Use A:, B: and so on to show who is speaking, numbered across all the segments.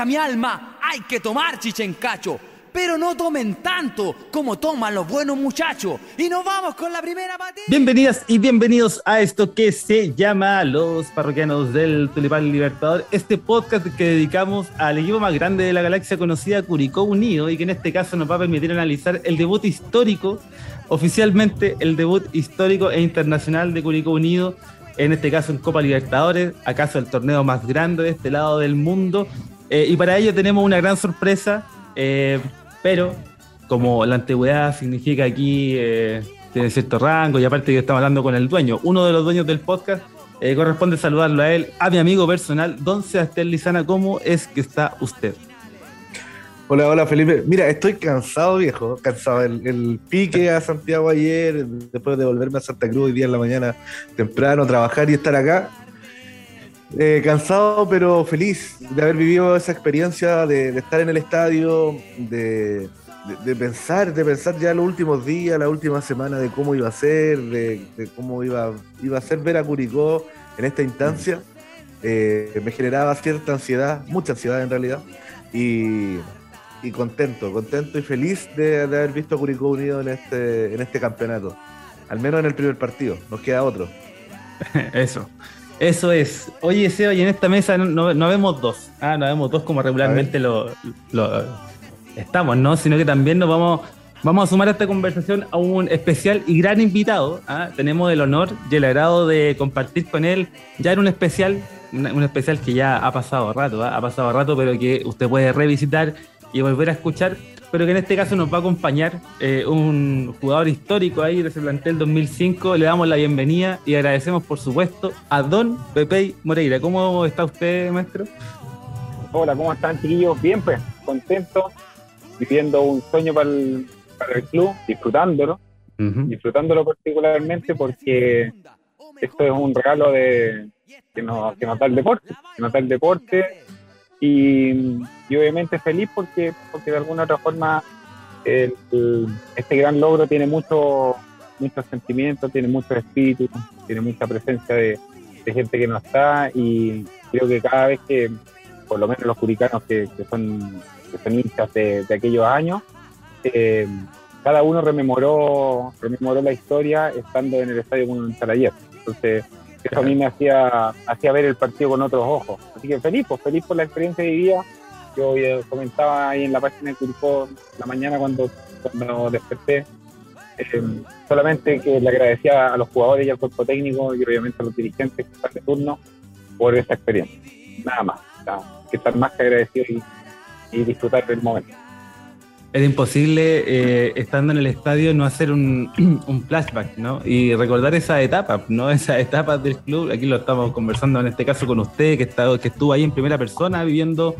A: cueca mi alma, hay que tomar chichencacho. Pero no tomen tanto como toman los buenos muchachos. Y nos vamos con la primera partida.
B: Bienvenidas y bienvenidos a esto que se llama Los Parroquianos del Tulipán Libertador. Este podcast que dedicamos al equipo más grande de la galaxia conocida, Curicó Unido, y que en este caso nos va a permitir analizar el debut histórico, oficialmente el debut histórico e internacional de Curicó Unido en este caso en Copa Libertadores, acaso el torneo más grande de este lado del mundo. Eh, y para ello tenemos una gran sorpresa, eh, pero como la antigüedad significa aquí, eh, tiene cierto rango, y aparte que estamos hablando con el dueño, uno de los dueños del podcast, corresponde saludarlo a él, a mi amigo personal, don Sebastián Lizana, ¿cómo es que está usted?
C: Hola, hola Felipe. Mira, estoy cansado, viejo. Cansado. El, pique a Santiago ayer, después de volverme a Santa Cruz hoy día en la mañana temprano, trabajar y estar acá. Eh, cansado, pero feliz de haber vivido esa experiencia de, estar en el estadio, de, pensar, de pensar ya los últimos días, la última semana de cómo iba a ser, de, cómo iba, a ser ver a Curicó en esta instancia. Eh, me generaba cierta ansiedad, mucha ansiedad en realidad. Y, y contento, contento y feliz de, haber visto a Curicó Unido en este, en este campeonato. Al menos en el primer partido, nos queda otro.
B: Eso. Eso es. Oye, Seba, y en esta mesa no, no, vemos dos. Ah, no vemos dos como regularmente lo, estamos, ¿no? Sino que también nos vamos, vamos a sumar a esta conversación a un especial y gran invitado. ¿ah? Tenemos el honor y el agrado de compartir con él ya en un especial, un especial que ya ha pasado rato, ¿ah? ha pasado rato, pero que usted puede revisitar y volver a escuchar, pero que en este caso nos va a acompañar eh, un jugador histórico ahí de ese plantel 2005. Le damos la bienvenida y agradecemos, por supuesto, a Don Pepe Moreira. ¿Cómo está usted, maestro?
D: Hola, ¿cómo están, chiquillos? Bien, pues, contento, viviendo un sueño para el, club, disfrutándolo, disfrutándolo particularmente porque esto es un regalo de que nos, que nos da el deporte, que nos da el deporte y, obviamente feliz porque, porque de alguna otra forma este gran logro tiene mucho, muchos sentimientos, tiene mucho espíritu, tiene mucha presencia de, gente que no está y creo que cada vez que, por lo menos los curicanos que, son, que son hinchas de, aquellos años, eh, cada uno rememoró, rememoró la historia estando en el Estadio Monumental ayer. Entonces, eso a mí me hacía, hacía ver el partido con otros ojos. Así que feliz, pues, feliz por la experiencia día. Yo comentaba ahí en la página de Curicó la mañana cuando, cuando desperté, eh, solamente que le agradecía a los jugadores y al cuerpo técnico y obviamente a los dirigentes que están de turno por esa experiencia. Nada más, que estar más que agradecido y disfrutar del momento
B: era imposible, eh, estando en el estadio, no hacer un, flashback, ¿no? Y recordar esa etapa, ¿no? Esa etapa del club. Aquí lo estamos conversando en este caso con usted, que, está, que estuvo ahí en primera persona viviendo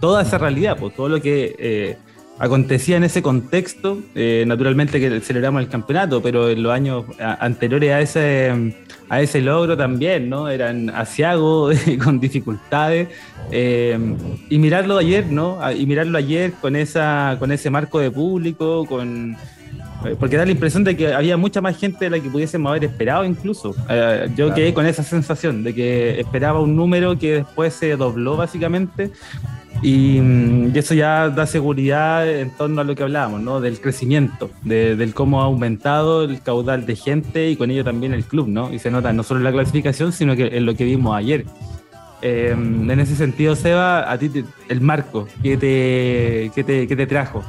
B: toda esa realidad, pues todo lo que eh, acontecía en ese contexto. Eh, naturalmente que celebramos el campeonato, pero en los años anteriores a ese a ese logro también, ¿no? Eran asiagos, con dificultades. Eh, y mirarlo ayer, ¿no? Y mirarlo ayer con, esa, con ese marco de público, con eh, porque da la impresión de que había mucha más gente de la que pudiésemos haber esperado incluso. Eh, yo quedé con esa sensación de que esperaba un número que después se dobló básicamente y, eso ya da seguridad en torno a lo que hablábamos, ¿no? Del crecimiento, del cómo ha aumentado el caudal de gente y con ello también el club, ¿no? Y se nota no solo en la clasificación, sino que en lo que vimos ayer. Eh, en ese sentido, Seba, a ti el marco, ¿qué te, qué te, qué te trajo?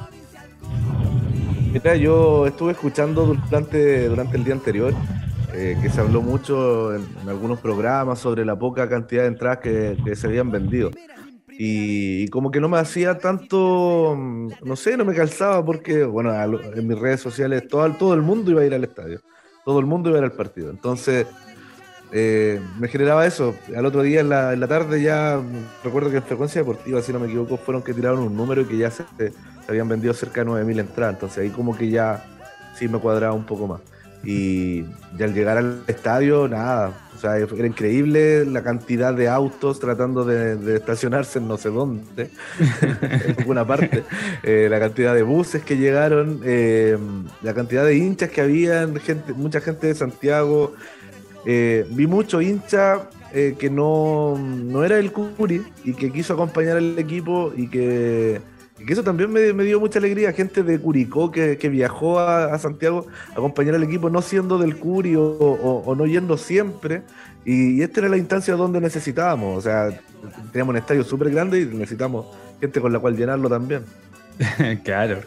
C: Mira, yo estuve escuchando durante, durante el día anterior eh, que se habló mucho en, algunos programas sobre la poca cantidad de entradas que, que se habían vendido. Y, como que no me hacía tanto, mm, no sé, no me calzaba porque, bueno, en mis redes sociales todo, todo el mundo iba a ir al estadio, todo el mundo iba a ir al partido. Entonces, eh, me generaba eso. Al otro día en la, en la, tarde ya, recuerdo que en Frecuencia Deportiva, si no me equivoco, fueron que tiraron un número y que ya se, se habían vendido cerca de 9.000 entradas. Entonces ahí como que ya sí me cuadraba un poco más. Y, al llegar al estadio, nada, sea, era increíble la cantidad de autos tratando de, estacionarse en no sé dónde, en alguna parte, eh, la cantidad de buses que llegaron, eh, la cantidad de hinchas que había, gente, mucha gente de Santiago. Eh, vi mucho hincha que no, no era el Curi y que quiso acompañar al equipo y que, que eso también me, dio mucha alegría. Gente de Curicó que, viajó a, Santiago a acompañar al equipo, no siendo del Curi o, no yendo siempre. Y, esta era la instancia donde necesitábamos. O sea, teníamos un estadio súper grande y necesitamos gente con la cual llenarlo también.
B: claro.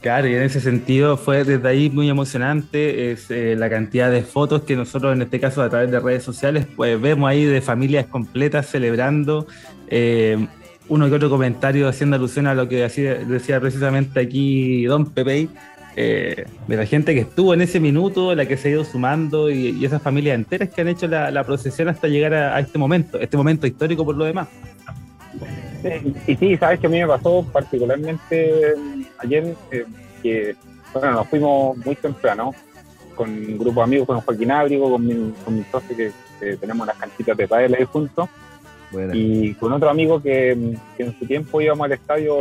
B: Claro, y en ese sentido fue desde ahí muy emocionante es eh, la cantidad de fotos que nosotros en este caso a través de redes sociales pues vemos ahí de familias completas celebrando. Eh, uno que otro comentario haciendo alusión a lo que decía precisamente aquí Don Pepe, eh, de la gente que estuvo en ese minuto, la que se ha ido sumando y, esas familias enteras que han hecho la, procesión hasta llegar a, este momento, este momento histórico por lo demás.
D: y sí, sabes que a mí me pasó particularmente ayer eh, que, bueno, nos fuimos muy temprano con un grupo de amigos, con Joaquín Ábrigo, con mi, con mi socio que, tenemos las canchitas de pádel ahí juntos, y con otro amigo que, en su tiempo íbamos al estadio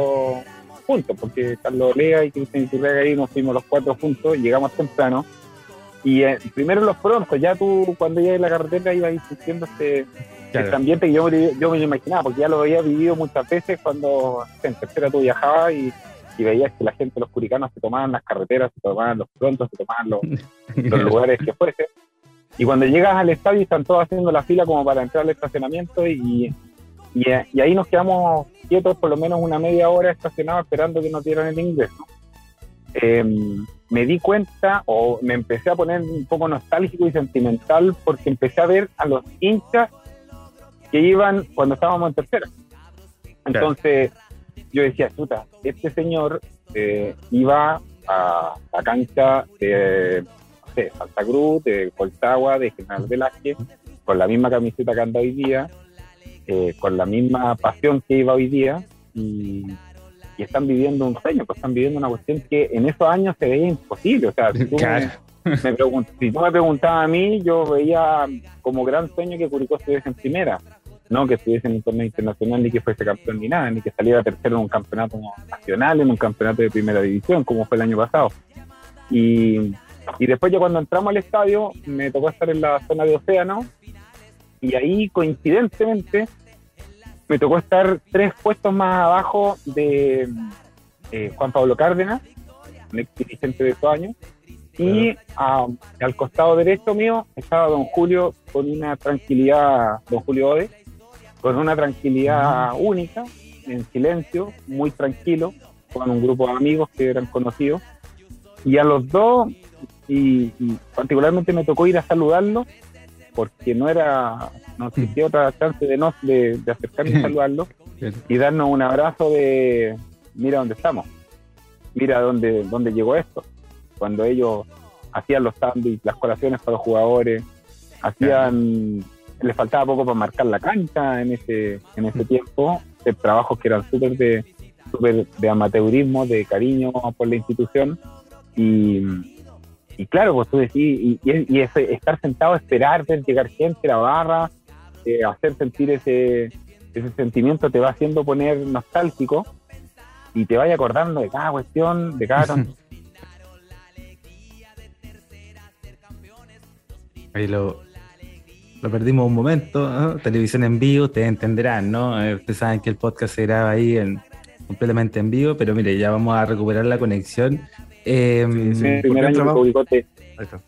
D: juntos, porque Carlos Lea y Cristian Iturrega ahí nos fuimos los cuatro juntos, llegamos temprano, y eh, primero los prontos, ya tú cuando llegas a la carretera ibas sintiendo este, este ambiente que yo, yo me lo imaginaba, porque ya lo había vivido muchas veces cuando en tercera tú viajabas y y veías que la gente, los curicanos, se tomaban las carreteras, se tomaban los prontos, se tomaban los, lugares que fuese. Y cuando llegas al estadio están todos haciendo la fila como para entrar al estacionamiento y, y, ahí nos quedamos quietos por lo menos una media hora estacionados esperando que nos dieran el ingreso. Em, me di cuenta o me empecé a poner un poco nostálgico y sentimental porque empecé a ver a los hinchas que iban cuando estábamos en tercera. Entonces, yo decía, puta, este señor eh, iba a la cancha de Santa Cruz, de Coltagua, de General Velázquez, con la misma camiseta que anda hoy día, eh, con la misma pasión que iba hoy día, y, están viviendo un sueño, pues están viviendo una cuestión que en esos años se veía imposible. O sea, si tú, me, si tú me preguntabas a mí, yo veía como gran sueño que Curicó estuviese en primera no que estuviese en un torneo internacional ni que fuese campeón ni nada, ni que saliera tercero en un campeonato nacional, en un campeonato de primera división, como fue el año pasado. Y, y después ya cuando entramos al estadio, me tocó estar en la zona de océano, y ahí coincidentemente me tocó estar tres puestos más abajo de eh, Juan Pablo Cárdenas, un ex dirigente de esos años, y al costado derecho mío estaba don Julio con una tranquilidad, don Julio Ode, con una tranquilidad única, en silencio, muy tranquilo, con un grupo de amigos que eran conocidos. Y a los dos, y, particularmente me tocó ir a saludarlo, porque no era, no existía otra chance de, no, de, acercarme a saludarlo y darnos un abrazo de, mira dónde estamos, mira dónde, dónde llegó esto. Cuando ellos hacían los sándwiches, las colaciones para los jugadores, hacían les faltaba poco para marcar la cancha en ese, en ese tiempo, de trabajos que eran súper de, super de amateurismo, de cariño por la institución. Y, y claro, pues tú decís, y, y, estar sentado a esperar, ver llegar gente a la barra, eh, hacer sentir ese, ese sentimiento te va haciendo poner nostálgico y te vaya acordando de cada cuestión, de cada...
B: Ahí lo, lo perdimos un momento, televisión en vivo, ustedes entenderán, ¿no? Eh, ustedes saben que el podcast se graba ahí en, completamente en vivo, pero mire, ya vamos a recuperar la conexión.
D: Eh, sí, primer año Ahí
B: está.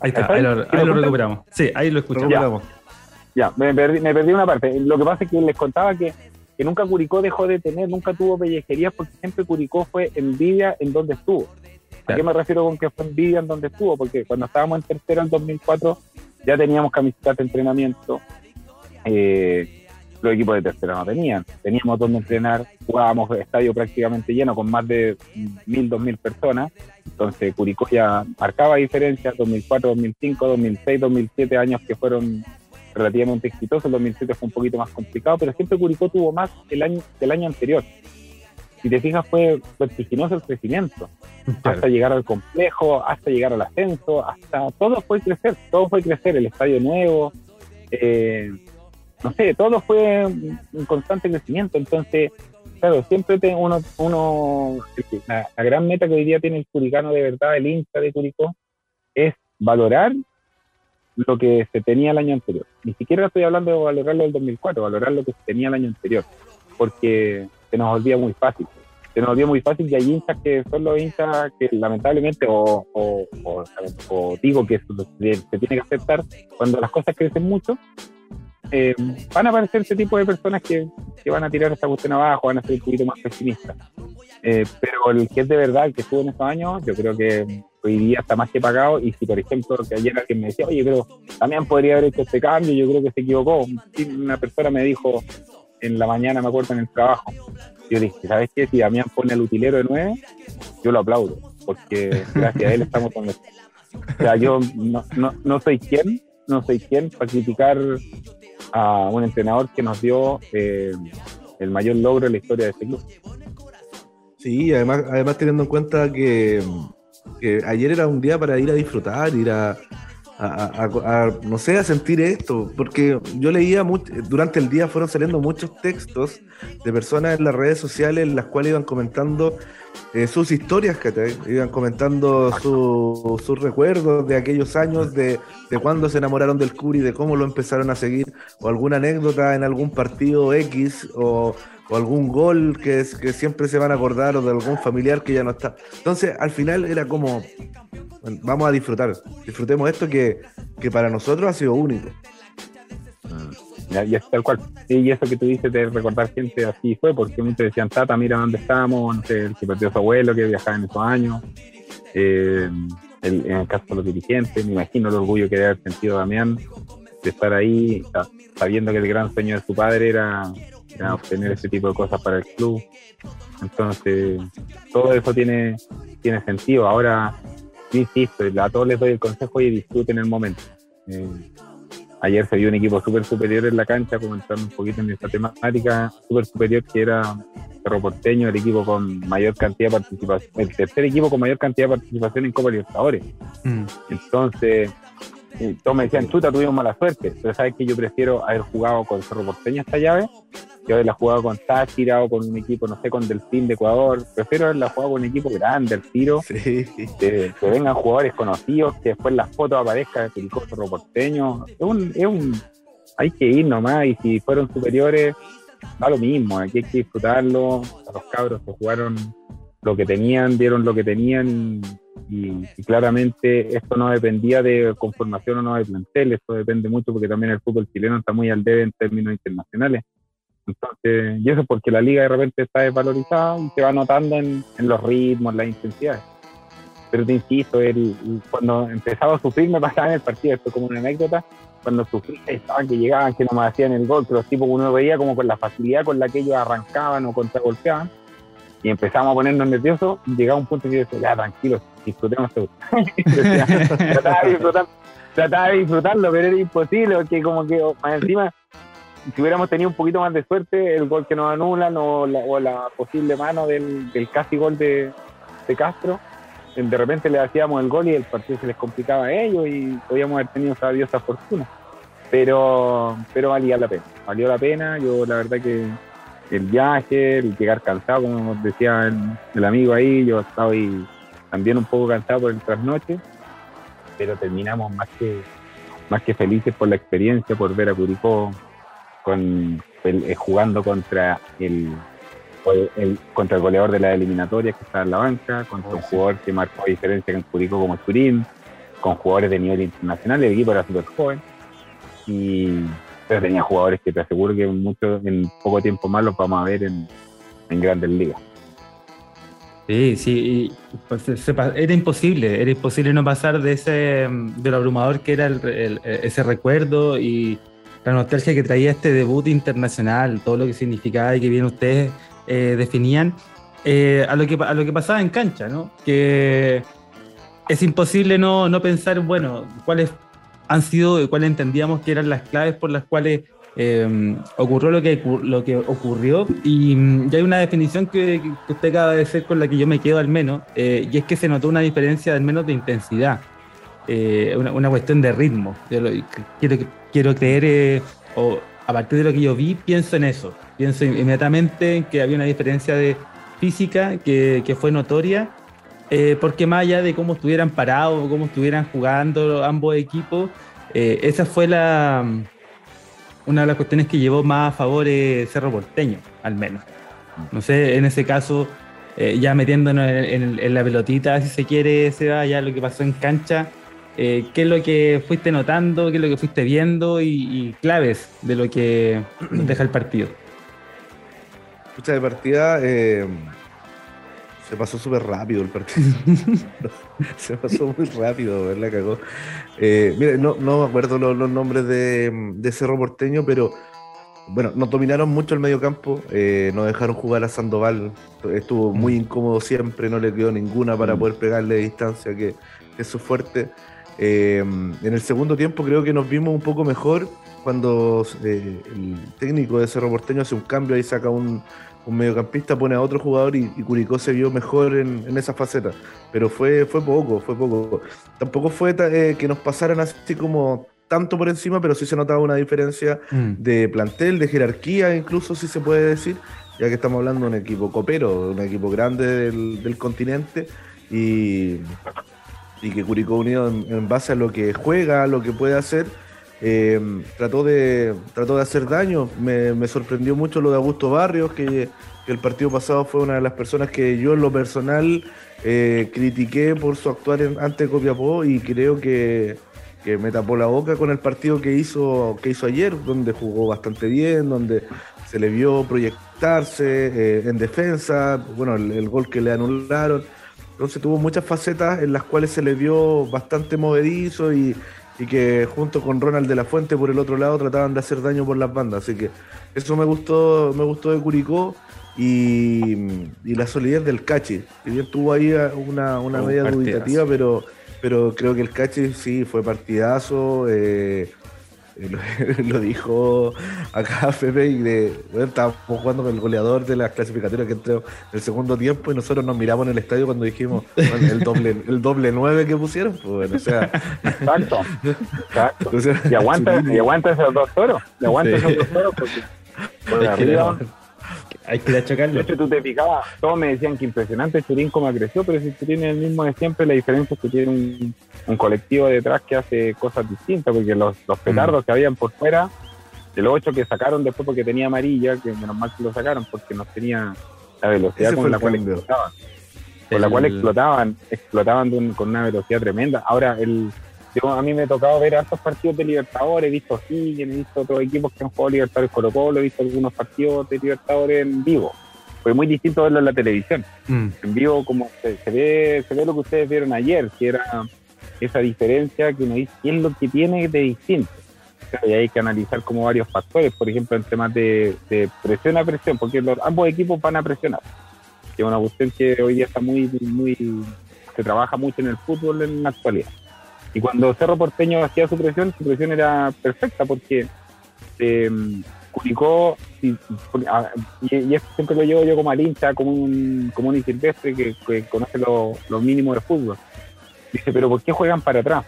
B: Ahí está, ahí lo, recuperamos. Sí, ahí lo escuchamos.
D: Ya, me, perdí, me, perdí, una parte. Lo que pasa es que les contaba que, que nunca Curicó dejó de tener, nunca tuvo pellejerías porque siempre Curicó fue envidia en donde estuvo. ¿A qué me refiero con que fue envidia en donde estuvo? Porque cuando estábamos en tercero en 2004 ya teníamos camisetas de entrenamiento. Eh, los equipos de tercera no tenían. Teníamos donde entrenar, jugábamos estadio prácticamente lleno con más de mil, dos mil personas. Entonces Curicó ya marcaba diferencias, 2004, 2005, 2006, 2007 años que fueron relativamente exitosos. El 2007 fue un poquito más complicado, pero siempre Curicó tuvo más el año, el año anterior si te fijas, fue vertiginoso el crecimiento, hasta llegar al complejo, hasta llegar al ascenso, hasta todo fue crecer, todo fue crecer, el estadio nuevo, eh, no sé, todo fue un constante crecimiento, entonces, claro, siempre uno, uno la, gran meta que hoy día tiene el curicano de verdad, el hincha de Curicó, es valorar lo que se tenía el año anterior. Ni siquiera estoy hablando de valorarlo del 2004, valorar lo que se tenía el año anterior, porque se nos olvida muy fácil. Se nos olvida muy fácil y hay hinchas que son los hinchas que lamentablemente, o, o, digo que se tiene que aceptar, cuando las cosas crecen mucho, eh, van a aparecer ese tipo de personas que, que, van a tirar esta cuestión abajo, van a ser un poquito más pesimistas. Eh, pero el que es de verdad, el que estuvo en estos años, yo creo que hoy día está más que pagado. Y si, por ejemplo, que ayer alguien me decía, oye, pero también podría haber hecho este cambio, yo creo que se equivocó. Una persona me dijo en la mañana, me acuerdo, en el trabajo. Yo dije, ¿sabes qué? Si Damián pone el utilero de nueve, yo lo aplaudo, porque gracias a él estamos con esto. O sea, yo no, no, no soy quien, no soy quien para criticar a un entrenador que nos dio eh, el mayor logro en la historia de este club.
C: Sí, además, además teniendo en cuenta que, ayer era un día para ir a disfrutar, ir a, no sé, a sentir esto, porque yo leía durante el día fueron saliendo muchos textos de personas en las redes sociales en las cuales iban comentando eh, sus historias, que iban comentando sus recuerdos de aquellos años, de, de cuando se enamoraron del Curi, de cómo lo empezaron a seguir, o alguna anécdota en algún partido X, o o algún gol que, es, que siempre se van a acordar o de algún familiar que ya no está. Entonces, al final era como, vamos a disfrutar, disfrutemos esto que, para nosotros ha sido único.
D: Y es tal cual. Y eso que tú dices de recordar gente así fue, porque muchos decían, Tata, mira dónde estamos, el que perdió a su abuelo, que viajaba en esos años. Eh, en el caso de los dirigentes, me imagino el orgullo que debe haber sentido Damián de estar ahí, sabiendo que el gran sueño de su padre era a obtener ese tipo de cosas para el club. Entonces, todo eso tiene, tiene sentido. Ahora, insisto, a todos les doy el consejo y disfruten el momento. Eh, ayer se vio un equipo súper superior en la cancha, comentando un poquito en esta temática, súper superior que era Cerro Porteño, el equipo con mayor cantidad de participación, el tercer equipo con mayor cantidad de participación en Copa Libertadores. Mm. Entonces, todos me decían, chuta, tuvimos mala suerte, pero sabes que yo prefiero haber jugado con Cerro Porteño esta llave yo haberla jugado con Táchira o con un equipo, no sé, con Delfín de Ecuador. Prefiero haberla jugado con un equipo grande, el tiro. Que, vengan jugadores conocidos, que después las fotos aparezcan de Cerro Porteño. Es un, es un, hay que ir nomás, y si fueron superiores, da lo mismo, hay que disfrutarlo. los cabros que jugaron lo que tenían, dieron lo que tenían y, claramente esto no dependía de conformación o no de plantel, esto depende mucho porque también el fútbol chileno está muy al debe en términos internacionales. Entonces, y eso porque la liga de repente está desvalorizada y se va notando en, los ritmos, las intensidades. Pero te insisto, el, cuando empezaba a sufrir me pasaba en el partido, esto como una anécdota, cuando sufría estaban que llegaban, que no me hacían el gol, que los tipos uno veía como con la facilidad con la que ellos arrancaban o contragolpeaban, y empezamos a ponernos nerviosos, llegaba un punto que yo decía, ya tranquilos, disfrutemos esto. trataba, de disfrutar, trataba de disfrutarlo, pero era imposible, porque como que más encima si hubiéramos tenido un poquito más de suerte, el gol que nos anulan o la, posible mano del, casi gol de, Castro, de repente le hacíamos el gol y el partido se les complicaba a ellos y podíamos haber tenido esa diosa fortuna. Pero, pero valía la pena, valió la pena. Yo la verdad que el viaje, el llegar cansado, como decía el, amigo ahí, yo estaba ahí también un poco cansado por el trasnoche, pero terminamos más que, más que felices por la experiencia, por ver a Curicó con eh, jugando contra el, contra el goleador de la eliminatoria que está en la banca, contra un jugador que marcó diferencia en Curicó como Turín, con jugadores de nivel internacional, el equipo era súper joven y tenía jugadores que te aseguro que mucho, en poco tiempo más los vamos a ver en, grandes ligas.
B: Sí, sí, pues, era imposible, era imposible no pasar de ese, de lo abrumador que era ese recuerdo y la nostalgia que traía este debut internacional, todo lo que significaba y que bien ustedes eh, definían, eh, a, lo que, a lo que pasaba en cancha, ¿no? Que es imposible no, no pensar, bueno, cuáles han sido, cuáles entendíamos que eran las claves por las cuales eh, ocurrió lo que, lo que ocurrió. Y, hay una definición que, usted acaba de decir con la que yo me quedo al menos, y es que se notó una diferencia al menos de intensidad. una, una, cuestión de ritmo. Yo quiero, quiero creer, eh, o a partir de lo que yo vi, pienso en eso. Pienso inmediatamente que había una diferencia de física que, que fue notoria, eh, porque más allá de cómo estuvieran parados cómo estuvieran jugando ambos equipos, Eh, esa fue la una de las cuestiones que llevó más a favor Cerro Porteño, al menos. No sé, en ese caso, eh, ya metiéndonos en, la pelotita, si se quiere, se va ya lo que pasó en cancha. Eh, ¿Qué es lo que fuiste notando? ¿Qué es lo que fuiste viendo? Y, claves de lo que deja el partido.
C: Escucha, de partida eh, se pasó súper rápido el partido. se pasó muy rápido, la cagó. mire, no, no me acuerdo los, nombres de, de Cerro Porteño, pero bueno, nos dominaron mucho el medio campo, eh, nos dejaron jugar a Sandoval, estuvo muy mm. incómodo siempre, no le quedó ninguna para mm. poder pegarle de distancia, que, es su fuerte. Eh, en el segundo tiempo creo que nos vimos un poco mejor cuando eh, el técnico de Cerro Porteño hace un cambio y saca un, mediocampista, pone a otro jugador y, Curicó se vio mejor en, en, esa faceta. Pero fue, fue poco, fue poco. Tampoco fue que nos pasaran así como tanto por encima, pero sí se notaba una diferencia mm. de plantel, de jerarquía, incluso si se puede decir, ya que estamos hablando de un equipo copero, un equipo grande del, continente y, y, que Curicó Unido en, base a lo que juega, a lo que puede hacer, eh, trató, de, trató de hacer daño. Me, sorprendió mucho lo de Augusto Barrios, que, el partido pasado fue una de las personas que yo en lo personal eh, critiqué por su actuar ante Copiapó y creo que que me tapó la boca con el partido que hizo, que hizo ayer, donde jugó bastante bien, donde se le vio proyectarse eh, en defensa, bueno, el, gol que le anularon. Entonces tuvo muchas facetas en las cuales se le vio bastante movedizo y, que junto con Ronald de la Fuente por el otro lado trataban de hacer daño por las bandas. Así que eso me gustó, me gustó de Curicó y, la solidez del Cachi. Si bien tuvo ahí una, una media dubitativa, pero pero creo que el Cachi sí fue partidazo. Eh, lo, dijo acá Pepe y de, bueno, estábamos jugando con el goleador de las clasificatorias que entró en el segundo tiempo y nosotros nos miramos en el estadio cuando dijimos el doble el doble nueve que pusieron pues bueno, o sea.
D: Exacto, exacto. y aguanta y aguanta esos dos toros y aguanta esos dos toros porque por arriba
B: hay que ir a chocarlo.
D: De hecho, tú te picabas, todos me decían que impresionante Churín como creció, pero si Churín es el mismo de siempre, la diferencia es que tiene un, colectivo detrás que hace cosas distintas, porque los, los petardos mm. que habían por fuera, de los ocho que sacaron después porque tenía amarilla, que menos mal que lo sacaron porque no tenía la velocidad con la cual explotaban. Con la cual explotaban, explotaban con una velocidad tremenda. Ahora, el a mí me ha tocado ver hartos partidos de Libertadores, he visto Higgins, he visto otros equipos que han jugado Libertadores Colo Colo, he visto algunos partidos de Libertadores en vivo. Fue muy distinto verlo en la televisión. Mm. En vivo como se, ve, se ve lo que ustedes vieron ayer, que era esa diferencia que uno dice, ¿qué es lo que tiene de distinto? y hay que analizar como varios factores, por ejemplo, en temas de, presión a presión, porque ambos equipos van a presionar. Que es una cuestión que hoy día está muy, muy, se trabaja mucho en el fútbol en la actualidad. Y cuando Cerro Porteño hacía su presión, su presión era perfecta porque eh, Curicó, y, esto siempre lo llevo yo como al hincha, como un, como un silvestre que, conoce lo, mínimo de fútbol. Dice, pero ¿por qué juegan para atrás?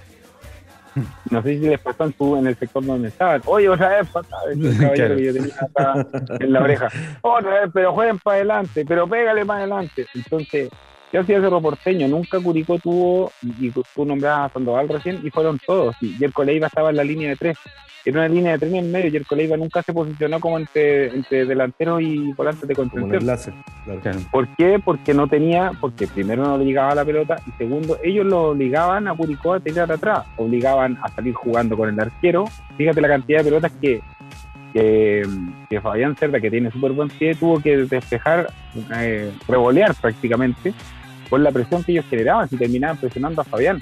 D: No sé si les pasó en, en el sector donde estaban. Oye, otra vez, el caballero que yo tenía acá en la oreja. Otra vez, pero jueguen para adelante, pero pégale para adelante. Entonces, ¿Qué hacía Cerro Porteño? Nunca Curicó tuvo, y tú nombrabas a Sandoval recién, y fueron todos. Y Jerko Leiva estaba en la línea de tres. Era una línea de tres en el medio. Jerko Leiva nunca se posicionó como entre, entre delantero y volante de contención. Claro. ¿Por qué? Porque no tenía, porque primero no le llegaba la pelota, y segundo, ellos lo obligaban a Curicó a tirar atrás. Obligaban a salir jugando con el arquero. Fíjate la cantidad de pelotas que que, Fabián Cerda, que tiene súper buen pie, tuvo que despejar, eh, revolear prácticamente por la presión que ellos generaban, si terminaban presionando a Fabián.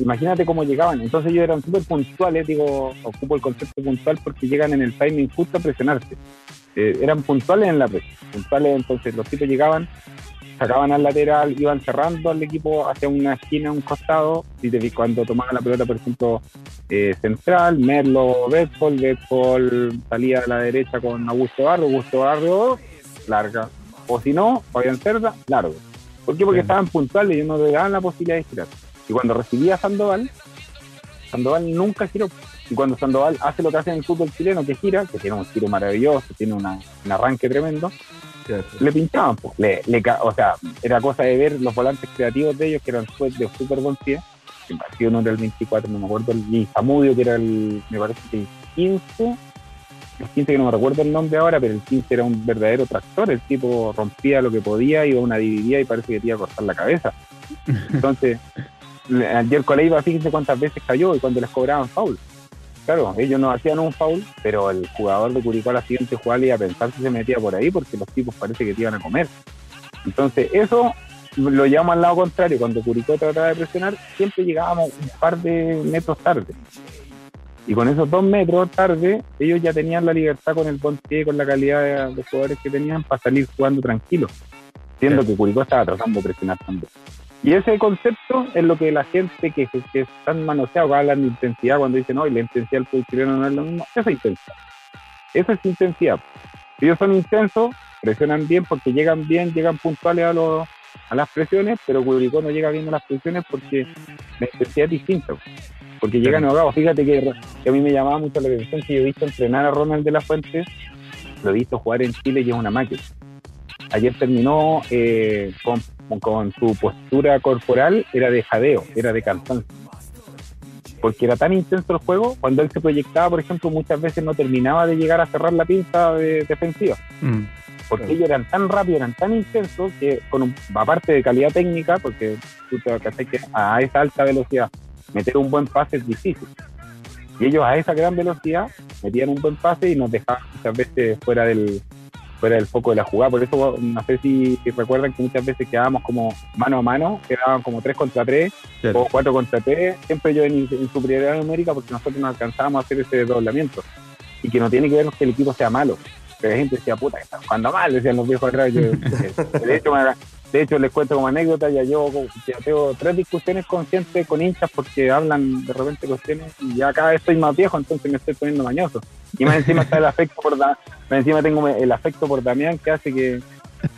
D: Imagínate cómo llegaban. Entonces ellos eran súper puntuales, digo, ocupo el concepto puntual porque llegan en el timing justo a presionarse. Eh, eran puntuales en la presión, puntuales, entonces los tipos llegaban, sacaban al lateral, iban cerrando al equipo hacia una esquina, un costado, y te, cuando tomaban la pelota, por ejemplo, eh, central, Merlo, Bedford, Bedford salía a la derecha con Augusto Barrio, Augusto Barrio, larga. O si no, Fabián Cerda, largo. ¿Por qué? Porque estaban puntuales y no le daban la posibilidad de girar. Y cuando recibía Sandoval, Sandoval nunca giró. Y cuando Sandoval hace lo que hace en el fútbol chileno, que gira, que tiene un giro maravilloso, tiene un arranque tremendo, le pinchaban. Pues. Le, o sea, era cosa de ver los volantes creativos de ellos, que eran de súper buen pie, que uno era el 24, no me acuerdo, el Zamudio, que era el, me parece que el 15, el 15 que no me recuerdo el nombre ahora, pero el 15 era un verdadero tractor, el tipo rompía lo que podía, iba a una dividida y parece que te iba a cortar la cabeza. Entonces, ayer Coleiva, fíjense cuántas veces cayó y cuando les cobraban foul. Claro, ellos no hacían un foul, pero el jugador de Curicó a la siguiente jugada iba a pensar si se metía por ahí porque los tipos parece que te iban a comer. Entonces, eso lo llevamos al lado contrario. Cuando Curicó trataba de presionar, siempre llegábamos un par de metros tarde. Y con esos dos metros tarde, ellos ya tenían la libertad con el buen con la calidad de, jugadores que tenían para salir jugando tranquilos, siendo que Curicó estaba tratando de presionar también. Y ese concepto es lo que la gente que, que, están manoseados hablan de intensidad cuando dicen, no, y la intensidad del fútbol chileno no es lo mismo. Esa es intensidad. Esa es intensidad. Ellos son intensos, presionan bien porque llegan bien, llegan puntuales a los a las presiones, pero Curicó no llega viendo las presiones porque la intensidad es distinta, porque llegan ahogados. Fíjate que, a mí me llamaba mucho la atención que yo he visto entrenar a Ronald de la Fuente, lo he visto jugar en Chile y es una máquina. Ayer terminó eh, con, con su postura corporal, era de jadeo, era de cansancio porque era tan intenso el juego, cuando él se proyectaba, por ejemplo, muchas veces no terminaba de llegar a cerrar la pinza de, defensiva. Mm porque ellos eran tan rápidos, eran tan intensos que, con aparte de calidad técnica, porque tú te vas que a esa alta velocidad meter un buen pase es difícil. Y ellos a esa gran velocidad metían un buen pase y nos dejaban muchas veces fuera del fuera del foco de la jugada. Por eso no sé si, recuerdan que muchas veces quedábamos como mano a mano, quedaban como 3 contra 3 o 4 contra 3, siempre yo en, en, superioridad numérica porque nosotros no alcanzábamos a hacer ese desdoblamiento. Y que no tiene que ver con que el equipo sea malo, la gente decía, puta, que está jugando mal, decían los viejos atrás. de, hecho, de hecho, les cuento como anécdota, ya yo ya tengo tres discusiones con gente, con hinchas, porque hablan de repente cuestiones y ya cada vez estoy más viejo, entonces me estoy poniendo mañoso. Y más encima está el afecto por más encima tengo el afecto por Damián que hace que,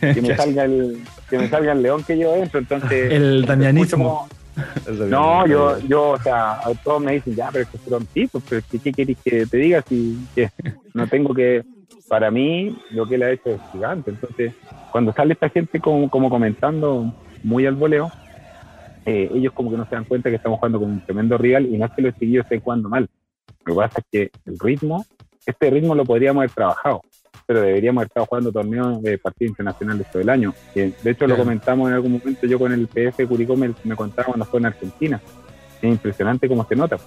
D: que me salga el que me salga el león que yo dentro, entonces
B: el damianismo.
D: no, yo, yo, o sea, todos me dicen, ya, pero es que fueron tipos, pero ¿qué, qué querés que te diga si que no tengo que para mí lo que él ha hecho es gigante. Entonces, cuando sale esta gente como, como comentando muy al voleo, eh, ellos como que no se dan cuenta que estamos jugando con un tremendo rival y no es que los seguidos estén jugando mal. Lo que pasa es que el ritmo, este ritmo lo podríamos haber trabajado, pero deberíamos haber estado jugando torneos de partidos internacionales todo el año. de hecho, lo comentamos en algún momento, yo con el PF Curicó me, me contaba cuando fue en Argentina. Es impresionante cómo se nota.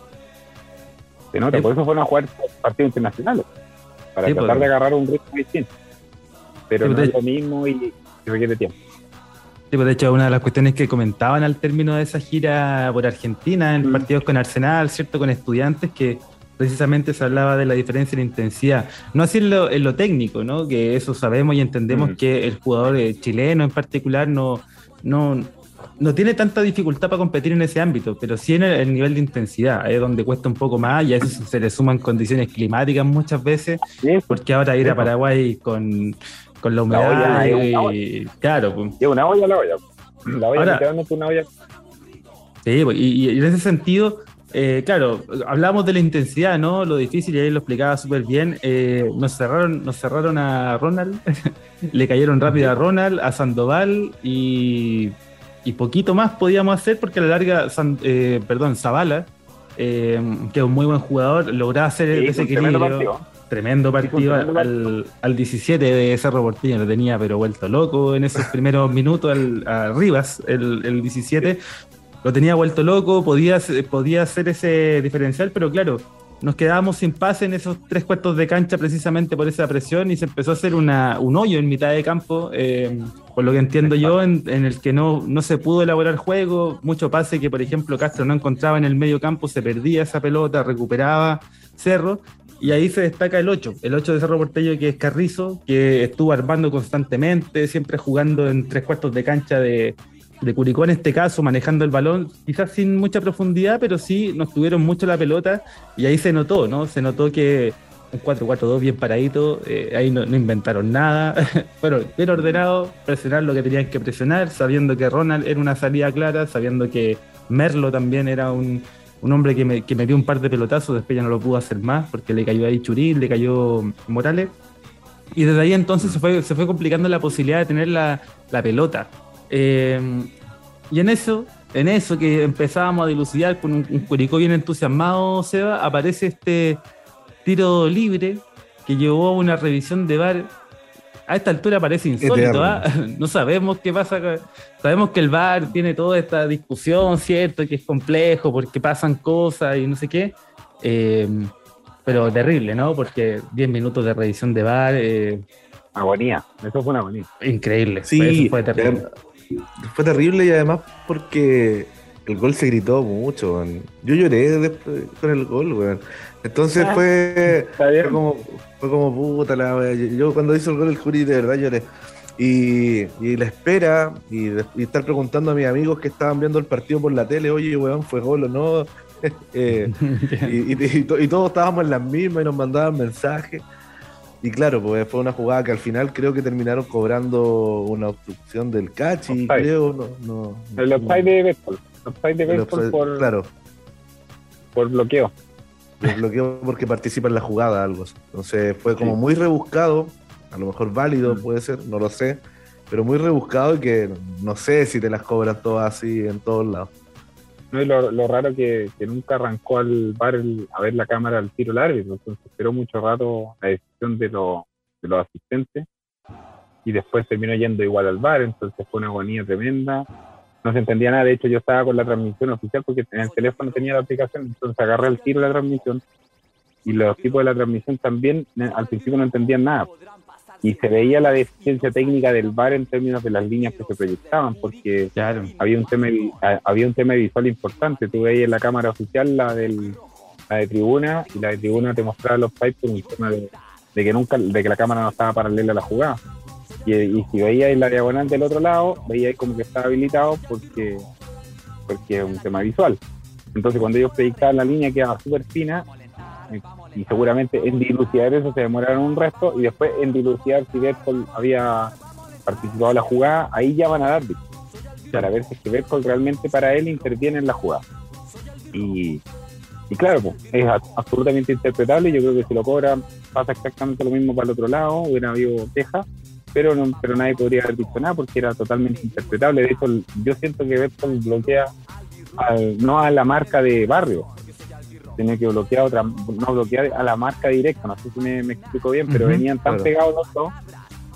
D: Se nota, por eso fueron a jugar partidos internacionales para tratar pues. de agarrar un ritmo distinto. Pero no pues, es lo mismo y, requiere tiempo.
B: Sí, pues de hecho, una de las cuestiones que comentaban al término de esa gira por Argentina, en mm. partidos con Arsenal, ¿cierto? Con estudiantes, que precisamente se hablaba de la diferencia en intensidad. No así en lo, técnico, ¿no? Que eso sabemos y entendemos mm. que el jugador eh, chileno en particular no, no, no tiene tanta dificultad para competir en ese ámbito, pero sí en el, nivel de intensidad, es donde cuesta un poco más y a eso se le suman condiciones climáticas muchas veces, porque ahora ir a Paraguay con, la humedad y, claro.
D: Pues. una olla la olla. La olla, ahora, una olla.
B: Sí, pues, y, en ese sentido, eh, claro, hablamos de la intensidad, ¿no? Lo difícil, y ahí lo explicaba súper bien. Eh, nos cerraron, nos cerraron a Ronald, le cayeron rápido a Ronald, a Sandoval y y poquito más podíamos hacer porque a la larga, eh, perdón, Zavala, eh, que es un muy buen jugador, lograba hacer ese equilibrio. Tremendo partido, al, al, 17 de Cerro Porteño, lo tenía pero vuelto loco en esos primeros minutos al, a Rivas, el, el 17, lo tenía vuelto loco, podía, podía hacer ese diferencial, pero claro, nos quedábamos sin pase en esos tres cuartos de cancha precisamente por esa presión y se empezó a hacer un hoyo en mitad de campo, eh, por lo que entiendo yo, en, el que no, no se pudo elaborar juego, mucho pase que por ejemplo Castro no encontraba en el medio campo, se perdía esa pelota, recuperaba Cerro y ahí se destaca el 8, el 8 de Cerro Portello que es Carrizo, que estuvo armando constantemente, siempre jugando en tres cuartos de cancha de de Curicó en este caso, manejando el balón, quizás sin mucha profundidad, pero sí nos tuvieron mucho la pelota y ahí se notó, ¿no? Se notó que un 4-4-2 bien paradito, eh, ahí no, inventaron nada, pero bien ordenado, presionar lo que tenían que presionar, sabiendo que Ronald era una salida clara, sabiendo que Merlo también era un, hombre que me, que me dio un par de pelotazos, después ya no lo pudo hacer más porque le cayó ahí Churil, le cayó Morales. Y desde ahí entonces se fue, se fue complicando la posibilidad de tener la, la pelota. Eh, y en eso en eso que empezábamos a dilucidar con un, un Curicó bien entusiasmado, Seba, aparece este tiro libre que llevó a una revisión de VAR. A esta altura parece insólito, ¿ah? no sabemos qué pasa. Sabemos que el VAR tiene toda esta discusión, ¿cierto? Que es complejo porque pasan cosas y no sé qué. Eh, pero terrible, ¿no? Porque 10 minutos de revisión de VAR. Eh,
D: agonía, eso fue una agonía.
B: Increíble.
C: Sí, fue terrible. Fue terrible y además porque el gol se gritó mucho. Yo lloré con el gol, weón. Entonces ah, fue, fue, como, fue como puta la Yo cuando hizo el gol el Juri de verdad lloré. Y, y la espera y, estar preguntando a mis amigos que estaban viendo el partido por la tele, oye, weón, fue gol o no. Eh, y, todos estábamos en las mismas y nos mandaban mensajes. Y claro, pues fue una jugada que al final creo que terminaron cobrando una obstrucción del cachi, creo. No,
D: no, el offside de béisbol. Offside de béisbol por,
C: claro.
D: por bloqueo.
C: Por bloqueo porque participa en la jugada, algo. Entonces fue como muy rebuscado, a lo mejor válido mm. puede ser, no lo sé, pero muy rebuscado y que no sé si te las cobran todas así en todos lados.
D: No, y lo, lo raro que, que, nunca arrancó al bar a ver la cámara al tiro largo, entonces esperó mucho rato la decisión de, de los asistentes y después terminó yendo igual al bar, entonces fue una agonía tremenda. No se entendía nada, de hecho yo estaba con la transmisión oficial porque en el teléfono tenía la aplicación, entonces agarré el tiro la transmisión y los tipos de la transmisión también eh, al principio no entendían nada y se veía la deficiencia técnica del VAR en términos de las líneas que se proyectaban, porque había un tema había un tema visual importante. Tú veías en la cámara oficial la del la de tribuna y la de tribuna te mostraba los pipes por un tema de, que nunca de que la cámara no estaba paralela a la jugada. Y, y si veías en la diagonal del otro lado, veías como que estaba habilitado porque porque es un tema visual. Entonces cuando ellos proyectaban la línea quedaba súper fina y seguramente en dilucidar eso se demoraron un resto y después en dilucidar si Bertol había participado en la jugada, ahí ya van a dar para ver si es que realmente para él interviene en la jugada. Y, y claro, pues, es absolutamente interpretable. Yo creo que si lo cobra pasa exactamente lo mismo para el otro lado, hubiera habido queja, pero no, pero nadie podría haber dicho nada porque era totalmente interpretable. De hecho, yo siento que Bertol bloquea no a la marca de barrio, tenía que bloquear otra, no bloquear a la marca directa, no sé si me, explico bien, pero venían tan pegados los dos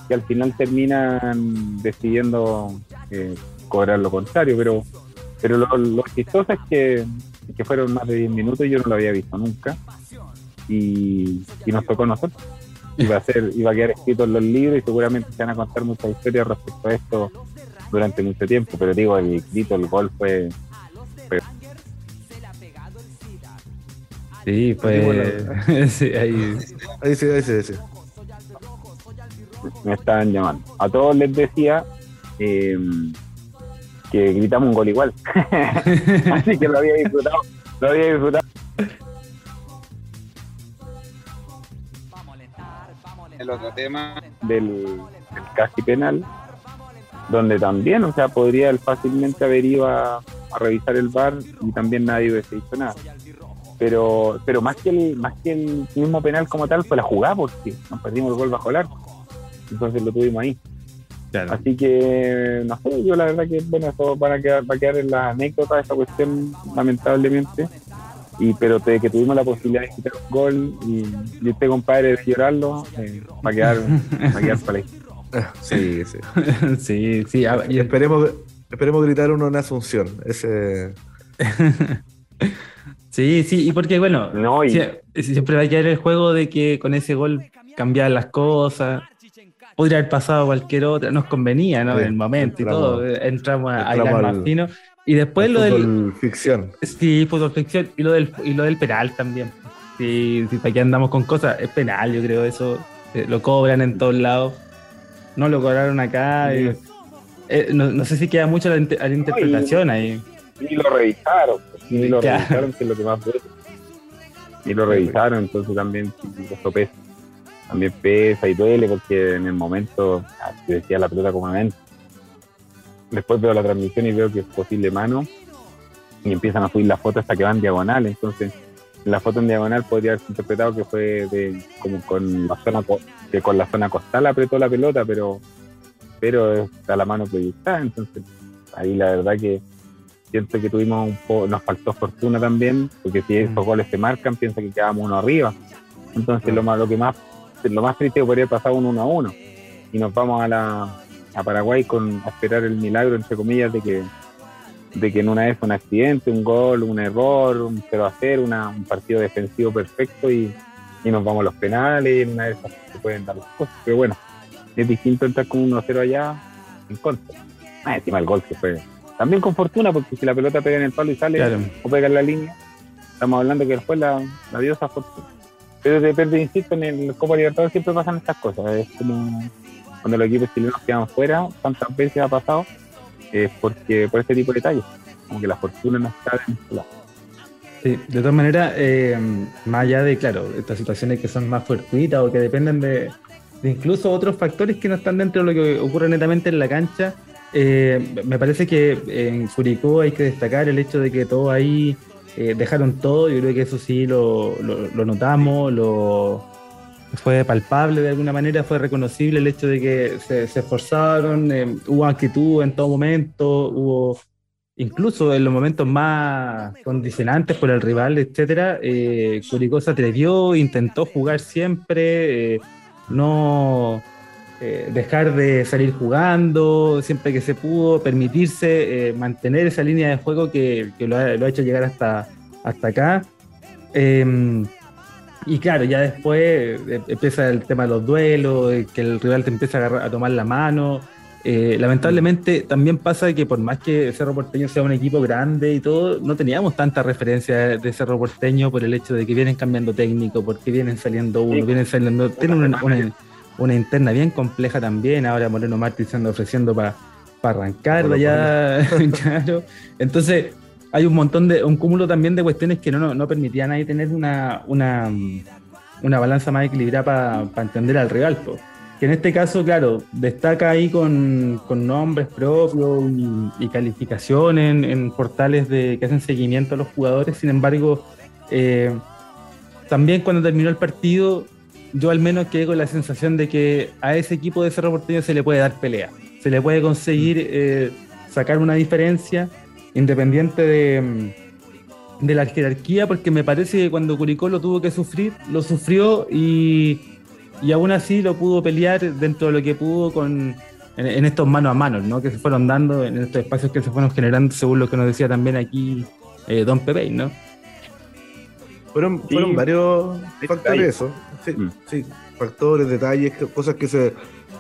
D: que al final terminan decidiendo eh, cobrar lo contrario, pero pero lo, lo chistoso es que, que, fueron más de 10 minutos y yo no lo había visto nunca y, y nos tocó a nosotros. Iba a, ser, iba a quedar escrito en los libros y seguramente se van a contar muchas historias respecto a esto durante mucho tiempo, pero digo, el grito, el gol fue, fue
B: Sí, pues. sí, ahí.
C: Ahí sí, ahí sí,
D: Me estaban llamando. A todos les decía em, que gritamos un gol igual. Así que lo había disfrutado. Lo había disfrutado. El otro tema del, del casi penal, donde también, o sea, podría él fácilmente haber ido a, a revisar el bar y también nadie hubiese dicho nada pero pero más que el más que el mismo penal como tal fue la jugada porque nos perdimos el gol bajo el arco. Entonces lo tuvimos ahí. Así que no sé yo la verdad que bueno eso va a quedar va a quedar en la anécdota de esta cuestión lamentablemente. Y pero de que tuvimos la posibilidad de quitar un gol y, y este compadre de llorarlo eh, va a quedar va a quedar para ahí.
C: Sí sí.
B: Sí sí
C: y esperemos esperemos gritar uno en Asunción ese
B: Sí, sí, y porque bueno, siempre va a quedar el juego de que con ese gol cambiar las cosas. Podría haber pasado cualquier otra, nos convenía, ¿no? en el momento y todo. Entramos a ir más fino. Y después lo del.
C: ficción.
B: Sí, fútbol ficción. Y lo del, y lo del penal también. Sí, si aquí andamos con cosas, es penal, yo creo, eso. Eh, lo cobran en todos lados. No lo cobraron acá. Eh, no, sé si queda mucho a la, interpretación ahí.
D: Y lo revisaron y lo revisaron, que es lo que más duele. Y lo revisaron, entonces también eso pesa. También pesa y duele porque en el momento ah, se decía la pelota comúnmente. Después veo la transmisión y veo que es posible mano y empiezan a subir las fotos hasta que van diagonal. Entonces, en la foto en diagonal podría haberse interpretado que fue de, como con la zona que con la zona costal apretó la pelota, pero pero está la mano proyectada. Entonces, ahí la verdad que siento que tuvimos un poco, nos faltó fortuna también, porque si esos mm. goles se marcan, piensa que quedamos uno arriba. Entonces lo, más, lo que más, lo más triste podría pasar un uno a uno. Y nos vamos a la a Paraguay con a esperar el milagro entre comillas de que de que en una vez un accidente, un gol, un error, un 0 a 0, un partido defensivo perfecto y, y nos vamos a los penales en una de esas se pueden dar las cosas. Pero bueno, es distinto entrar con 1 0 allá en contra. Ah, encima el gol que fue también con fortuna, porque si la pelota pega en el palo y sale o pega en la línea, estamos hablando que después la, la diosa fortuna. Pero depende, insisto, en el Copa Libertadores siempre pasan estas cosas. Es como cuando los equipos chilenos quedan fuera, tantas veces ha pasado, es porque por este tipo de detalles, como que la fortuna no está en lado.
B: Sí, de todas maneras, eh, más allá de, claro, estas situaciones que son más fortuitas o que dependen de, incluso otros factores que no están dentro de lo que ocurre netamente en la cancha, eh, me parece que en Curicó hay que destacar el hecho de que todos ahí eh, dejaron todo, yo creo que eso sí lo, lo notamos, lo, fue palpable de alguna manera, fue reconocible el hecho de que se, esforzaron, eh, hubo actitud en todo momento, hubo incluso en los momentos más condicionantes por el rival, etcétera, eh, Curicó se atrevió, intentó jugar siempre, eh, no eh, dejar de salir jugando siempre que se pudo, permitirse mantener esa línea de juego que, lo, ha, hecho llegar hasta, hasta acá. Em, y claro, ya después eh, empieza el tema de los duelos, que el rival te empieza a, a tomar la mano. Eh, lamentablemente también pasa que por más que Cerro Porteño sea un equipo grande y todo, no teníamos tanta referencia de Cerro Porteño por el hecho de que vienen cambiando técnico, porque vienen saliendo uno, vienen saliendo, tienen una, interna bien compleja también, ahora Moreno Martins se anda ofreciendo para arrancar allá, claro. Entonces, hay un montón de, un cúmulo también de cuestiones que no, no, permitían ahí tener una, una, una balanza más equilibrada para entender al rival. Que en este caso, claro, destaca ahí con, con nombres propios y, calificaciones en, portales de, que hacen seguimiento a los jugadores. Sin embargo, eh, también cuando terminó el partido, yo al menos quedé con la sensación de que a ese equipo de Cerro Porteño se le puede dar pelea, se le puede conseguir eh, sacar una diferencia independiente de, de, la jerarquía, porque me parece que cuando Curicó lo tuvo que sufrir, lo sufrió y, y aún así lo pudo pelear dentro de lo que pudo con, en, estos mano a mano, ¿no? que se fueron dando, en estos espacios que se fueron generando, según lo que nos decía también aquí eh, Don Pepe, ¿no?
C: Fueron, fueron varios factores eso, sí, mm. sí, factores, detalles, cosas que se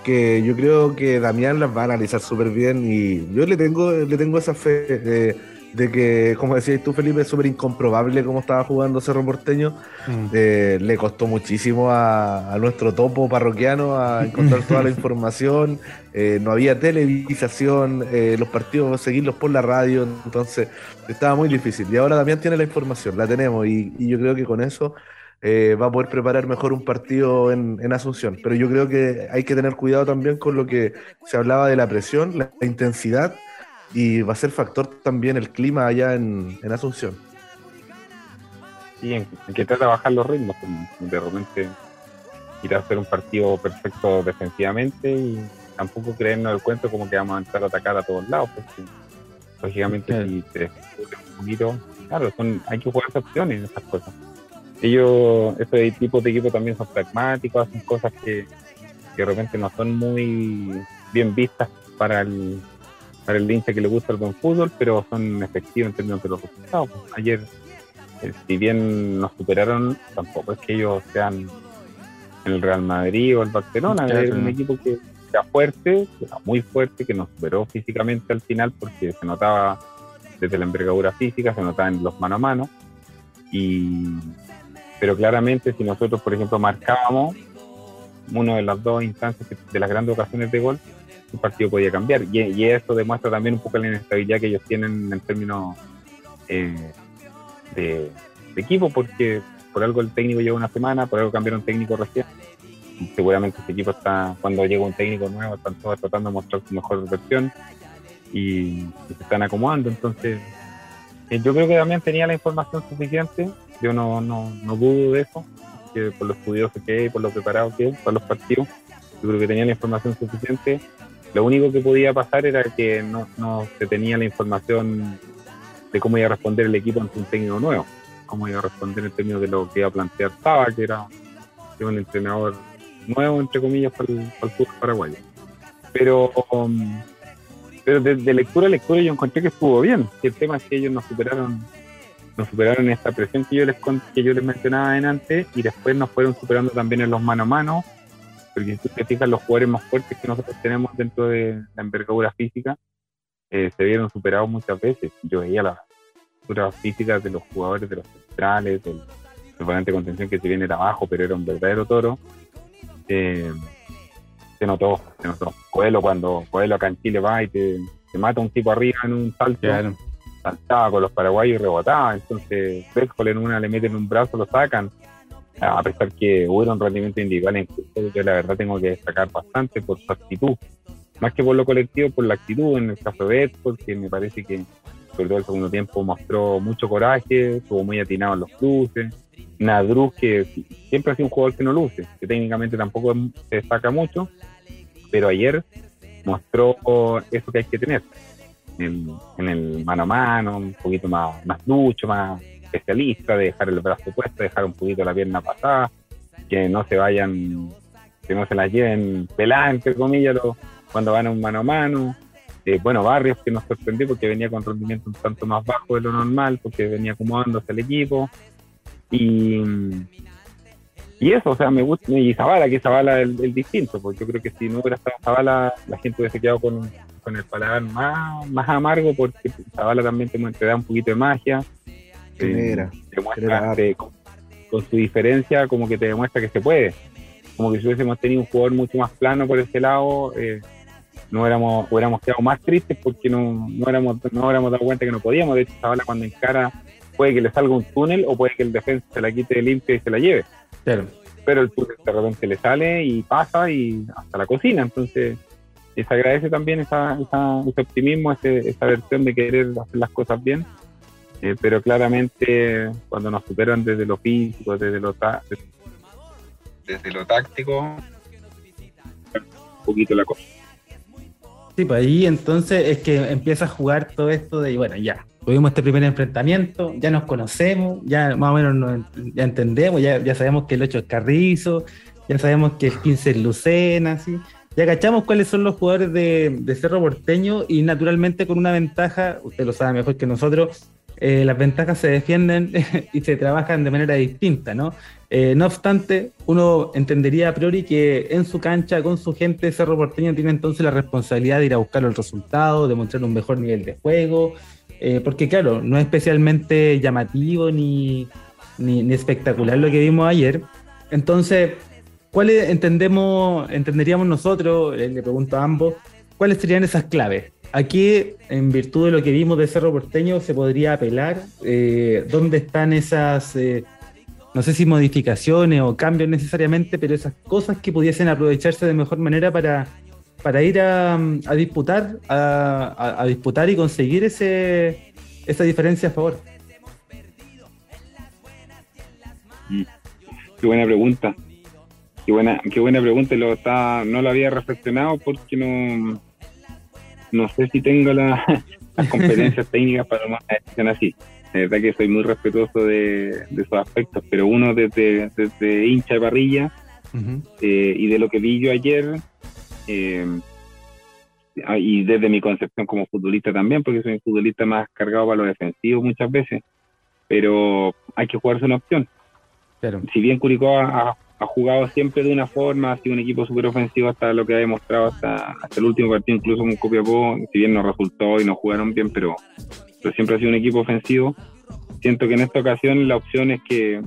C: que yo creo que Damián las va a analizar súper bien y yo le tengo, le tengo esa fe de, que, como decías tú, Felipe, es súper incomprobable cómo estaba jugando Cerro Porteño. Mm. Eh, le costó muchísimo a, nuestro topo parroquiano a encontrar toda la información. Eh, no había televisación, eh, los partidos seguirlos por la radio, entonces estaba muy difícil. Y ahora Damián tiene la información, la tenemos y, y yo creo que con eso eh, va a poder preparar mejor un partido en, Asunción. Pero yo creo que hay que tener cuidado también con lo que se hablaba de la presión, la, intensidad, y va a ser factor también el clima allá en, Asunción.
D: Sí, en, que trata de bajar los ritmos, de repente ir a hacer un partido perfecto defensivamente y tampoco creernos el cuento como que vamos a entrar a atacar a todos lados, porque lógicamente si te un poquito, claro, son, hay que jugar opciones en esas cosas ellos, este tipo de equipo también son pragmáticos, hacen cosas que, de repente no son muy bien vistas para el, para el hincha que le gusta el buen fútbol, pero son efectivos en términos de los resultados. Ayer, eh, si bien nos superaron, tampoco es que ellos sean el Real Madrid o el Barcelona, es un equipo que era fuerte, era muy fuerte, que nos superó físicamente al final porque se notaba desde la envergadura física, se notaba en los mano a mano. Y, pero claramente si nosotros, por ejemplo, marcábamos una de las dos instancias de las grandes ocasiones de gol, el partido podía cambiar. Y, eso demuestra también un poco la inestabilidad que ellos tienen en términos eh, de, equipo, porque por algo el técnico lleva una semana, por algo cambiaron técnico recién. Seguramente este equipo está, cuando llega un técnico nuevo, están todos tratando de mostrar su mejor versión y, se están acomodando. Entonces, eh, yo creo que también tenía la información suficiente yo no, no, no dudo de eso, que por los estudios que hay, por lo preparado que es, para los partidos, yo creo que tenía la información suficiente. Lo único que podía pasar era que no, no se tenía la información de cómo iba a responder el equipo ante un técnico nuevo, cómo iba a responder en términos de lo que iba a plantear Taba, que era, un entrenador nuevo, entre comillas, para el, para el paraguayo. Pero, um, pero de, lectura a lectura yo encontré que estuvo bien. El tema es que ellos nos superaron nos superaron esta presión que yo les que yo les mencionaba en antes y después nos fueron superando también en los mano a mano porque si tú te fijas los jugadores más fuertes que nosotros tenemos dentro de la envergadura física eh, se vieron superados muchas veces yo veía las envergaduras físicas de los jugadores de los centrales del, volante de contención que se viene de abajo pero era un verdadero toro eh, se notó se notó Coelho cuando Coelho acá en Chile va y te, mata un tipo arriba en un salto saltaba con los paraguayos y rebotaba. Entonces, Bécole en una le meten un brazo, lo sacan. A pesar que hubo un rendimiento individual en yo la verdad tengo que destacar bastante por su actitud. Más que por lo colectivo, por la actitud en el caso de Betford, porque me parece que sobre todo el segundo tiempo mostró mucho coraje, estuvo muy atinado en los cruces. Nadruz, que siempre ha sido un jugador que no luce, que técnicamente tampoco se destaca mucho, pero ayer mostró eso que hay que tener en, el mano a mano, un poquito más, más ducho, más especialista, de dejar el brazo puesto, dejar un poquito la pierna pasada, que no se vayan, que no se las lleven peladas, entre comillas, cuando van a un mano a mano. Eh, bueno, Barrios que nos sorprendió porque venía con rendimiento un tanto más bajo de lo normal, porque venía acomodándose el equipo. Y, y eso, o sea, me gusta, y Zavala, que Zavala es el, distinto, porque yo creo que si no hubiera estado Zavala, la gente hubiese quedado con, con el paladar más, más amargo porque Zavala también te, da un poquito de magia. Eh, te muestra con, su diferencia como que te demuestra que se puede. Como que si hubiésemos tenido un jugador mucho más plano por ese lado, eh, no hubiéramos, hubiéramos quedado más tristes porque no, no, éramos, no hubiéramos dado cuenta que no podíamos. De hecho, Zavala cuando encara puede que le salga un túnel o puede que el defensa se la quite limpia y se la lleve. Pero el túnel de repente le sale y pasa y hasta la cocina. Entonces, se agradece también esa, ese optimismo, esa versión de querer hacer las cosas bien, eh, pero claramente cuando nos superan desde lo físico, desde lo, desde lo táctico, un poquito la cosa.
B: Sí, pues ahí entonces es que empieza a jugar todo esto de, bueno, ya, tuvimos este primer enfrentamiento, ya nos conocemos, ya más o menos ya entendemos, ya, ya sabemos que el 8 es Carrizo, ya sabemos que el 15 es Lucena, ¿sí? ya cachamos cuáles son los jugadores de, Cerro Porteño y naturalmente con una ventaja, usted lo sabe mejor que nosotros, eh, las ventajas se defienden y se trabajan de manera distinta, ¿no? Eh, no obstante, uno entendería a priori que en su cancha, con su gente, Cerro Porteño tiene entonces la responsabilidad de ir a buscar el resultado, de mostrar un mejor nivel de juego, eh, porque claro, no es especialmente llamativo ni, ni espectacular lo que vimos ayer. Entonces, ¿Cuáles entendemos, entenderíamos nosotros, le pregunto a ambos, cuáles serían esas claves? Aquí, en virtud de lo que vimos de Cerro Porteño, se podría apelar. Eh, ¿Dónde están esas, eh, no sé si modificaciones o cambios necesariamente, pero esas cosas que pudiesen aprovecharse de mejor manera para, para ir a, disputar, a, disputar y conseguir ese, esa diferencia a favor?
D: Mm. Qué buena pregunta. Qué buena, qué buena pregunta, lo está, no lo había reflexionado porque no, no sé si tengo las competencias técnicas para tomar una decisión así. La verdad que soy muy respetuoso de, esos aspectos, pero uno desde, desde hincha de parrilla eh, y de lo que vi yo ayer, eh, y desde mi concepción como futbolista también, porque soy un futbolista más cargado para lo defensivo muchas veces, pero hay que jugarse una opción. Si bien Curicó ha, ha jugado siempre de una forma, ha sido un equipo súper ofensivo hasta lo que ha demostrado hasta, el último partido, incluso con Copiapó, si bien no resultó y no jugaron bien, pero siempre ha sido un equipo ofensivo. Siento que en esta ocasión la opción es que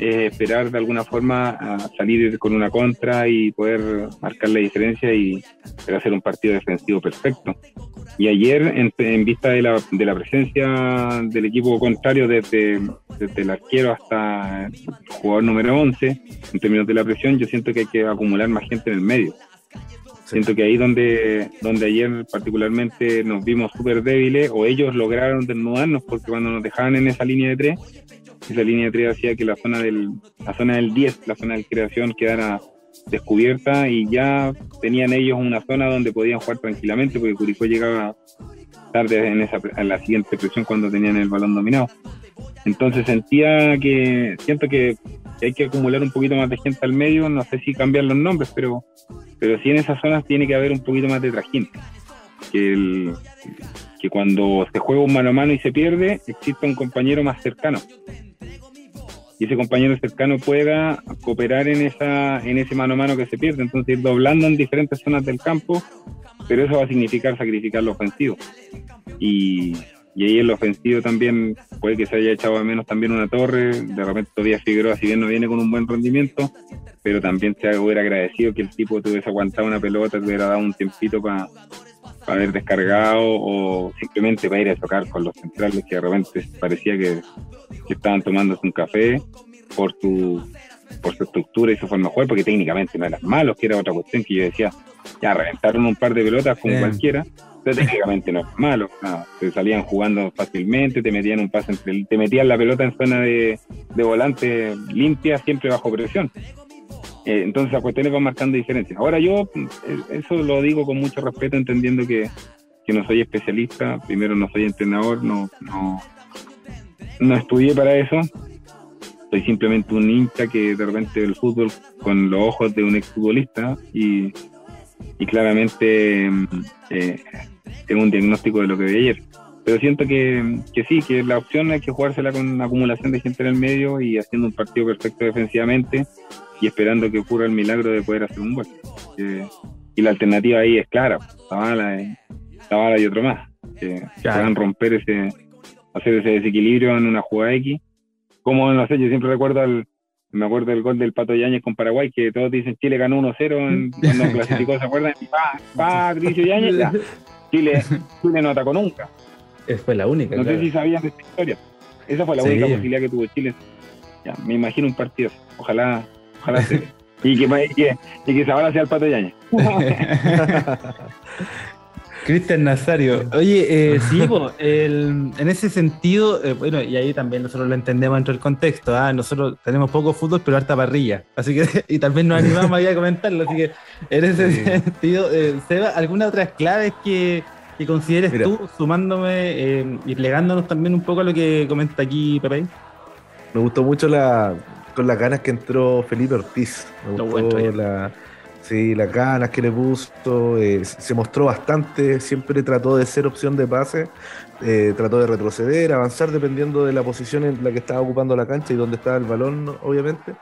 D: es esperar de alguna forma a salir con una contra y poder marcar la diferencia y hacer un partido defensivo perfecto. Y ayer, en, vista de la, de la, presencia del equipo contrario desde, desde, el arquero hasta el jugador número 11, en términos de la presión, yo siento que hay que acumular más gente en el medio. Siento que ahí donde, donde ayer particularmente nos vimos súper débiles, o ellos lograron desnudarnos, porque cuando nos dejaban en esa línea de tres, esa línea de tres hacía que la zona del, la zona del 10, la zona de creación quedara descubierta y ya tenían ellos una zona donde podían jugar tranquilamente porque Curicó llegaba estar en, esa, en la siguiente presión cuando tenían el balón dominado. Entonces sentía que, siento que hay que acumular un poquito más de gente al medio, no sé si cambiar los nombres, pero, pero sí en esas zonas tiene que haber un poquito más de trajín. Que, el, que cuando se juega un mano a mano y se pierde, exista un compañero más cercano. Y ese compañero cercano pueda cooperar en, esa, en ese mano a mano que se pierde. Entonces ir doblando en diferentes zonas del campo, pero eso va a significar sacrificar lo ofensivo. Y, y ahí en lo ofensivo también puede que se haya echado a menos también una torre, de repente todavía Figueroa si bien no viene con un buen rendimiento, pero también se hubiera agradecido que el tipo tuviese aguantado una pelota, te hubiera dado un tiempito para haber descargado o simplemente para ir a tocar con los centrales que de repente parecía que, estaban tomándose un café por su por su estructura y su forma de jugar, porque técnicamente no eran malos, que era otra cuestión que yo decía, ya reventaron un par de pelotas como cualquiera, técnicamente no es malo, te salían jugando fácilmente, te metían un pase entre, te metían la pelota en zona de, volante limpia, siempre bajo presión. Eh, entonces las cuestiones van marcando diferencias. Ahora yo eh, eso lo digo con mucho respeto, entendiendo que, que no soy especialista, primero no soy entrenador, no, no, no estudié para eso, soy simplemente un hincha que de repente el fútbol con los ojos de un exfutbolista y, y claramente eh, tengo un diagnóstico de lo que vi ayer. Pero siento que, que sí, que la opción es que jugársela con una acumulación de gente en el medio y haciendo un partido perfecto defensivamente y esperando que ocurra el milagro de poder hacer un gol. y la alternativa ahí es clara, Zavala, Zavala y otro más, que puedan romper ese, hacer ese desequilibrio en una jugada X. Como, no sé, yo siempre recuerdo al, me acuerdo del gol del Pato Yáñez con Paraguay, que todos dicen Chile ganó 1-0 cuando clasificó, ¿se acuerdan? Pa, pa, Patricio Yáñez. Chile, Chile no atacó nunca.
B: Esa fue la única.
D: No sé si sabían de esta historia. Esa fue la única posibilidad que tuvo Chile. Ya, me imagino un partido. Ojalá, ojalá se y que, y que, y que Zavala sea el Pato Yañez.
B: Cristian Nazario. Oye, eh, sí, el, en ese sentido, eh, bueno, y ahí también nosotros lo entendemos dentro del contexto. ¿ah? Nosotros tenemos poco fútbol, pero harta parrilla. Así que, y tal vez nos animamos ahí a comentarlo. Así que, en ese sentido, eh, Seba, ¿alguna otras claves que, que consideres tú, sumándome eh, y plegándonos también un poco a lo que comenta aquí Pepe?
C: Me gustó mucho la con las ganas que entró Felipe Ortiz. Me gustó la Sí, las ganas que le puso, eh, se mostró bastante, siempre trató de ser opción de pase, eh, trató de retroceder, avanzar dependiendo de la posición en la que estaba ocupando la cancha y dónde estaba el balón, obviamente.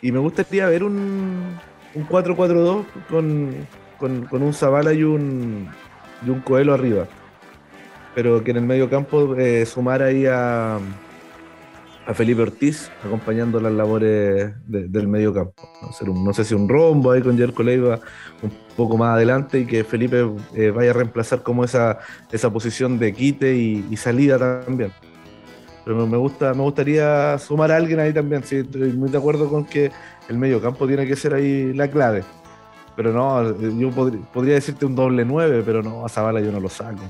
C: Y me gustaría ver un, un 4-4-2 con, con, un Zavala y un, y un Coelho arriba. Pero que en el medio campo eh, sumara ahí a Felipe Ortiz acompañando las labores del medio campo. ¿no? sé si un rombo ahí con Jerko Leiva un poco más adelante y que Felipe eh, vaya a reemplazar como esa, esa posición de quite y, salida también. Pero me, gusta, me gustaría sumar a alguien ahí también. Sí, estoy muy de acuerdo con que el medio campo tiene que ser ahí la clave. Pero no, yo podría decirte un doble nueve, pero no, a Zavala yo no lo saco.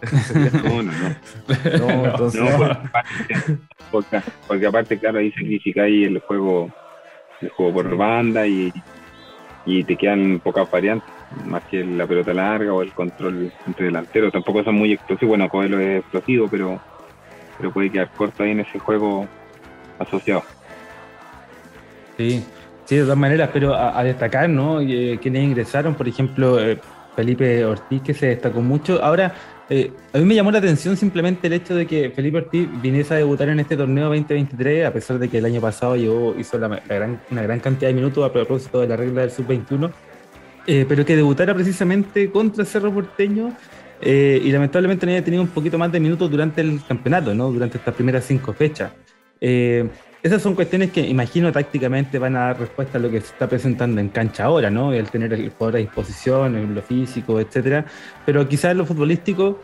D: no, no, no. no, porque, aparte, claro, ahí ahí el juego, el juego por banda y, y te quedan pocas variantes, más que la pelota larga o el control entre delanteros. Tampoco son muy explosivos, bueno, Coelho es explosivo, pero, pero puede quedar corto ahí en ese juego asociado.
B: Sí, sí, de todas maneras, pero a, destacar, ¿no? Eh, quienes ingresaron, por ejemplo, eh, Felipe Ortiz, que se destacó mucho. Ahora, eh, a mí me llamó la atención simplemente el hecho de que Felipe Ortiz viniese a debutar en este torneo 2023, a pesar de que el año pasado hizo la, una gran cantidad de minutos a propósito de la regla del sub-21, eh, pero que debutara precisamente contra Cerro Porteño y lamentablemente no haya tenido un poquito más de minutos durante el campeonato, ¿no? durante estas primeras cinco fechas. Esas son cuestiones que imagino tácticamente van a dar respuesta a lo que se está presentando en cancha ahora, ¿no? El tener el jugador a disposición, en lo físico, etcétera. Pero quizás en lo futbolístico,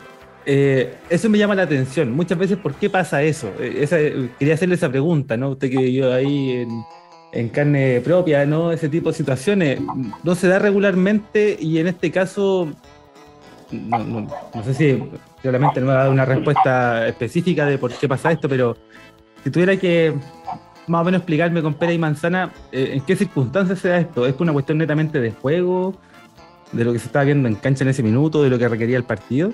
B: eh, eso me llama la atención. Muchas veces, ¿por qué pasa eso? Eh, quería hacerle esa pregunta, ¿no? Usted que yo ahí en, carne propia, ¿no? Ese tipo de situaciones no se da regularmente y en este caso, no, sé si realmente no me va a dar una respuesta específica de por qué pasa esto, pero si tuviera que más o menos explicarme con pera y manzana eh, en qué circunstancias se da esto. ¿Es una cuestión netamente de juego, de lo que se estaba viendo en cancha en ese minuto, de lo que requería el partido?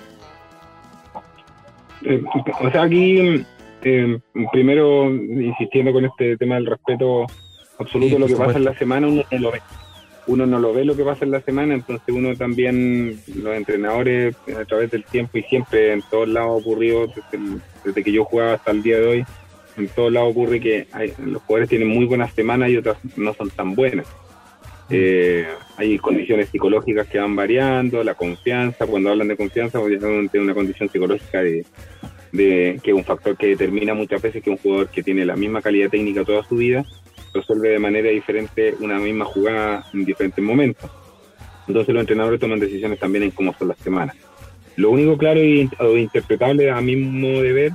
D: Eh, o sea, aquí eh, primero insistiendo con este tema del respeto absoluto, lo que pasa en la semana uno no lo ve. Uno no lo ve lo que pasa en la semana, entonces uno también, los entrenadores a través del tiempo y siempre en todos lados ocurrió, desde, desde que yo jugaba hasta el día de hoy, en todos lados ocurre que los jugadores tienen muy buenas semanas y otras no son tan buenas. Eh, hay condiciones psicológicas que van variando, la confianza, cuando hablan de confianza, obviamente una condición psicológica de, que es un factor que determina muchas veces que un jugador que tiene la misma calidad técnica toda su vida resuelve de manera diferente una misma jugada en diferentes momentos. Entonces los entrenadores toman decisiones también en cómo son las semanas. Lo único claro e interpretable a mi modo de ver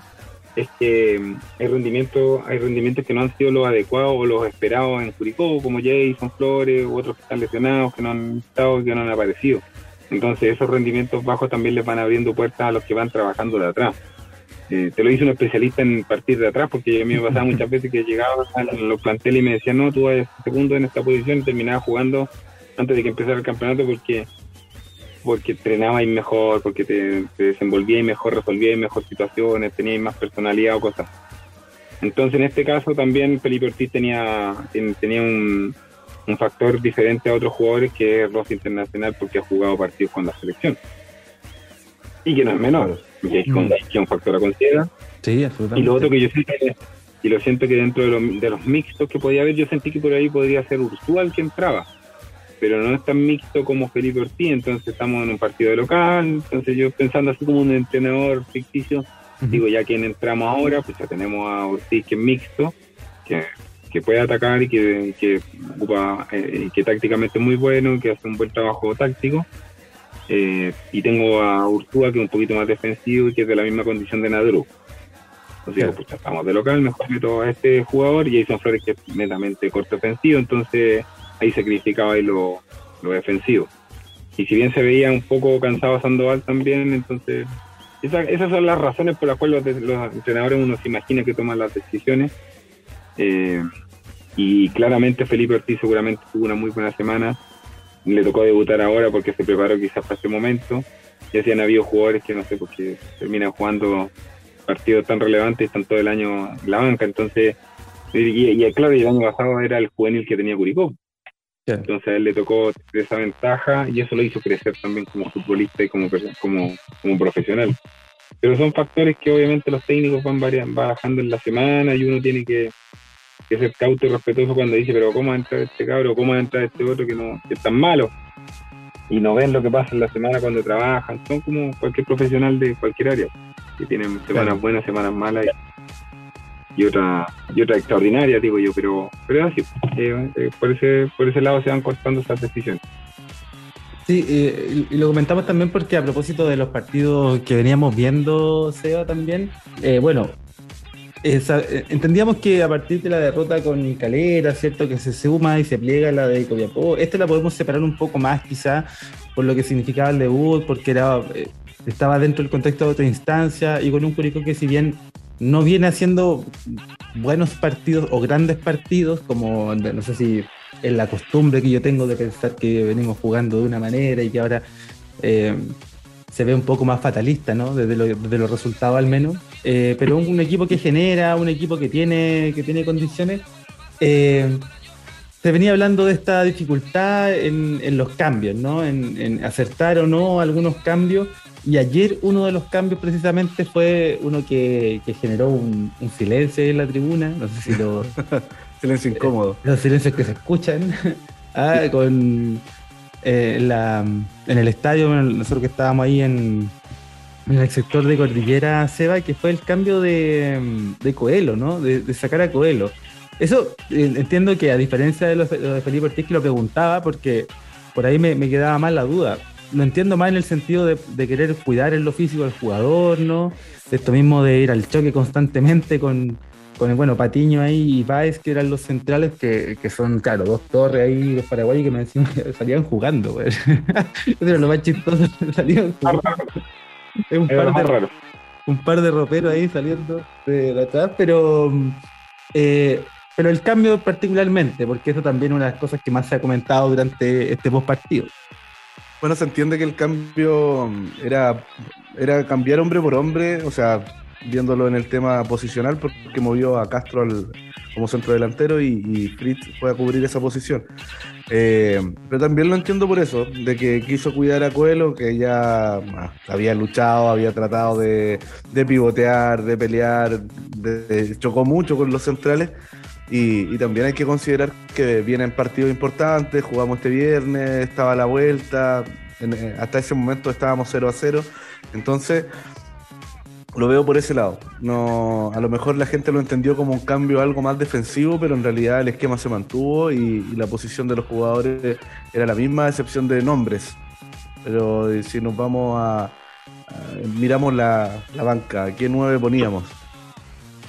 D: es que mm, hay rendimientos, hay rendimientos que no han sido los adecuados o los esperados en Curicó, como Jason Flores u otros que están lesionados, que no han estado, que no han aparecido. Entonces esos rendimientos bajos también les van abriendo puertas a los que van trabajando de atrás. Eh, te lo dice un especialista en partir de atrás, porque a mí me pasaba muchas veces que llegaba a los planteles y me decían, no, tú vas segundo en esta posición y terminaba jugando antes de que empezara el campeonato porque porque entrenabais mejor, porque te, te desenvolvíais mejor, resolvíais mejor situaciones, teníais más personalidad o cosas. Entonces, en este caso también Felipe Ortiz tenía, tenía un, factor diferente a otros jugadores que es Rossi Internacional porque ha jugado partidos con la selección. Y que no es menor, que es, un factor a considerar.
B: Sí,
D: absolutamente. Y lo otro que yo siento y lo siento que dentro de, de los mixtos que podía haber, yo sentí que por ahí podría ser Ursual que entraba pero no es tan mixto como Felipe Ortiz, entonces estamos en un partido de local, entonces yo pensando así como un entrenador ficticio, digo, ya quien entramos ahora, pues ya tenemos a Ortiz que es mixto, que, que puede atacar y que, que ocupa, eh, que tácticamente es muy bueno, que hace un buen trabajo táctico. Eh, y tengo a Ursúa que es un poquito más defensivo y que es de la misma condición de Nadru. Entonces, pues ya estamos de local, mejor meto a este jugador y Jason Flores que es netamente corto ofensivo, entonces ahí sacrificaba ahí lo, lo defensivo. Y si bien se veía un poco cansado Sandoval también, entonces esas son las razones por las cuales los, entrenadores uno se imagina que toman las decisiones. Eh, y claramente Felipe Ortiz seguramente tuvo una muy buena semana. Le tocó debutar ahora porque se preparó quizás para este momento. Ya se han habido jugadores que no sé, porque terminan jugando partidos tan relevantes y están todo el año en la banca. Entonces, y, y claro, el año pasado era el juvenil que tenía Curicó. Entonces a él le tocó esa ventaja y eso lo hizo crecer también como futbolista y como, como, como profesional. Pero son factores que obviamente los técnicos van bajando en la semana y uno tiene que, ser cauto y respetuoso cuando dice, pero ¿cómo va a entrar este cabro? ¿Cómo va a entrar este otro que no que es tan malo? Y no ven lo que pasa en la semana cuando trabajan. Son como cualquier profesional de cualquier área, que tienen semanas buenas, semanas malas y otra y otra extraordinaria, digo yo, pero, pero así. Eh, eh, por, ese, por ese lado se van cortando esas decisiones.
B: Sí, eh, y lo comentamos también porque a propósito de los partidos que veníamos viendo, Seba, también, bueno, entendíamos que a partir de la derrota con Calera, ¿cierto? Que se suma y se pliega la de Copiapó, esta la podemos separar un poco más quizá por lo que significaba el debut, porque era estaba dentro del contexto de otra instancia y con un Curicó que si bien no viene haciendo buenos partidos o grandes partidos, como no sé si es la costumbre que yo tengo de pensar que venimos jugando de una manera y que ahora eh, se ve un poco más fatalista, ¿no? Desde, los resultados al menos. Eh, pero un, equipo que genera, un equipo que tiene, que tiene condiciones. Eh, se venía hablando de esta dificultad en, los cambios, ¿no? En, acertar o no algunos cambios y ayer uno de los cambios precisamente fue uno que, generó un, silencio en la tribuna, no sé si lo...
C: silencio incómodo.
B: los silencios que se escuchan. ah, con eh, la, en el estadio, nosotros que estábamos ahí en, el sector de Cordillera Seba, que fue el cambio de, de Coelho, ¿no? De, sacar a Coelho. Eso eh, entiendo que a diferencia de los de Felipe Ortiz que lo preguntaba, porque por ahí me, me quedaba mal la duda lo entiendo más en el sentido de, querer cuidar en lo físico al jugador, ¿no? Esto mismo de ir al choque constantemente con, el bueno Patiño ahí y Baez, que eran los centrales, que, son, claro, dos torres ahí, los paraguayos que me decían que salían jugando, güey. Eso lo más chistoso, salían jugando. Es un par, de, un par de roperos ahí saliendo de atrás, pero, eh, pero el cambio particularmente, porque eso también es una de las cosas que más se ha comentado durante este post partido.
C: Bueno, se entiende que el cambio era, era cambiar hombre por hombre, o sea, viéndolo en el tema posicional, porque movió a Castro como centro delantero y, Fritz fue a cubrir esa posición. Eh, pero también lo entiendo por eso, de que quiso cuidar a Coelho, que ya ah, había luchado, había tratado de, pivotear, de pelear, chocó mucho con los centrales. Y, también hay que considerar que vienen partidos importantes, jugamos este viernes, estaba la vuelta, eh, hasta ese momento estábamos 0 a 0. Entonces, lo veo por ese lado. No, a lo mejor la gente lo entendió como un cambio algo más defensivo, pero en realidad el esquema se mantuvo y, la posición de los jugadores era la misma, a excepción de nombres. Pero eh, si nos vamos a, miramos la, banca, ¿qué nueve poníamos?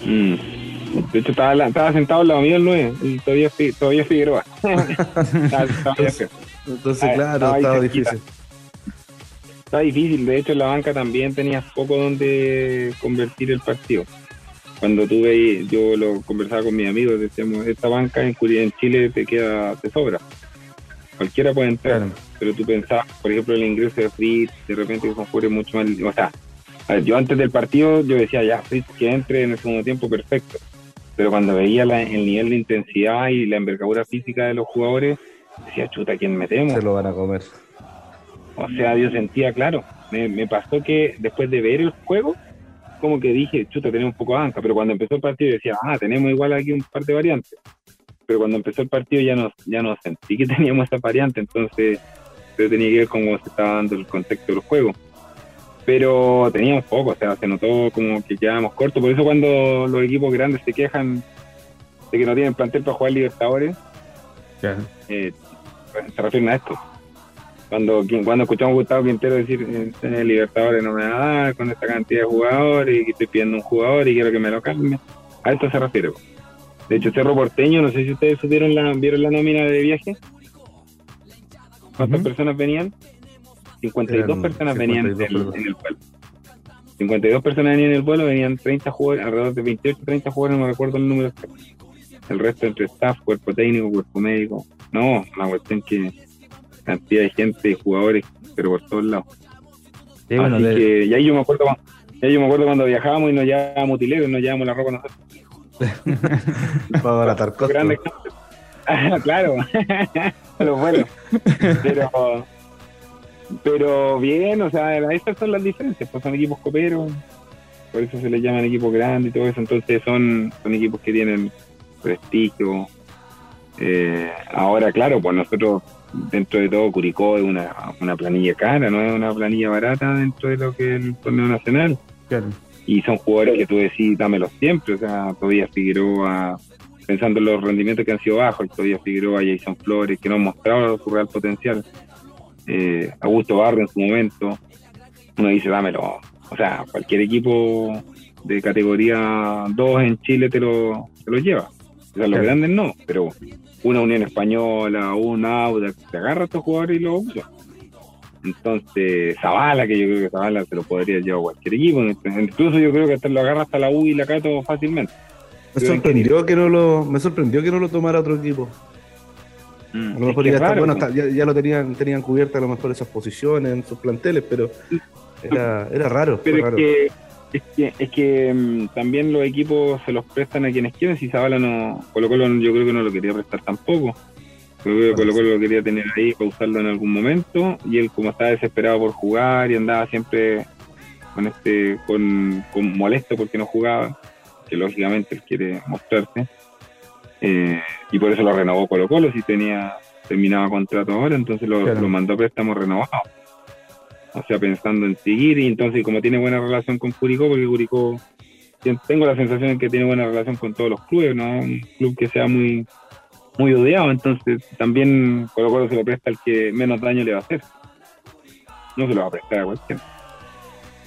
D: Mm. De hecho, estaba, estaba, sentado al lado mío el 9 y todavía, todavía Figueroa.
C: Entonces, claro, estaba difícil
D: está difícil. De hecho, en la banca también tenías poco donde convertir el partido. Cuando tuve, yo lo conversaba con mis amigos, decíamos, esta banca en, en Chile te queda, te sobra. Cualquiera puede entrar, pero tú pensabas, por ejemplo, el ingreso de Fritz, de repente que son jugadores mucho más... O sea, yo antes del partido yo decía, ya, Fritz que entre en el segundo tiempo, perfecto. Pero cuando veía el nivel de intensidad y la envergadura física de los jugadores, decía, chuta, ¿quién metemos?
C: Se lo van a comer.
D: O sea, yo sentía, claro, me, pasó que después de ver el juego, como que dije, chuta, tenemos un poco de banca, pero cuando empezó el partido decía, ah, tenemos igual aquí un par de variantes. Pero cuando empezó el partido ya no, ya no sentí que teníamos esa variante, entonces yo tenía que ver cómo se estaba dando el contexto del juego. Pero teníamos poco, o sea, se notó como que quedábamos cortos, por eso cuando los equipos grandes se quejan de que no tienen plantel para jugar Libertadores, eh, se refieren a esto cuando, cuando escuchamos a Gustavo Quintero decir en el Libertadores no me va a dar con esta cantidad de jugadores y que estoy pidiendo un jugador y quiero que me lo calme, a esto se refiere. De hecho, Cerro Porteño, no sé si ustedes supieron la, vieron la nómina de viaje. ¿Cuántas personas venían? 52 personas venían en, el vuelo. 52 personas venían en el vuelo, venían 30 jugadores, alrededor de 28, 30 jugadores, no recuerdo el número El resto entre staff, cuerpo técnico, cuerpo médico. No, la cuestión que cantidad de gente, de jugadores, pero por todos lados. y ahí yo me acuerdo cuando, yo me acuerdo cuando viajábamos y nos llevábamos utileros, nos llevábamos la ropa nosotros.
C: Para baratar costos.
D: claro, pero bueno, pero, pero bien, o sea, esas son las diferencias, pues son equipos coperos, por eso se les llaman equipos grandes y todo eso, entonces son, son equipos que tienen prestigio. Eh, ahora, claro, pues nosotros dentro de todo Curicó es una, una, planilla cara, no es una planilla barata dentro de lo que es el torneo nacional. Y son jugadores que tú decís, dámelos siempre, o sea, todavía Figueroa, pensando en los rendimientos que han sido bajos, todavía Figueroa, Jason Flores, que no han mostrado su real potencial. Eh, Augusto Barrio en su momento, uno dice, dámelo. O sea, cualquier equipo de categoría 2 en Chile te lo, te lo lleva. O sea, los grandes no, pero una Unión Española, un Audax, se agarra a estos jugadores y los usa. Entonces, Zavala, que yo creo que Zavala se lo podría llevar a cualquier equipo, incluso yo creo que hasta lo agarra hasta la U y la Cato fácilmente.
C: Me sorprendió que no lo, me sorprendió que no lo tomara otro equipo. Mm, a lo mejor ya, bueno, ya, lo tenían, tenían cubierta a lo mejor esas posiciones en sus planteles, pero era, era raro.
D: Pero
C: es
D: que es que, es que mm, también los equipos se los prestan a quienes quieren. Si Zabala no, Colo Colo yo creo que no lo quería prestar tampoco. Creo que Colo Colo lo quería tener ahí para usarlo en algún momento. Y él, como estaba desesperado por jugar y andaba siempre con este con, molesto porque no jugaba, que lógicamente él quiere mostrarse. Eh, y por eso lo renovó Colo Colo si tenía terminaba contrato ahora, entonces lo, lo mandó a préstamo renovado o sea, pensando en seguir, y entonces como tiene buena relación con Curicó, porque Curicó, tengo la sensación de que tiene buena relación con todos los clubes, ¿no? Un club que sea muy muy odiado, entonces también Colo Colo se lo presta al que menos daño le va a hacer. No se lo va a prestar a cualquiera.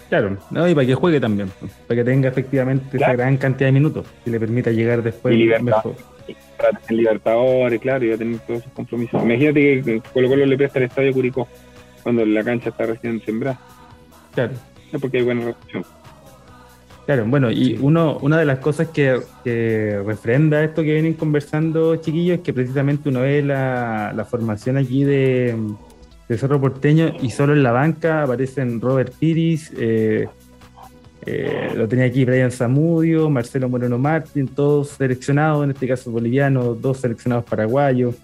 B: Claro, no, y para que juegue también, para que tenga efectivamente esa gran cantidad de minutos y le permita llegar después
D: y mejor. En Libertadores, claro, y va a tener todos esos compromisos. Imagínate que Colo Colo le presta el estadio Curicó cuando la cancha está recién sembrada.
B: Claro.
D: Es porque hay buena recepción.
B: Claro, bueno, y uno, una de las cosas que, refrenda esto que vienen conversando, chiquillos, es que precisamente uno ve la, formación aquí de, Cerro Porteño y solo en la banca aparecen Robert Piris, eh, Eh, lo tenía aquí Brian Zamudio, Marcelo Moreno Martín, todos seleccionados, en este caso bolivianos, dos seleccionados paraguayos,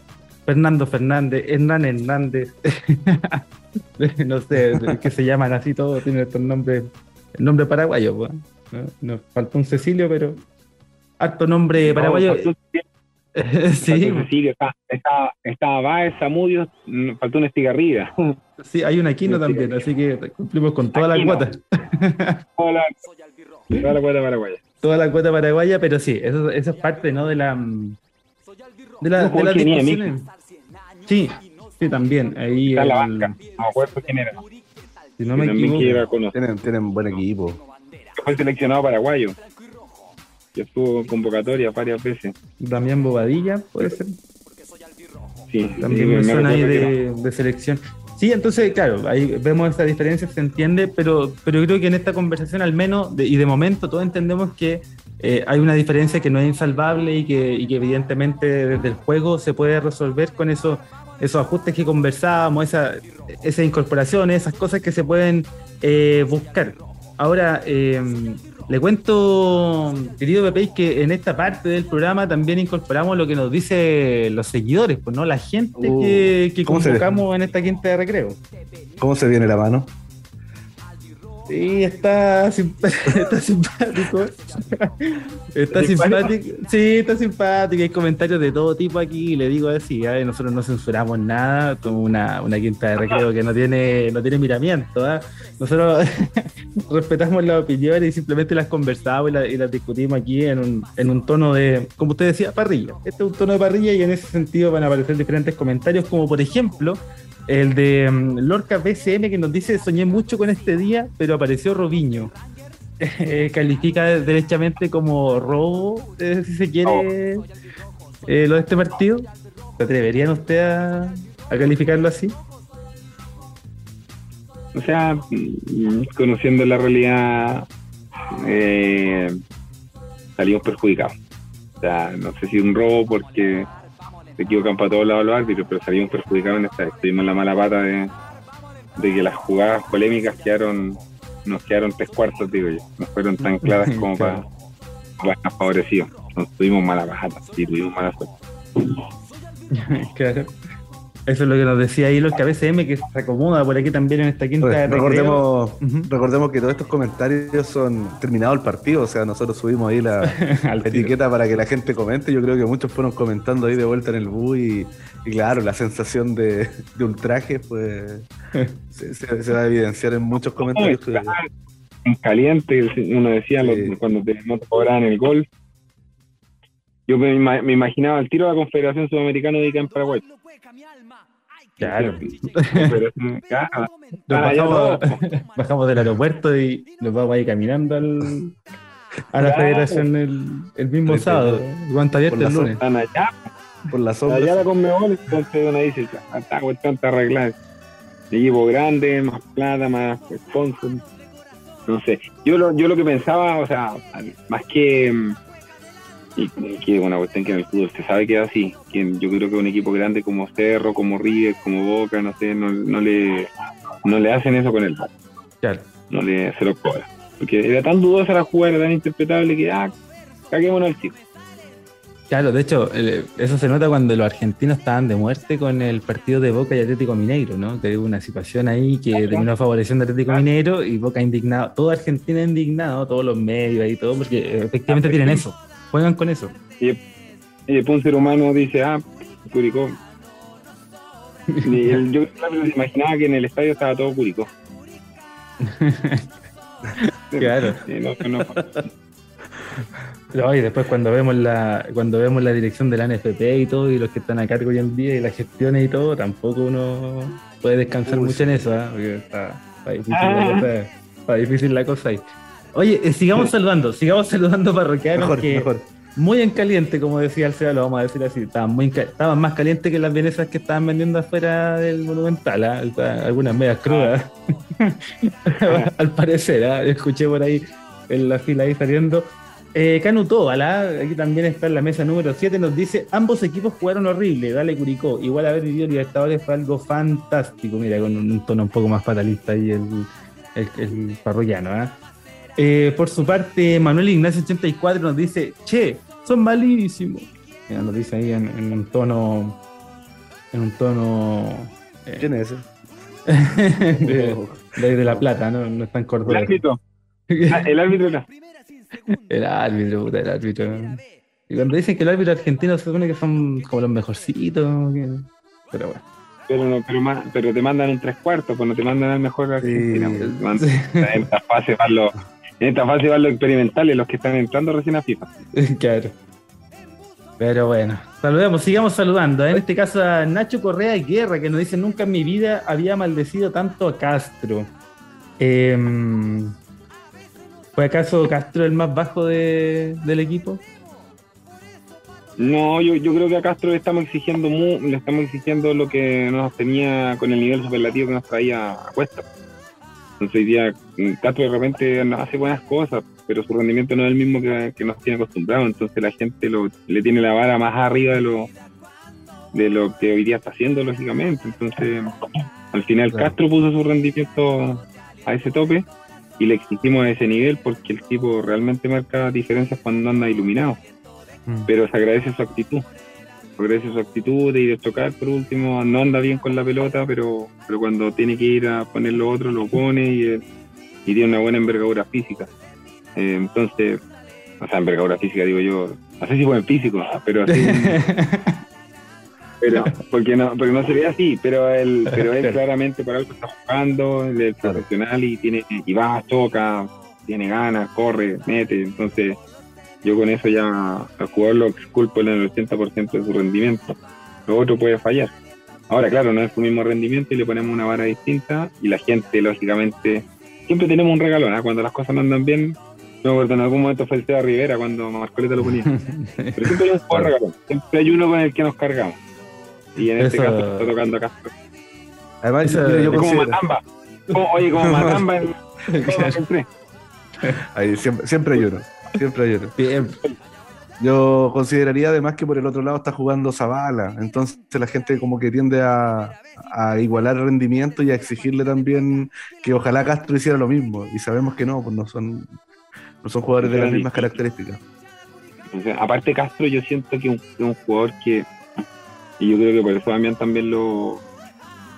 B: Fernando Fernández, Hernán Hernández, no sé, que se llaman así todos, tienen estos nombres, el nombre paraguayo, pues, Nos faltó un Cecilio, pero harto nombre paraguayo.
D: sí. Cecilio, estaba, estaba Baez, Zamudio, mm, faltó una estigarrida.
B: Sí, hay un Aquino también, así que cumplimos con toda la cuota.
D: Toda la, toda la cuota paraguaya.
B: Toda la cuota paraguaya, pero sí, eso, eso es parte ¿no? de la de, la, de las discusiones. Sí, sí, también. Ahí
D: Está la banca, no me acuerdo quién era.
B: Si no me equivoco.
C: Tienen, tienen buen equipo.
D: Fue seleccionado paraguayo. Ya estuvo convocatoria varias veces.
B: Damián Bobadilla, puede ser.
D: Sí,
B: también
D: sí,
B: me suena ahí de, de, selección. Sí, entonces, claro, ahí vemos esta diferencia, se entiende, pero, pero creo que en esta conversación, al menos, de, y de momento, todos entendemos que eh, hay una diferencia que no es insalvable y que, y que, evidentemente desde el juego se puede resolver con esos, esos ajustes que conversábamos, esa, esas incorporaciones, esas cosas que se pueden eh, buscar. Ahora, eh, le cuento, querido Pepe, que en esta parte del programa también incorporamos lo que nos dicen los seguidores, pues no la gente uh, que, que convocamos en esta quinta de recreo.
C: ¿Cómo se viene la mano?
B: Sí, está, está simpático. Está simpático. Sí, está simpático. Hay comentarios de todo tipo aquí. Le digo así, ¿eh? nosotros no censuramos nada. Como una, una quinta de recreo que no tiene, no tiene miramiento. ¿eh? Nosotros respetamos las opiniones y simplemente las conversamos y, la, y, las discutimos aquí en un, en un tono de, como usted decía, parrilla. Este es un tono de parrilla y en ese sentido van a aparecer diferentes comentarios, como por ejemplo el de um, Lorca BCM que nos dice, soñé mucho con este día, pero apareció Robiño. Eh, califica derechamente como robo, eh, si se quiere, oh. eh, lo de este partido. ¿Se atreverían usted a, a calificarlo así?
D: O sea, conociendo la realidad, eh, salimos perjudicados. O sea, no sé si un robo porque se equivocan para todos lados los árbitros, pero salimos perjudicados en esta vez. Tuvimos la mala pata de, de que las jugadas polémicas quedaron, nos quedaron tres cuartos, digo yo. No fueron tan claras como para, para favorecidos. Nos tuvimos mala pata, sí, tuvimos mala suerte.
B: claro. Eso es lo que nos decía ahí los KBCM, que se acomoda por aquí también en esta quinta.
C: Pues, recordemos, uh -huh. recordemos que todos estos comentarios son terminado el partido, o sea, nosotros subimos ahí la, la etiqueta para que la gente comente. Yo creo que muchos fueron comentando ahí de vuelta en el bus y, y claro, la sensación de, de ultraje pues se, se, se, va a evidenciar en muchos comentarios.
D: Que... Caliente, uno decía sí. cuando te, no te cobraban el gol. Yo me, me, imaginaba el tiro de la Confederación Sudamericana de en Paraguay.
B: Claro. bajamos, bajamos, del aeropuerto y nos vamos ahí caminando al, a la claro. federación el, el mismo sábado. Guanta abierto el lunes.
D: Están allá.
C: Por la sombra.
D: Allá la Conmebol, entonces uno dice, esta cuestión está arreglada. Equipo grande, más plata, más sponsor. No sé. Yo lo, yo lo que pensaba, o sea, más que y, y que una cuestión que en el fútbol se sabe que es así. Que yo creo que un equipo grande como Cerro, como River, como Boca, no sé, no, no le no le hacen eso con el
B: claro.
D: No le se lo cobra. Porque era tan dudosa la jugada, era tan interpretable que ah, caguémonos al chico.
B: Claro, de hecho, eso se nota cuando los argentinos estaban de muerte con el partido de Boca y Atlético Mineiro, ¿no? Que hubo una situación ahí que terminó favoreciendo a Atlético. Mineiro y Boca indignado, toda Argentina indignado, todos los medios y todo, porque efectivamente tienen eso juegan con eso.
D: Y, y después un ser humano dice, ah, Curicó. Y el, yo me imaginaba que en el estadio estaba todo Curicó.
B: claro.
D: Sí, no, no.
B: No, y después cuando vemos la cuando vemos la dirección de la NFP y todo y los que están a cargo hoy en día y las gestiones y todo, tampoco uno puede descansar Uy, mucho sí. en eso, ¿eh? porque está, está, difícil ah. la cosa, está difícil la cosa ahí. Oye, eh, sigamos saludando, sigamos saludando parroquianos
C: mejor,
B: que
C: mejor.
B: muy en caliente, como decía el Seba, lo vamos a decir así, estaban, muy estaban más calientes que las vienesas que estaban vendiendo afuera del Monumental, ¿eh? algunas medias crudas, al parecer, ¿eh? escuché por ahí en la fila ahí saliendo. Eh, Canu aquí también está en la mesa número 7, nos dice, ambos equipos jugaron horrible, dale Curicó, igual haber vivido Libertadores fue algo fantástico, mira, con un tono un poco más fatalista ahí el, el, el parroquiano, ¿eh? Eh, por su parte, Manuel Ignacio 84 nos dice, che, son malísimos. nos dice ahí en, un tono... En un tono...
C: Eh, ¿Quién es ese?
B: de, La Plata, ¿no? No está en Córdoba.
D: El árbitro. Ah, el árbitro no.
B: El árbitro, puta, el árbitro. Y cuando dicen que el árbitro argentino se supone que son como los mejorcitos, pero bueno.
D: Pero, no, pero, pero te mandan en tres cuartos, pues no te mandan al mejor argentino. Pues, en esta fase van los, en esta fase van los experimentales, los que están entrando recién a FIFA.
B: claro. Pero bueno, saludemos, sigamos saludando. En este caso a Nacho Correa Guerra, que nos dice, nunca en mi vida había maldecido tanto a Castro. Em, ¿Fue acaso Castro el más bajo del equipo?
D: No, yo, yo creo que a Castro le estamos exigiendo le estamos exigiendo lo que nos tenía con el nivel superlativo que nos traía a cuesta. Entonces hoy día mm, Castro de repente hace buenas cosas, pero su rendimiento no es el mismo que, nos tiene acostumbrado. Entonces la gente lo, le tiene la vara más arriba de lo de lo que hoy día está haciendo, lógicamente. Entonces, al final Castro puso su rendimiento a ese tope y le exigimos a ese nivel porque el tipo realmente marca diferencias cuando anda iluminado. Mm. pero se agradece su actitud. Agradece su actitud de ir a tocar por último, no anda bien con la pelota, pero, pero cuando tiene que ir a poner lo otro, lo pone y, tiene una buena envergadura física. Eh, entonces, o sea, envergadura física digo yo, no sé si buen físico, pero así. pero porque no porque no se ve así pero él pero él claramente para algo está jugando él es profesional y tiene y va toca tiene ganas corre mete entonces yo con eso ya al jugador lo exculpo en el 80% de su rendimiento. Lo otro puede fallar. Ahora, claro, no es su mismo rendimiento y le ponemos una vara distinta y la gente, lógicamente, siempre tenemos un regalón. ¿ah? Cuando las cosas no andan bien, no en algún momento fue el Seba Rivera cuando Marcoleta lo ponía. Pero siempre hay un jugador regalón. Siempre hay uno con el que nos cargamos. Y en este caso está tocando a Castro.
C: Además, yo
D: como Matamba. oye, como Matamba en,
C: Ahí siempre, siempre hay uno. Siempre hay Yo consideraría además que por el otro lado está jugando Zavala, entonces la gente como que tiende a, igualar rendimiento y a exigirle también que ojalá Castro hiciera lo mismo, y sabemos que no, pues no son, no son jugadores de las mismas características.
D: aparte Castro yo siento que es un, jugador que, y yo creo que por eso Damián también lo,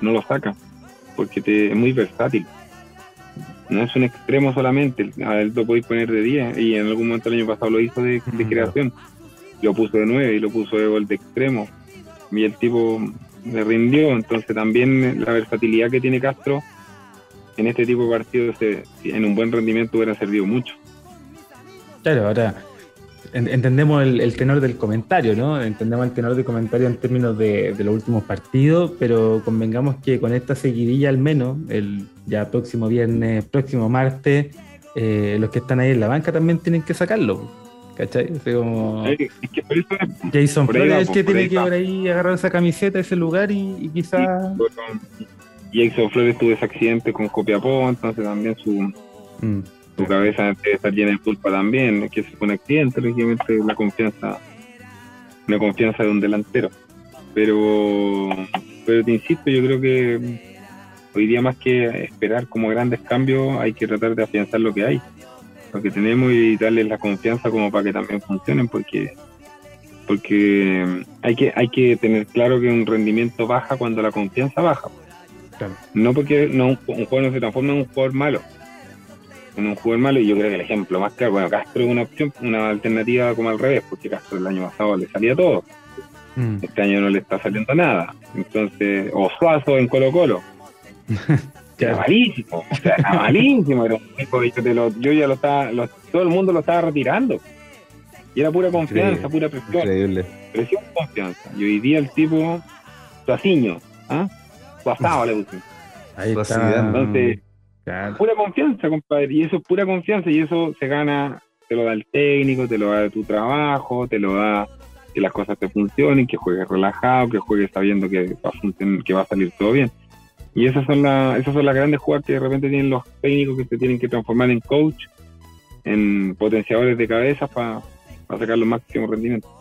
D: no lo saca, porque te, es muy versátil no es un extremo solamente, a él lo podéis poner de 10 y en algún momento el año pasado lo hizo de, creación, lo puso de 9 y lo puso de gol de extremo. Y el tipo le rindió, entonces también la versatilidad que tiene Castro en este tipo de partidos en un buen rendimiento hubiera servido mucho.
B: Claro, ahora entendemos el, tenor del comentario, ¿no? Entendemos el tenor del comentario en términos de, los últimos partidos, pero convengamos que con esta seguidilla al menos, el ya próximo viernes, próximo martes, eh, los que están ahí en la banca también tienen que sacarlo. ¿Cachai? Jason Flores es el que tiene que ir ahí agarrar esa camiseta, ese lugar y, quizás...
D: Jason Flores tuvo ese accidente con Copiapó, entonces también su... Mm tu cabeza debe estar llena de culpa también, que es un accidente, lógicamente la confianza, una confianza de un delantero. Pero, pero te insisto, yo creo que hoy día más que esperar como grandes cambios, hay que tratar de afianzar lo que hay, lo que tenemos y darles la confianza como para que también funcionen, porque porque hay que hay que tener claro que un rendimiento baja cuando la confianza baja. No porque no, un jugador no se transforma en un jugador malo, en un jugador malo y yo creo que el ejemplo más claro, bueno, Castro es una opción, una alternativa como al revés, porque Castro el año pasado le salía todo. Mm. Este año no le está saliendo nada. Entonces, o Suazo en Colo Colo. Era malísimo, o sea, era malísimo, era un tipo yo, lo, yo ya lo estaba, todo el mundo lo estaba retirando. Y era pura confianza, pura presión. Increíble. Presión, confianza. Y hoy día el tipo, Suaciño, ¿ah? Suazado le puse.
B: Ahí está.
D: Entonces, Pura confianza, compadre. Y eso es pura confianza y eso se gana, te lo da el técnico, te lo da tu trabajo, te lo da que las cosas te funcionen, que juegues relajado, que juegues sabiendo que va a, que va a salir todo bien. Y esas son, las esas son las grandes jugadas que de repente tienen los técnicos que se tienen que transformar en coach, en potenciadores de cabeza para sacar los máximos rendimientos.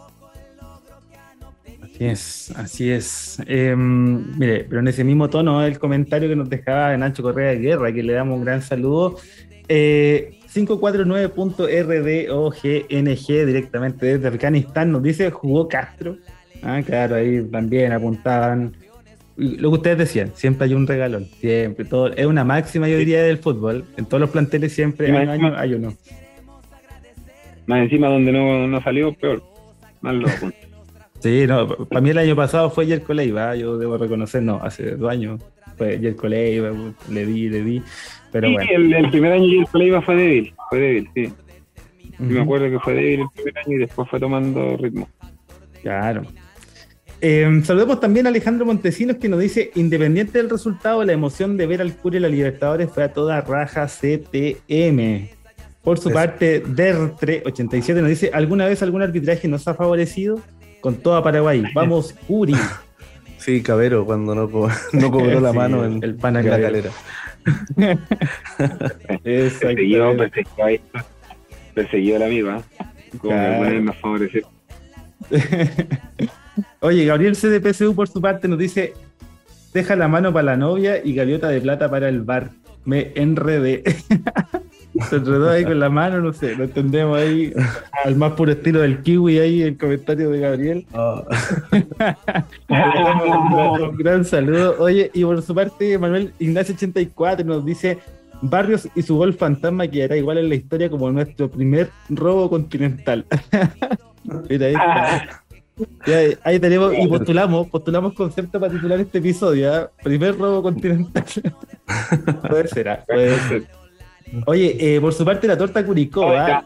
B: Es, así es. Em, mire, pero en ese mismo tono, el comentario que nos dejaba Nacho Correa de Guerra, que le damos un gran saludo. Eh, 549.rdogng directamente desde Afganistán nos dice jugó Castro. Ah, claro, ahí también apuntaban. Lo que ustedes decían, siempre hay un regalón, siempre, todo, es una máxima yo diría del fútbol, en todos los planteles siempre hay, año, hay uno.
D: Más encima donde no, no salió, peor. Más loco.
B: Sí, no, para mí el año pasado fue Yerko Leiva, yo debo reconocer, no, hace dos años fue Yerko Leiva, le di, le di, pero bueno.
D: El, primer año Yerko Leiva fue débil, fue débil, sí. Me acuerdo que fue débil el primer año y después fue tomando ritmo.
B: Claro. Eh, saludemos también a Alejandro Montesinos que nos dice, independiente del resultado, la emoción de ver al Curi y la Libertadores fue a toda raja CTM. Por su parte, Dertre87 nos dice, ¿alguna vez algún arbitraje nos ha favorecido? Con toda Paraguay. Vamos, Uri.
C: Sí, Cabero, cuando no, no cobró la mano en,
B: el pan en la calera.
D: perseguido, perseguido, perseguido la amiga. Como claro. más favorecido.
B: Oye, Gabriel CDPSU por su parte nos dice: deja la mano para la novia y gaviota de plata para el bar. Me enredé. Se enredó ahí con la mano, no sé, lo entendemos ahí al más puro estilo del kiwi ahí, el comentario de Gabriel. Oh. un gran saludo. Oye, y por su parte, Manuel Ignacio 84 nos dice Barrios y su gol fantasma quedará igual en la historia como nuestro primer robo continental. Mira ahí ahí tenemos y postulamos, postulamos concepto para titular este episodio. ¿eh? Primer robo continental. puede ser, puede ser. Oye, eh, por su parte, la torta Curicó. ¿ah?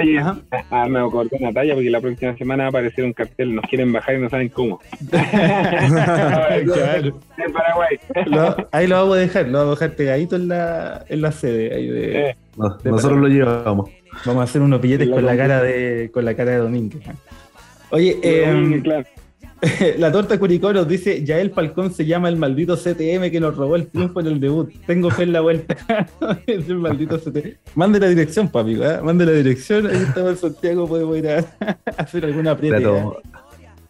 D: Oye, ah, me acordé una talla porque la próxima semana va a aparecer un cartel. Nos quieren bajar y no saben cómo.
B: claro. En Paraguay. ahí lo vamos a dejar, lo vamos a dejar pegadito en la, en la sede. Ahí de,
C: nosotros lo llevamos.
B: Vamos a hacer unos billetes con la cara de con la cara de Domínguez. Oye, eh, claro. la torta Curicó nos dice, ya el Falcón se llama el maldito CTM que nos robó el triunfo en el debut. Tengo fe en la vuelta. es el maldito CTM. Mande la dirección, papi, ¿eh? mande la dirección. Ahí estamos en Santiago, podemos ir a, hacer alguna aprieta.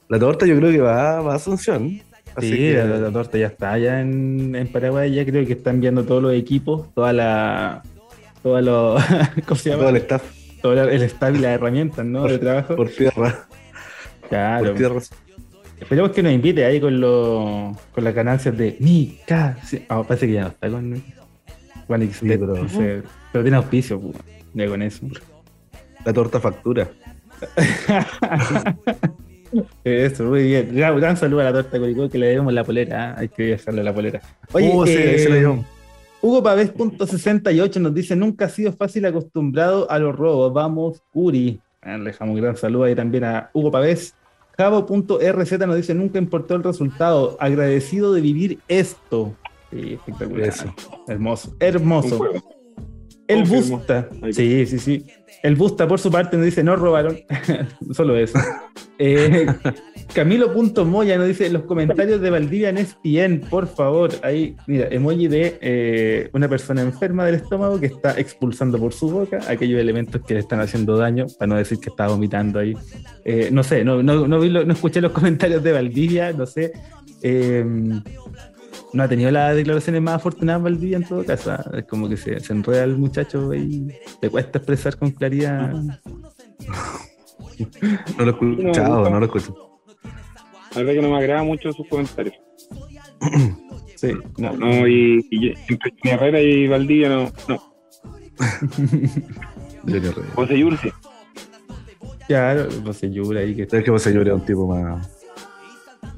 C: La, torta yo creo que va, a Asunción.
B: sí, la, torta ya está allá en, Paraguay. Ya creo que están viendo todos los equipos, toda la... Toda los, ¿Cómo se llama?
C: Todo el staff.
B: Todo el staff y las herramientas, ¿no? de trabajo.
C: Por tierra.
B: Claro. Por tierra Esperemos que nos invite ahí con, lo, con las ganancias de mi casa. Ah, parece que ya no está con Juan X, pero, pero, tiene auspicio, pues, con eso.
C: La torta factura.
B: Eso, muy bien. Gran saludo a la torta Curicó que le debemos la polera. ¿eh? Hay que dejarle la polera. Oye, uh, eh, Hugo Pavés.68 nos dice: Nunca ha sido fácil acostumbrado a los robos. Vamos, Curi. Ah, le dejamos un gran saludo ahí también a Hugo Pavés. Javo.rz nos dice, nunca importó el resultado, agradecido de vivir esto. Sí, espectacular. Hermoso, hermoso. El Busta, sí, sí, sí. El Busta, por su parte, nos dice, no robaron. Solo eso. Eh, Camilo.moya nos dice, los comentarios de Valdivia en ESPN, por favor. Ahí, mira, emoji de eh, una persona enferma del estómago que está expulsando por su boca aquellos elementos que le están haciendo daño, para no decir que está vomitando ahí. Eh, no sé, no, no, no, escuché los comentarios de Valdivia, no sé no ha tenido las declaraciones más afortunadas Valdivia en todo caso. ¿ah? Es como que se, se enreda el muchacho y le cuesta expresar con claridad.
C: No lo he escuchado, no, lo escucho.
D: La verdad que no me agrada mucho sus comentarios.
B: sí,
D: no. no y, y, entre Herrera y Valdivia no. no. José Yurce.
B: Claro, José Yurce ahí que.
C: Es que José Yurce es un tipo más.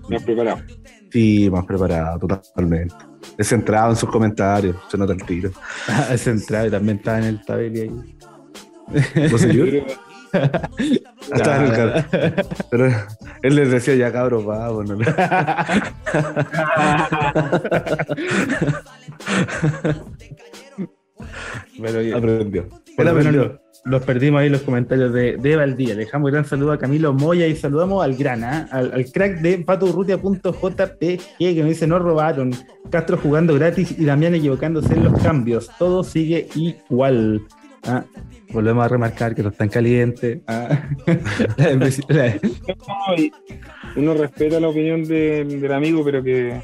D: Más preparado.
C: Sí, más preparado, totalmente. Es centrado en sus comentarios, se nota el tiro.
B: es centrado y también está en el tabeli ahí.
C: ¿No se Estaba en el carro. Pero él les decía ya cabros, vamos. No
B: Bueno, aprendió. Él aprendió. Los perdimos ahí los comentarios de, de Valdía. Le dejamos un gran saludo a Camilo Moya y saludamos al gran, ¿ah? al, crack de paturrutia.jpg que nos dice no robaron. Castro jugando gratis y Damián equivocándose en los cambios. Todo sigue igual. ¿ah? Volvemos a remarcar que no están calientes. ¿ah?
D: uno respeta la opinión del amigo, pero que,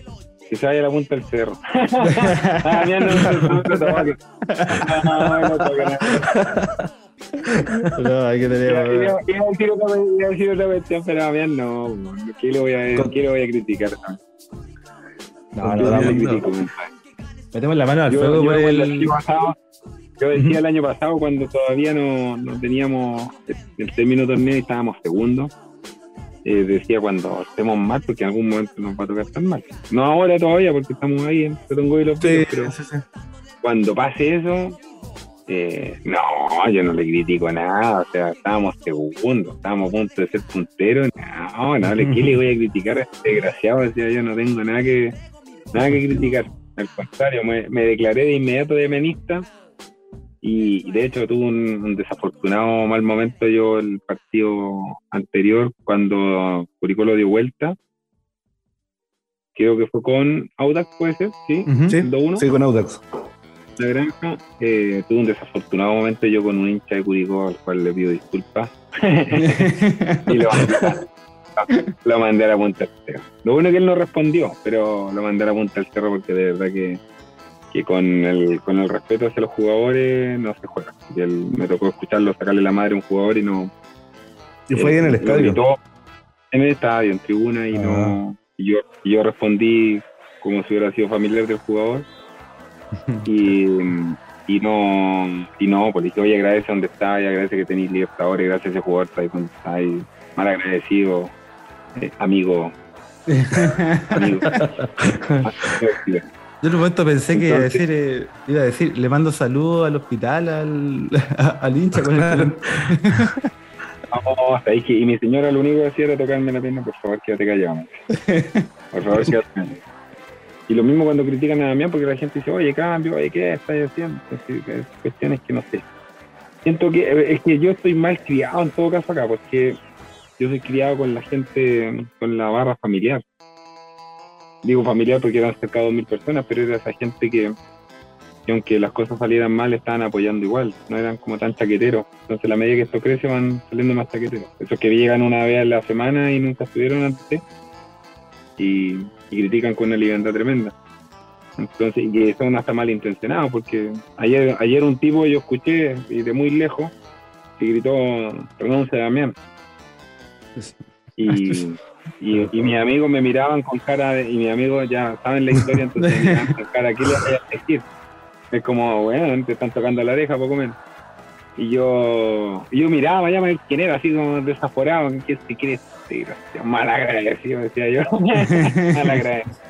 D: que se vaya a la punta del cerro. ah, no,
B: hay que tener.
D: Iba a decir otra cuestión, pero a mí no, ¿qué le voy a, ¿qué voy a criticar?
B: No, no, no, Metemos la mano al fuego.
D: Yo decía el año pasado, cuando todavía no, no teníamos el término torneo y estábamos segundos, eh, decía cuando estemos mal, porque en algún momento nos va a tocar estar mal. No ahora todavía, porque estamos ahí en Petongo y los sí, pero sí, sí. cuando pase eso, eh, no, yo no le critico nada, o sea, estábamos segundos, estábamos a punto de ser punteros, no, no, ¿qué le voy a criticar a este desgraciado? Decía yo, no tengo nada que, nada que criticar, al contrario, me, me declaré de inmediato de menista y, de hecho tuve un, desafortunado mal momento yo el partido anterior cuando Curicó lo dio vuelta. Creo que fue con Audax, puede ser, ¿sí?
C: sí, con Audax.
D: La granja. Eh, tuve un desafortunado momento yo con un hincha de Curicó al cual le pido disculpas. y lo mandé, lo mandé a la punta del cerro. Lo bueno es que él no respondió, pero lo mandé a la punta del cerro porque de verdad que que con el, con el respeto hacia los jugadores no se juega. Y me tocó escucharlo sacarle la madre a un jugador y no.
C: ¿Y fue ahí en el eh, estadio?
D: En el estadio, en tribuna, y no. Ah. Y yo, yo respondí como si hubiera sido familiar del jugador. y, y no, y no, pues dije, oye, agradece donde está, y agradece que tenéis libertadores, gracias a ese jugador, está ahí, mal agradecido, eh, amigo. amigo.
B: Yo en un momento pensé que iba a decir, eh, iba a decir, le mando saludos al hospital, al, al hincha con el
D: No, que, y mi señora lo único que hacía era tocarme la pierna, por favor, quédate callado. Por favor, quédate callado. Y lo mismo cuando critican a Damián, porque la gente dice, oye, cambio, oye, ¿qué estás haciendo? Es cuestiones que no sé. Siento que eh, es que yo estoy mal criado en todo caso acá, porque yo soy criado con la gente, con la barra familiar digo familiar porque eran cerca de 2.000 personas, pero era esa gente que, aunque las cosas salieran mal, estaban apoyando igual, no eran como tan chaqueteros. Entonces, a la medida que esto crece, van saliendo más chaqueteros. Esos que llegan una vez a la semana y nunca estuvieron antes y, critican con una libertad tremenda. Entonces, y que son hasta malintencionados, porque ayer, ayer un tipo yo escuché y de muy lejos y gritó renuncia a Damián. Y, y, y mis amigos me miraban con cara de, y mis amigos ya saben la historia, entonces me miraban con cara, ¿qué le voy a decir? Es como, bueno, te están tocando la oreja, poco menos. Y yo, yo miraba, ya quién era, así como desaforado, ¿qué, qué quieres decir? Mal agradecido, decía yo. Mal agradecido.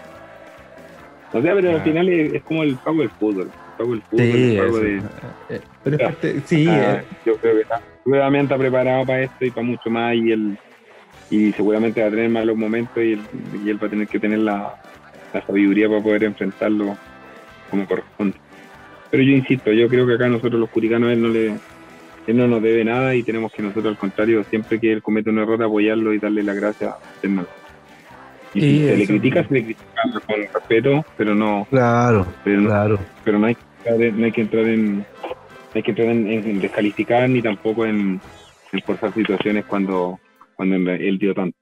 D: O sea, pero al final es, como el pago del fútbol. El pago del fútbol, sí, el pago de.
B: Eh, pero es parte, sí. Ah,
D: eh. Yo creo que está, está preparado para esto y para mucho más. Y el y seguramente va a tener malos momentos y él, va a tener que tener la, sabiduría para poder enfrentarlo como corresponde. Pero yo insisto, yo creo que acá nosotros los curicanos él no le él no nos debe nada y tenemos que nosotros al contrario, siempre que él comete un error, apoyarlo y darle las gracias. Y si se le critica, se le critica con respeto, pero no.
C: Claro, pero claro.
D: Pero no hay, no hay que entrar en, hay que entrar en, descalificar ni tampoco en, en forzar situaciones cuando cuando él dio tanto.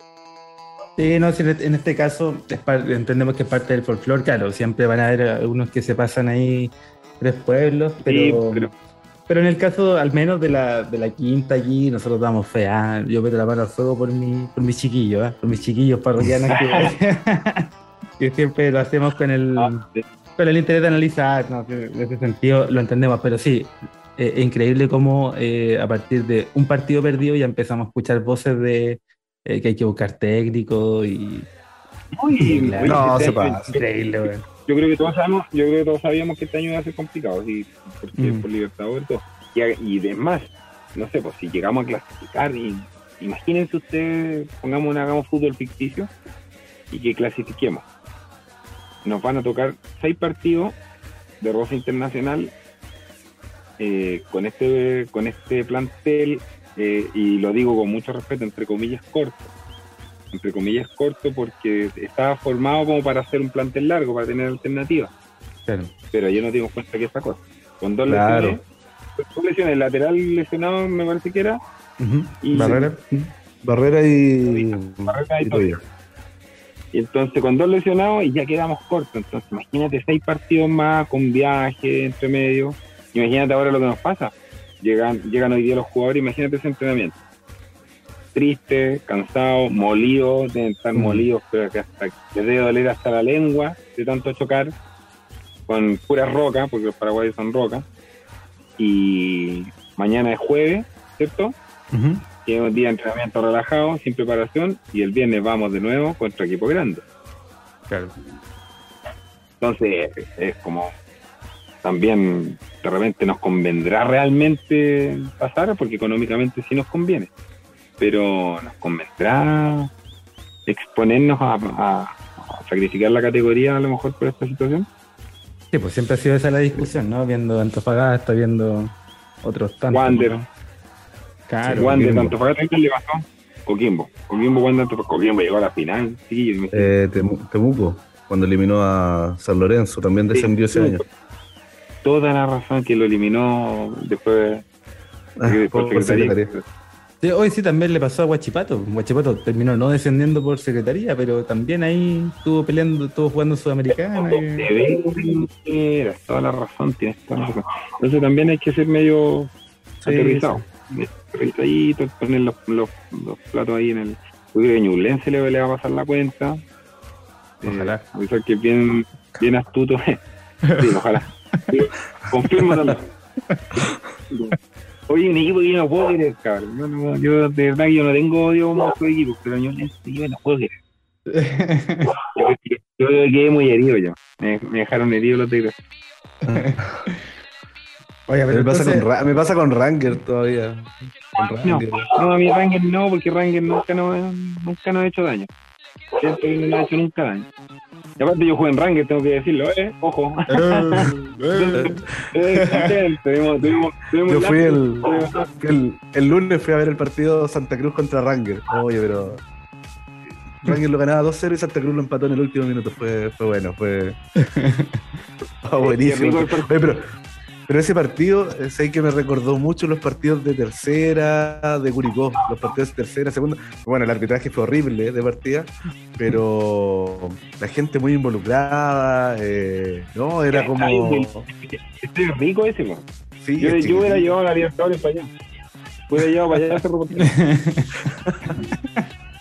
B: Sí, no, en este caso entendemos que es parte del folclore, claro, siempre van a haber algunos que se pasan ahí tres pueblos, pero, pero, en el caso al menos de la, de la quinta allí, nosotros damos fe, ah, yo meto la mano al fuego por, mi, por mis chiquillos, ¿eh? por mis chiquillos parroquianos que, siempre lo hacemos con el, ah, con el interés de analizar, ¿no? en ese sentido lo entendemos, pero sí, eh, es increíble cómo eh, a partir de un partido perdido ya empezamos a escuchar voces de eh, que hay que buscar técnico y...
C: no, se pasa.
D: Increíble, Yo creo que todos sabemos, yo creo que todos sabíamos que este año iba a ser complicado, sí, porque mm. por Libertadores y todo. Y, demás, no sé, pues si llegamos a clasificar, y, imagínense ustedes, pongamos un hagamos fútbol ficticio y que clasifiquemos. Nos van a tocar seis partidos de Rosa Internacional eh, con este con este plantel eh, y lo digo con mucho respeto entre comillas corto. Entre comillas corto porque estaba formado como para hacer un plantel largo para tener alternativas. Pero ayer nos dimos cuenta que esta cosa. Con dos lesiones dos lesiones lateral lesionado me parece que era y,
C: Barrera. y.
D: Barrera y, y entonces con dos lesionados y ya quedamos cortos. Entonces imagínate seis partidos más con viaje entre medio. Imagínate ahora lo que nos pasa. Llegan, llegan hoy día los jugadores, imagínate ese entrenamiento. Triste, cansado, molido, deben estar molidos, pero que hasta les debe doler hasta la lengua de tanto chocar, con pura roca, porque los paraguayos son roca. Y mañana es jueves, ¿cierto? Tiene un día de entrenamiento relajado, sin preparación, y el viernes vamos de nuevo contra equipo grande.
B: Claro.
D: Entonces, es como también de repente nos convendrá realmente pasar, porque económicamente sí nos conviene, pero nos convendrá exponernos a, sacrificar la categoría a lo mejor por esta situación.
B: Sí, pues siempre ha sido esa la discusión, ¿no? Viendo Antofagasta, viendo otros tantos.
D: Wander, Claro. Wander, tanto fue que le pasó. Coquimbo. Coquimbo, Wander, Coquimbo llegó a la final. Sí,
C: eh, Temuco, cuando eliminó a San Lorenzo, también descendió ese año.
D: Toda la razón que lo eliminó después.
B: Ah, por, secretaría. hoy sí también le pasó a Guachipato. Guachipato terminó no descendiendo por secretaría, pero también ahí estuvo peleando, estuvo jugando Sudamericana.
D: Y... toda la razón, tienes toda la razón. Entonces también hay que ser medio sí, aterrizado ahí, poner los, los, los, platos ahí en el. Yo creo que Ñublense le, le va a pasar la cuenta.
B: Ojalá.
D: Eh, que bien, bien astuto. sí, ojalá. También. Oye, un equipo que yo no puedo querer, cabrón. Yo, no, yo de verdad que yo no tengo odio como otro equipo, pero yo, yo no puedo querer. yo, yo, quedé muy herido yo. Me, me dejaron herido los tigres.
C: Oye, me, pasa con, me pasa con Ranger todavía.
D: no, no, a mi Ranger no, porque Ranger nunca nos, nunca nos ha hecho daño. Siento que no nos ha hecho nunca daño. Y aparte yo jugué en Ranger, tengo que decirlo, ¿eh? Ojo.
C: yo fui el, el, el, lunes fui a ver el partido Santa Cruz contra Ranger. Oye, pero... Ranger lo ganaba 2-0 y Santa Cruz lo empató en el último minuto. Fue, fue bueno, fue... fue buenísimo. Oye, pero, pero ese partido, eh, sé que me recordó mucho los partidos de tercera, de Curicó, los partidos de tercera, segunda. Bueno, el arbitraje fue horrible de partida, pero la gente muy involucrada, eh, ¿no? Era como.
D: Este rico ese, ¿no? Sí, yo, yo hubiera llevado a la Libertadores para allá. Hubiera llevado para allá a Cerro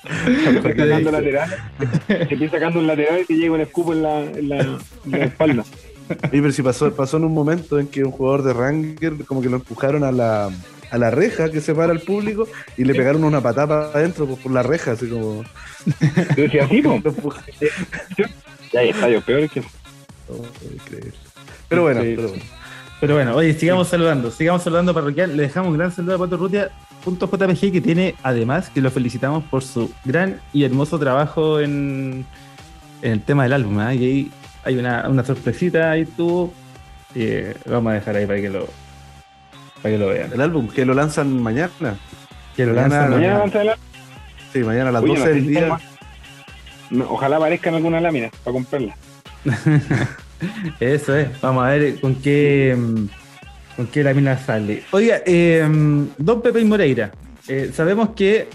D: sacando laterales, estoy sacando un lateral y te llega un escupo en la, en la, en la espalda.
C: Y pero si pasó, pasó en un momento en que un jugador de Ranger como que lo empujaron a la, a la reja que separa al público y le pegaron una patata adentro por, la reja, así como.
D: así, Ya hay estadios peores que.
C: pero bueno,
B: pero bueno. oye, sigamos saludando, sigamos saludando parroquial. Le dejamos un gran saludo a Pato Rutia, JPG, que tiene además, que lo felicitamos por su gran y hermoso trabajo en, en el tema del álbum. ¿eh? Y ahí hay una, una sorpresita ahí tú. Y vamos a dejar ahí para que lo para que lo vean.
C: El álbum, que lo lanzan mañana.
B: Que lo lanzan
D: mañana.
C: Sí, mañana a las 12 del día.
D: Ojalá aparezcan algunas láminas para comprarla.
B: Eso es. Vamos a ver con qué con qué lámina sale. Oiga, eh, don Pepe y Moreira, eh, sabemos que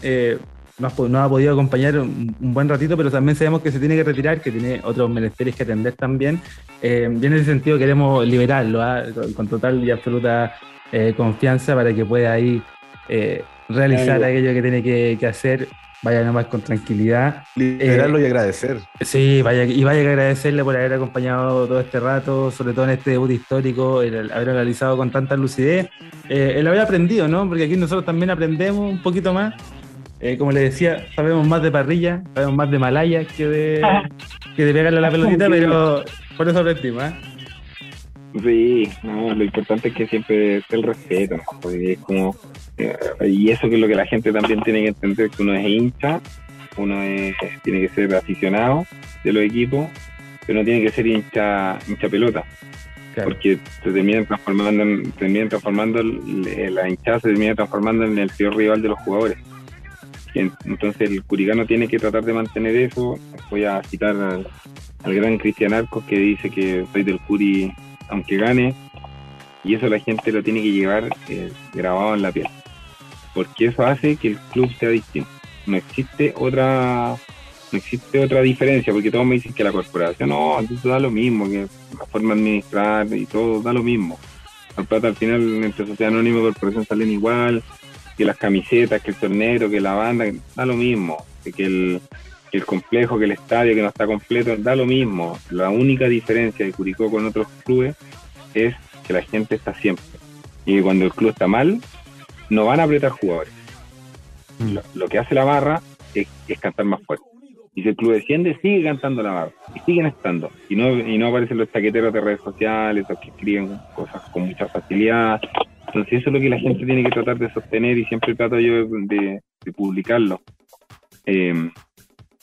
B: eh, no ha podido acompañar un, buen ratito, pero también sabemos que se tiene que retirar, que tiene otros menesteres que atender también. Eh, y en ese sentido queremos liberarlo ¿ah? con total y absoluta eh, confianza para que pueda ahí eh, realizar aquello que tiene que, hacer. Vaya nomás con tranquilidad.
C: Liberarlo y agradecer.
B: Sí, vaya, y vaya que agradecerle por haber acompañado todo este rato, sobre todo en este debut histórico, el haber analizado con tanta lucidez, el haber aprendido, ¿no? Porque aquí nosotros también aprendemos un poquito más eh, como le decía, sabemos más de parrilla, sabemos más de malaya que de, que de pegarle a la pelotita, pero por eso aprendimos. ¿eh?
D: Sí, no, lo importante es que siempre es el respeto, porque es como, eh, y eso que es lo que la gente también tiene que entender, que uno es hincha, uno tiene que ser aficionado de los equipos, pero no tiene que ser hincha, hincha pelota. Porque se terminan transformando, en, terminan transformando la hinchada se termina transformando en el peor rival de los jugadores. Entonces el curicano tiene que tratar de mantener eso. Voy a citar al, gran Cristian Arcos que dice que soy del Curi aunque gane. Y eso la gente lo tiene que llevar eh, grabado en la piel. Porque eso hace que el club sea distinto. no existe otra no existe otra diferencia, porque todos me dicen que la corporación, no, da lo mismo, que la forma de administrar y todo da lo mismo. Al plata al final entre sociedad anónima y corporación salen igual, que las camisetas, que el torneo, que la banda, da lo mismo, que el, que el complejo, que el estadio que no está completo, da lo mismo. La única diferencia de Curicó con otros clubes es que la gente está siempre. Y cuando el club está mal, no van a apretar jugadores. Mm. Lo, que hace la barra es, cantar más fuerte. Y si el club desciende, sigue cantando la barra. Y siguen estando. Y no, y no aparecen los chaqueteros de redes sociales, los que escriben cosas con mucha facilidad. Entonces eso es lo que la gente tiene que tratar de sostener y siempre trato yo de, publicarlo. Eh,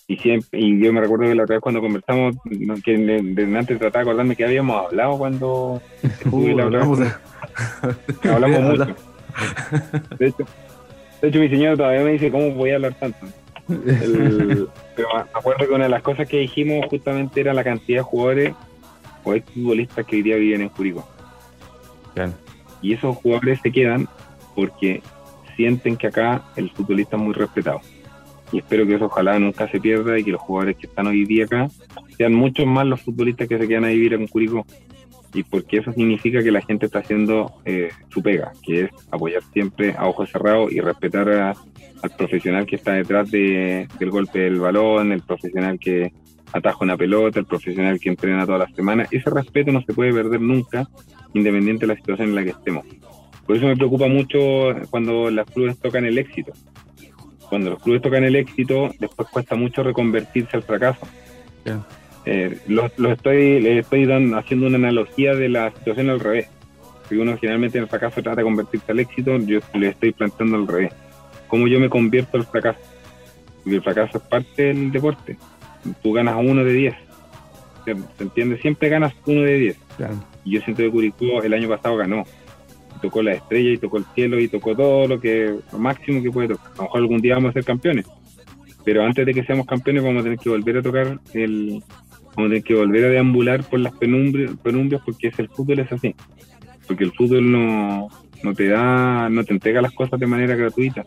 D: y siempre y yo me recuerdo que la otra vez cuando conversamos que de, antes trataba de acordarme que habíamos hablado cuando uh, hablamos, hablamos mucho. de hecho, de hecho mi señor todavía me dice cómo voy a hablar tanto pero me acuerdo que una de las cosas que dijimos justamente era la cantidad de jugadores o futbolistas que hoy día viven en Curicó y esos jugadores se quedan porque sienten que acá el futbolista es muy respetado. Y espero que eso ojalá nunca se pierda y que los jugadores que están hoy día acá sean muchos más los futbolistas que se quedan a vivir en Curicó. Y porque eso significa que la gente está haciendo eh, su pega, que es apoyar siempre a ojos cerrados y respetar al profesional que está detrás de, del golpe del balón, el profesional que ataja una pelota, el profesional que entrena todas las semanas. Ese respeto no se puede perder nunca, independiente de la situación en la que estemos. Por eso me preocupa mucho cuando las clubes tocan el éxito cuando los clubes tocan el éxito, después cuesta mucho reconvertirse al fracaso. Eh, lo, estoy, le estoy dando, haciendo una analogía de la situación al revés. Si uno generalmente en el fracaso trata de convertirse al éxito, yo le estoy planteando al revés. ¿Cómo yo me convierto al fracaso? Porque el fracaso es parte del deporte. Tú ganas uno de diez. ¿Se, entiende? Siempre ganas uno de diez. Y yo siento que Curicó el año pasado ganó tocó la estrella y tocó el cielo y tocó todo lo que lo máximo que puede tocar. A lo mejor algún día vamos a ser campeones, pero antes de que seamos campeones vamos a tener que volver a tocar el vamos a tener que volver a deambular por las penumbrias, penumbrias porque es el fútbol es así. Porque el fútbol no, no te da, no te entrega las cosas de manera gratuita.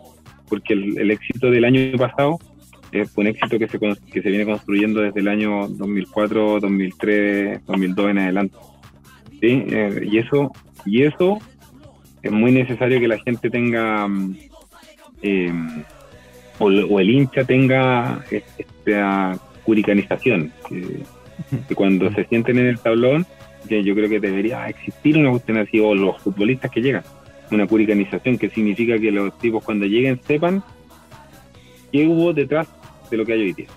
D: Porque el, éxito del año pasado es un éxito que se, que se viene construyendo desde el año 2004, 2003, 2002 en adelante. ¿Sí? Eh, y eso y eso es muy necesario que la gente tenga, mm, eh, o, el hincha tenga esta curicanización, que, cuando se sienten en el tablón, que yo creo que debería existir una cuestión así, o los futbolistas que llegan, una curicanización, que significa que los tipos cuando lleguen sepan qué hubo detrás de lo que hay hoy día.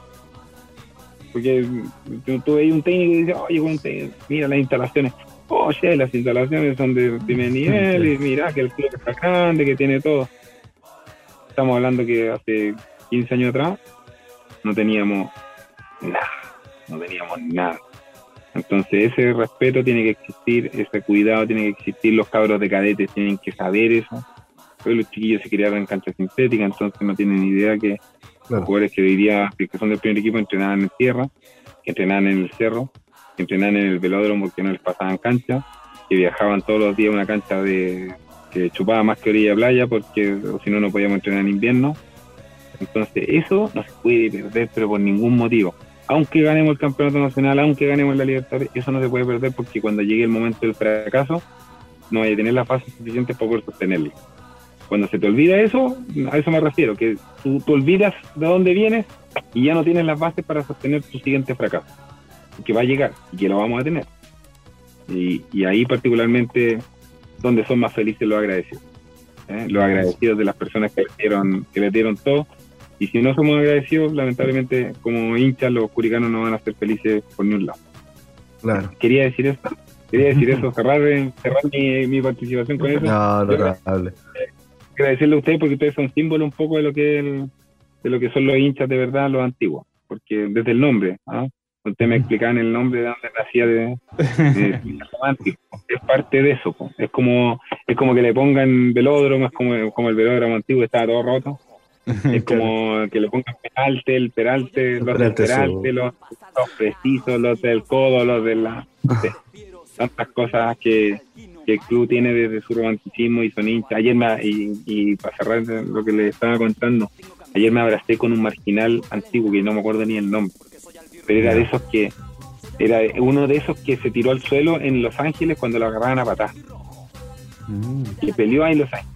D: Porque tú, ves un técnico y dices, oye, mira las instalaciones, oye, las instalaciones son de primer nivel y mira que el club está grande, que tiene todo. Estamos hablando que hace 15 años atrás no teníamos nada, no teníamos nada. Entonces ese respeto tiene que existir, ese cuidado tiene que existir, los cabros de cadetes tienen que saber eso. Hoy los chiquillos se criaron en cancha sintética, entonces no tienen idea que los jugadores que diría que son del primer equipo entrenaban en tierra, que entrenaban en el cerro, que entrenaban en el velódromo porque no les pasaban cancha, que viajaban todos los días a una cancha de que chupaba más que orilla playa porque si no no podíamos entrenar en invierno. Entonces eso no se puede perder pero por ningún motivo. Aunque ganemos el campeonato nacional, aunque ganemos la libertad, eso no se puede perder porque cuando llegue el momento del fracaso no hay a tener las bases suficientes para poder sostenerlo. Cuando se te olvida eso, a eso me refiero, que tú, tú olvidas de dónde vienes y ya no tienes las bases para sostener tu siguiente fracaso que va a llegar y que lo vamos a tener. Y, y ahí particularmente donde son más felices los agradecidos. ¿eh? Los agradecidos de las personas que le, dieron, que le dieron todo. Y si no somos agradecidos, lamentablemente como hinchas los curicanos no van a ser felices por ni un lado.
C: Claro.
D: Quería decir eso. Quería decir eso, cerrar, cerrar mi, mi participación con eso.
C: No, no, no,
D: agradecerle a ustedes porque ustedes son símbolo un poco de lo que de lo que son los hinchas de verdad, los antiguos. Porque desde el nombre, ¿ah? Usted me explicaban el nombre de dónde nacía de, romántico. Es parte de eso. Es como es como que le pongan velódromo, es como, como el velódromo antiguo estaba todo roto. Es como que le pongan peralte, el peralte, los del peralte, los, precisos, los del codo, los de la. tantas cosas que, el club tiene desde su romanticismo y son hinchas. Ayer, me, y, y para cerrar lo que le estaba contando, Ayer me abracé con un marginal antiguo que no me acuerdo ni el nombre, pero era de esos que era uno de esos que se tiró al suelo en Los Ángeles cuando lo agarraban a patar. Mm. Que peleó ahí en Los Ángeles.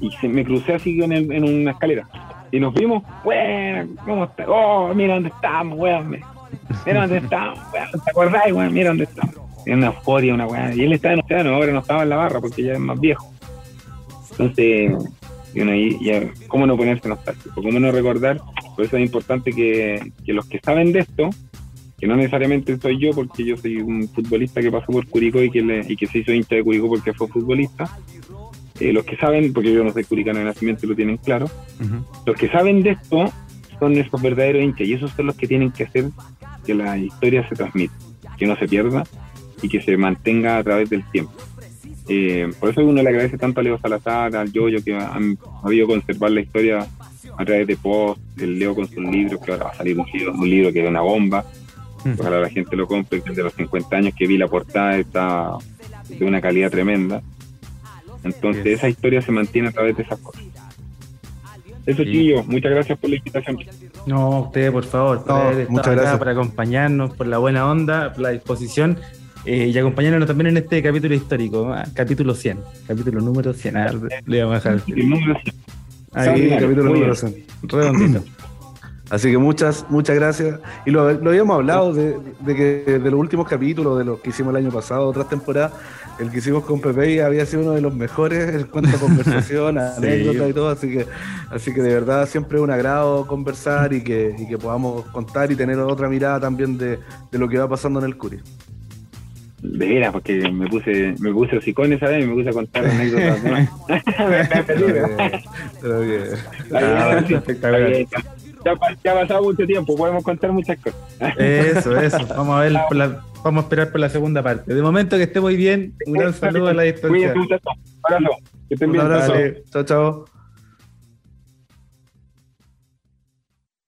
D: Y se, me crucé así en, en una escalera. Y nos vimos, bueno, ¿cómo está? Oh, mira dónde estamos, weón. Mira dónde estamos, weón. ¿Te acordáis, weón? Mira dónde estamos. Una euforia, una weón. Y él estaba en océano, ahora no estaba en la barra porque ya es más viejo. Entonces, y uno ya, ¿cómo no ponerse nostálgico? ¿Cómo no recordar? Por eso es importante que, que los que saben de esto, que no necesariamente soy yo, porque yo soy un futbolista que pasó por Curicó y que, le, y que se hizo hincha de Curicó porque fue futbolista, eh, los que saben, porque yo no soy curicano de nacimiento y lo tienen claro, los que saben de esto son esos verdaderos hinchas y esos son los que tienen que hacer que la historia se transmita, que no se pierda y que se mantenga a través del tiempo. Eh, por eso uno le agradece tanto a Leo Salazar, al Yoyo, que han habido conservar la historia a través de post, el Leo con sus libros, que ahora va a salir un libro, un libro que es una bomba, ojalá la gente lo compre, que de los 50 años que vi la portada está de una calidad tremenda. Entonces esa historia se mantiene a través de esas cosas. Eso, sí. muchas gracias por la invitación.
B: No, usted, por favor,
C: muchas gracias
B: por acompañarnos, por la buena onda, por la disposición eh, y acompañarnos también en este capítulo histórico, ¿ah? capítulo 100, capítulo número 100. A ver, le vamos a dejar el, número 100.
C: Ahí, capítulo número 100. Redondito. Así que muchas, muchas gracias. Y lo, habíamos hablado de, que de los últimos capítulos, de los que hicimos el año pasado, otras temporadas, el que hicimos con Pepe había sido uno de los mejores en cuanto a conversación, anécdotas y todo, así que, así que de verdad siempre es un agrado conversar y que, y que podamos contar y tener otra mirada también de, de lo que va pasando en el Curi.
D: De veras, porque me puse, me puse hocicones, ¿sabes? Y me puse a contar anécdotas. Pero bien. Espectacular ya, ha pasado mucho tiempo, podemos contar muchas cosas.
B: Eso, eso. Vamos a ver, vamos a esperar por la segunda parte. De momento que esté muy bien, un gran saludo a la distancia. Un abrazo. Que estén bien. Un abrazo. Chao, chao.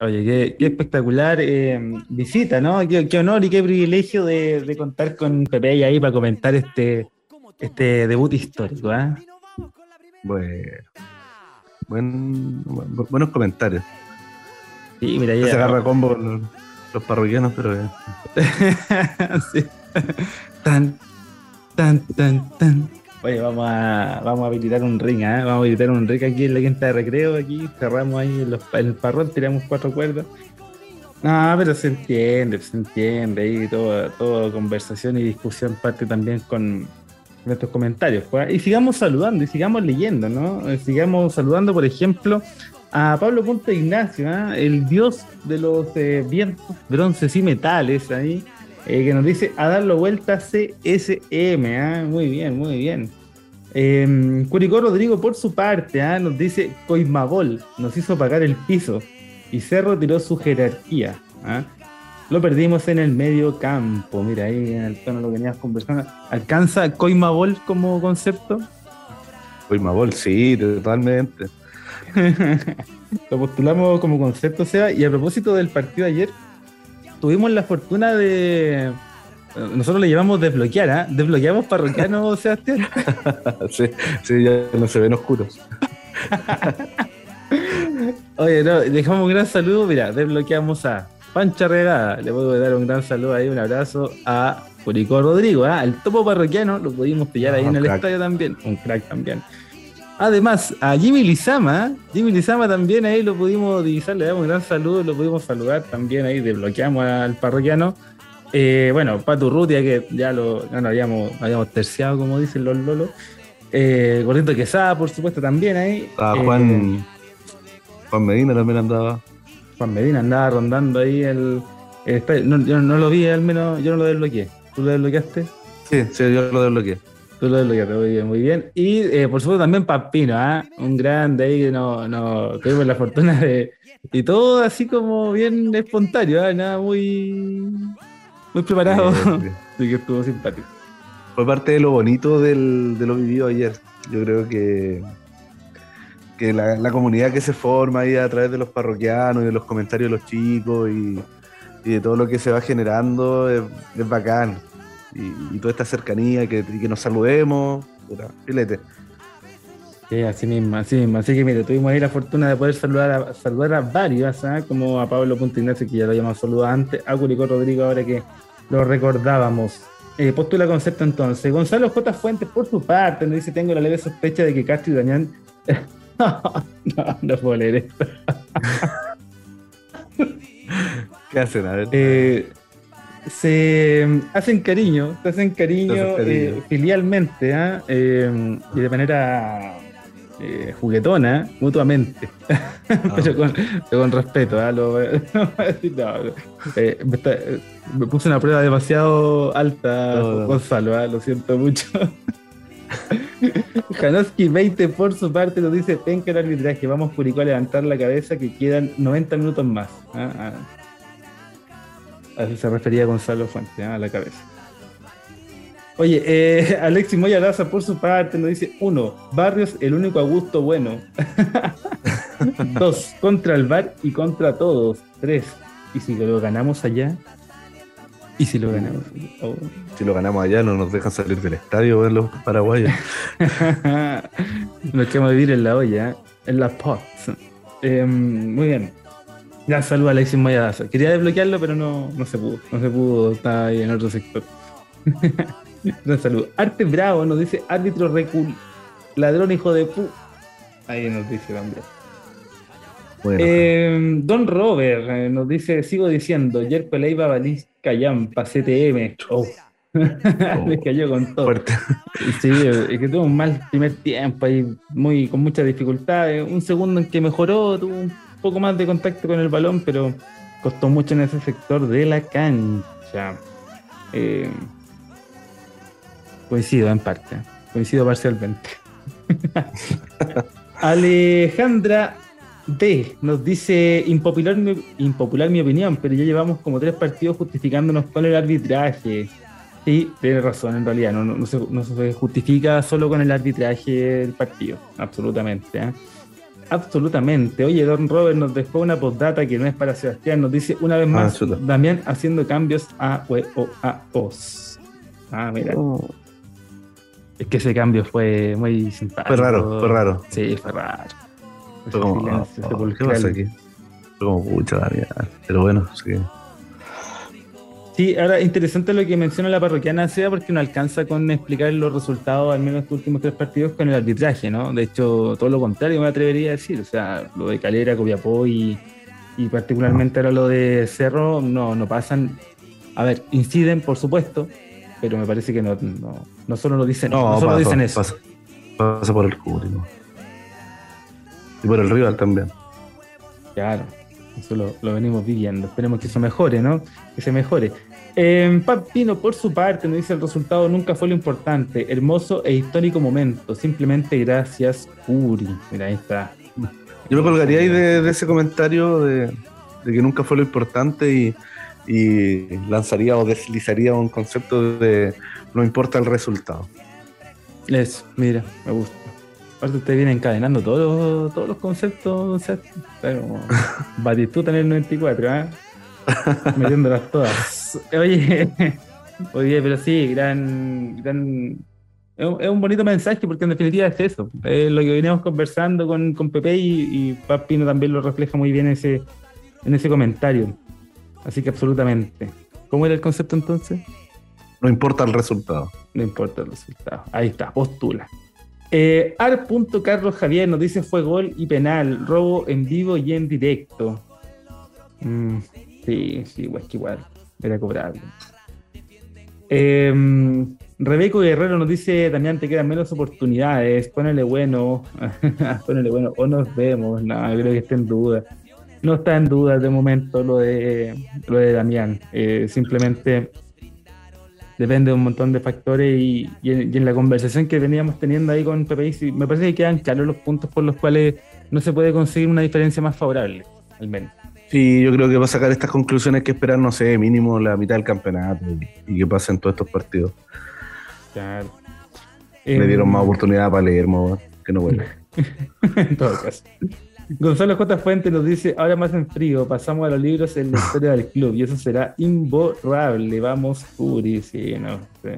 B: Oye, qué, espectacular eh, visita, ¿no? Qué, honor y qué privilegio de, contar con Pepe y ahí para comentar este, este debut histórico. ¿eh?
C: Bueno, buen, buenos comentarios.
B: Sí, mira, ya.
C: Se agarra combo los, parroquianos, pero.
B: sí. Tan, tan, tan, tan. Vamos a, vamos a habilitar un ring, ¿eh? Vamos a habilitar un ring aquí en la quinta de recreo, aquí, cerramos ahí en, el parrón, tiramos cuatro cuerdas. No, pero se entiende, se entiende ahí toda, toda conversación y discusión parte también con nuestros comentarios. Pues, y sigamos saludando y sigamos leyendo, ¿no? Sigamos saludando, por ejemplo, a Pablo Ponte Ignacio, ¿ah? el dios de los eh, vientos, bronces y metales, ahí, eh, que nos dice a darlo vuelta CSM. ¿ah? Muy bien, muy bien. Eh, Curicó Rodrigo, por su parte, ¿ah? nos dice Coimabol, nos hizo pagar el piso y Cerro tiró su jerarquía. ¿ah? Lo perdimos en el medio campo. Mira, ahí en el tono lo venías conversando. ¿Alcanza Coimabol como concepto?
C: Coimabol, sí, totalmente.
B: lo postulamos como concepto, sea, y a propósito del partido de ayer, tuvimos la fortuna de. Nosotros le llevamos desbloquear, ¿ah? ¿Desbloqueamos parroquiano, Sebastián?
C: sí, sí, ya no se ven oscuros.
B: Oye, no, dejamos un gran saludo. Mira, desbloqueamos a Pancha Regada. Le puedo dar un gran saludo ahí, un abrazo a Curicó Rodrigo, ¿ah? El topo parroquiano lo pudimos pillar ahí en el estadio también. Un crack también. Además, a Jimmy Lizama, Jimmy Lizama también ahí lo pudimos divisar, le damos un gran saludo, lo pudimos saludar también ahí, desbloqueamos al parroquiano. Eh, bueno, Patu Rutia, que ya lo habíamos, habíamos terciado, como dicen los lolos. Eh, Gordito Quesada, por supuesto, también ahí.
C: Ah, Juan, Juan Medina también andaba.
B: Juan Medina andaba rondando ahí el. no, yo no lo vi, al menos yo no lo desbloqueé. ¿Tú lo desbloqueaste?
C: Sí, sí, yo lo desbloqueé.
B: Tú lo desbloqueaste muy bien, muy bien. Y eh, por supuesto también Pampino, ¿ah? un grande ahí que no, no tuvimos la fortuna de. Y todo así como bien espontáneo, ¿ah? nada muy, muy preparado. Así que estuvo simpático.
C: Fue parte de lo bonito del, de lo vivido ayer. Yo creo que, que la, comunidad que se forma ahí a través de los parroquianos y de los comentarios de los chicos y, de todo lo que se va generando es, es bacán y, toda esta cercanía, que, que nos saludemos, filete.
B: Sí, así mismo, así mismo. Así que mire, tuvimos ahí la fortuna de poder saludar a, saludar a varios, ¿ah? como a Pablo Punta Ignacio, que ya lo habíamos saludado antes, a Curicó Rodrigo, ahora que lo recordábamos. Eh, postula concepto entonces. Gonzalo J. Fuentes, por su parte, nos dice: Tengo la leve sospecha de que Castro y Dañán. no, no, no puedo leer esto.
C: ¿Qué hacen? A ver.
B: Eh, se hacen cariño, se hacen cariño,
C: Se hacen cariño.
B: eh, filialmente ¿ah? Eh, y de manera eh, juguetona, mutuamente, pero, con, pero con respeto. ¿ah? Lo- no, eh, me, está- eh, me puse una prueba demasiado alta,
C: No, no.
B: Gonzalo, ¿ah? lo siento mucho. Janoski 20 por su parte nos dice, penca el arbitraje, vamos Curicó a levantar la cabeza que quedan 90 minutos más. ¿ah? Ah. Así se refería Gonzalo Fuente, ¿ah? a la cabeza. Oye, eh, Alexis Moya Laza por su parte nos dice, uno, Barrios, el único a gusto bueno. Dos, contra el bar y contra todos. Tres, ¿y si lo ganamos allá? ¿Y si lo ganamos? Oh.
C: Si lo ganamos allá, no nos dejan salir del estadio ver los paraguayos.
B: Nos quedamos a vivir en la olla, en la pot. Eh, muy bien. Ya saluda a Alexis Moyadaza. Quería desbloquearlo, pero no, no se pudo. No se pudo, está ahí en otro sector. Un saludo. Arte Bravo nos dice árbitro recul, ladrón hijo de pu. Ahí nos dice también.
C: Bueno,
B: Eh, Don Robert eh, nos dice, sigo diciendo, Yerko Leiva Balis Callampa, CTM. Oh. Les cayó con todo.
C: fuerte.
B: Sí, es que tuvo un mal primer tiempo ahí, muy, con muchas dificultades. Un segundo en que mejoró, tuvo un poco más de contacto con el balón, pero costó mucho en ese sector de la cancha. Eh, coincido en parte, coincido parcialmente. Alejandra D nos dice impopular mi, impopular mi opinión, pero ya llevamos como tres partidos justificándonos con el arbitraje. Sí, tiene razón, en realidad, no, no- no se, no se justifica solo con el arbitraje del partido, absolutamente. ¿eh? Absolutamente. Oye, Don Robert nos dejó una postdata que no es para Sebastián, nos dice una vez más,
C: chuta.
B: Damián haciendo cambios a o, o- a os. Ah, mira,
C: Oh,
B: es que ese cambio fue muy simpático.
C: Fue raro, fue raro.
B: Sí, fue raro.
C: Fue como,
B: silencio
C: oh, ¿Qué pasa aquí? Fue como pucha, Damián. Pero bueno, sí.
B: Sí, ahora interesante lo que menciona la parroquiana sea porque no alcanza con explicar los resultados, al menos estos últimos tres partidos, con el arbitraje, ¿no? De hecho, todo lo contrario me atrevería a decir. O sea, lo de Calera, Copiapó y, y particularmente ahora lo de Cerro, no, no pasan. A ver, inciden, por supuesto, pero me parece que no, no, no solo lo dicen, no,
C: No,
B: solo dicen eso.
C: Pasa, pasa por el público. Y por el rival también.
B: Claro, eso lo, lo venimos viviendo. Esperemos que eso mejore, ¿no? Que se mejore. Eh, Pat Pino, por su parte, nos dice el resultado nunca fue lo importante. Hermoso e histórico momento. Simplemente gracias, Uri. Mira, ahí está.
C: Yo me colgaría ahí de, de ese comentario de, de que nunca fue lo importante y, y lanzaría o deslizaría un concepto de no importa el resultado.
B: Eso, mira, me gusta. Aparte, usted viene encadenando todos los, todos los conceptos, o sea, pero Batistuta en el 94, ¿eh? Metiéndolas todas. Oye, oye, pero sí, gran, gran. Es un, bonito mensaje porque en definitiva es eso. Es lo que veníamos conversando con, con Pepe y, y Papino también lo refleja muy bien ese, en ese comentario. Así que absolutamente. ¿Cómo era el concepto entonces?
C: No importa el resultado.
B: No importa el resultado. Ahí está, postula. Eh, Ar.Carlos Javier nos dice fue gol y penal, robo en vivo y en directo. Mm, sí, sí, igual que igual. Era cobrable. Eh, Rebeco Guerrero nos dice, Damián, te quedan menos oportunidades, ponele bueno, ponele bueno, o nos vemos, no, creo que está en duda. No está en duda de momento lo de, lo de Damián, Eh, simplemente depende de un montón de factores y, y en, y en la conversación que veníamos teniendo ahí con sí, me parece que quedan claros los puntos por los cuales no se puede conseguir una diferencia más favorable, al menos.
C: Sí, yo creo que va a sacar estas conclusiones que esperar, no sé, mínimo la mitad del campeonato y, y que pasen todos estos partidos.
B: Claro.
C: Le
B: Em,
C: dieron más oportunidad a Palermo, weón, que no vuelve.
B: en todo caso. Gonzalo J. Fuente nos dice, ahora más en frío, pasamos a los libros en la historia del club y eso será imborrable. Vamos, Uri, sí, no. sí.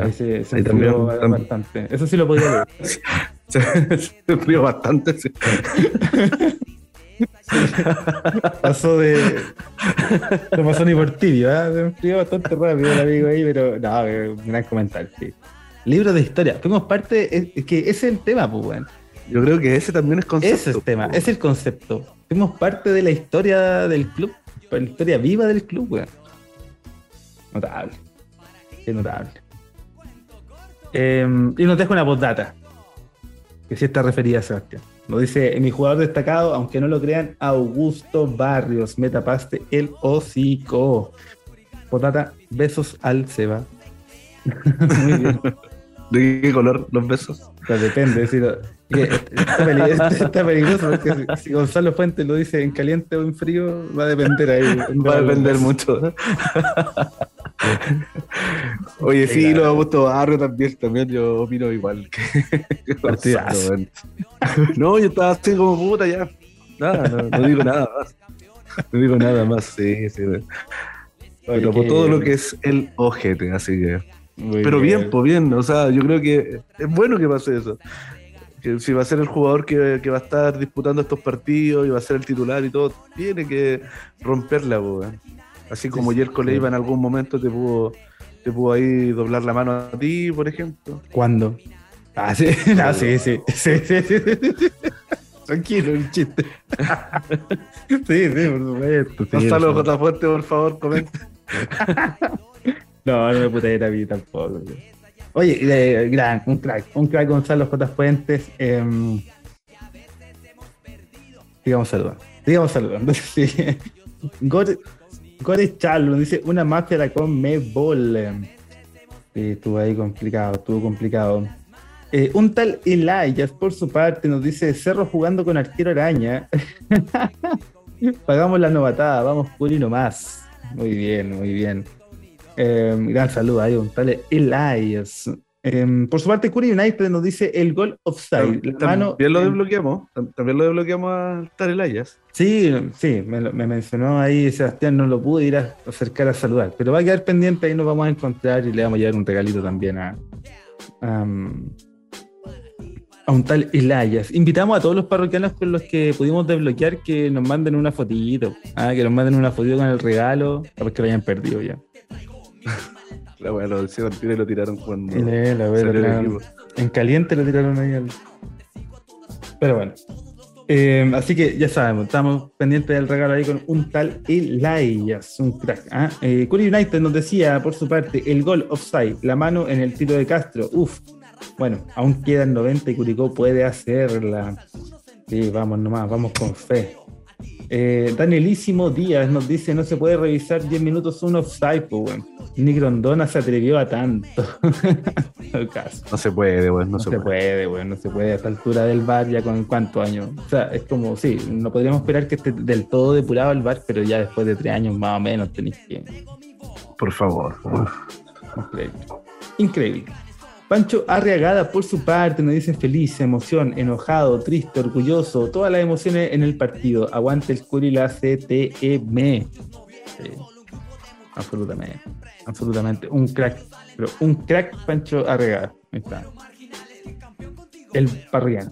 B: Ahí se, se
C: ahí también-
B: bastante. Eso sí lo podía leer.
C: Se, se bastante.
B: pasó de. No pasó ni por tibio, ¿eh? Se enfrió bastante rápido el amigo ahí, pero no, gran comentario, sí. Libro de historia. Fuimos parte. Es que ese es el tema, pues, weón.
C: Yo creo que ese también es concepto.
B: Ese es el tema, es el concepto. Fuimos parte de la historia del club, la historia viva del club, weón. Notable. Qué notable. Em, y nos deja una postdata. Que sí está referida a Sebastián. Nos dice, mi jugador destacado, aunque no lo crean, Augusto Barrios. Me tapaste el hocico. Postdata, besos al Seba.
C: Muy bien. ¿De qué color los besos?
B: Pues depende, si está, peligroso porque si, Gonzalo Fuentes lo dice en caliente o en frío, va a depender ahí.
C: Va a depender mucho. Oye, sí, lo Augusto Barrio también, también yo opino igual que, No, yo estaba así como puta ya. Nada, no, digo nada más. No digo nada más, sí, sí. Pero por todo lo que es el ojete, así que. Pero bien, pues bien, o sea, yo creo que es bueno que pase eso. Que si va a ser el jugador que, va a estar disputando estos partidos y va a ser el titular y todo, tiene que romperla, pues. Así como Yerko Leiva en algún momento te pudo, te pudo ahí doblar la mano a ti, por ejemplo.
B: ¿Cuándo? Ah, sí, ah, sí, sí, sí, Tranquilo, un chiste. sí, sí, por supuesto.
C: Gonzalo J. Fuente, por favor, comenta.
B: no, no me puta ir a mí tampoco. Oye, gran, un crack, un crack Gonzalo J. Fuentes. Eh, digamos saludando. Digamos saludando. Sí. Core Charlo dice una máscara con Mebol. Sí, estuvo ahí complicado, estuvo complicado. Eh, un tal Elias, por su parte, nos dice Cerro jugando con arquero araña. Pagamos la novatada, vamos Curi nomás. Muy bien, muy bien. Eh, gran saludo ahí, un tal Elias. Em, por su parte, Curry United nos dice el gol offside.
C: También lo desbloqueamos. También lo desbloqueamos a Tarelayas.
B: Sí, sí, me, mencionó ahí Sebastián, no lo pude ir a acercar a saludar. Pero va a quedar pendiente, ahí nos vamos a encontrar y le vamos a llevar un regalito también a, a, un tal Elias. Invitamos a todos los parroquianos con los que pudimos desbloquear que nos manden una fotito. Ah, que nos manden una fotito con el regalo, a ver que lo hayan perdido ya.
C: La weá lo decía y lo tiraron cuando.
B: en caliente lo tiraron ahí al. Pero bueno. Eh, así que ya sabemos, estamos pendientes del regalo ahí con un tal Elias, un crack. ¿ah? Eh, Curry United nos decía, por su parte, el gol offside, la mano en el tiro de Castro. Uf, bueno, aún quedan 90 y Curicó puede hacerla. Sí, vamos nomás, vamos con fe. Eh, Danielísimo Díaz nos dice: No se puede revisar 10 minutos un offside, pues, bueno. Ni Grondona se atrevió a tanto.
C: no se puede,
B: bueno, no, se, puede. bueno, no se puede a esta altura del bar ya con cuántos años. O sea, es como, sí, no podríamos esperar que esté del todo depurado el bar, pero ya después de tres años más o menos tenéis que.
C: Por favor.
B: Increíble. Increíble. Pancho Arriagada, por su parte, nos dice feliz, emoción, enojado, triste, orgulloso, todas las emociones en el partido. Aguante el Curi la CTM. Absolutamente, absolutamente. Un crack, pero un crack Pancho Arriagada. Ahí está. El parriano.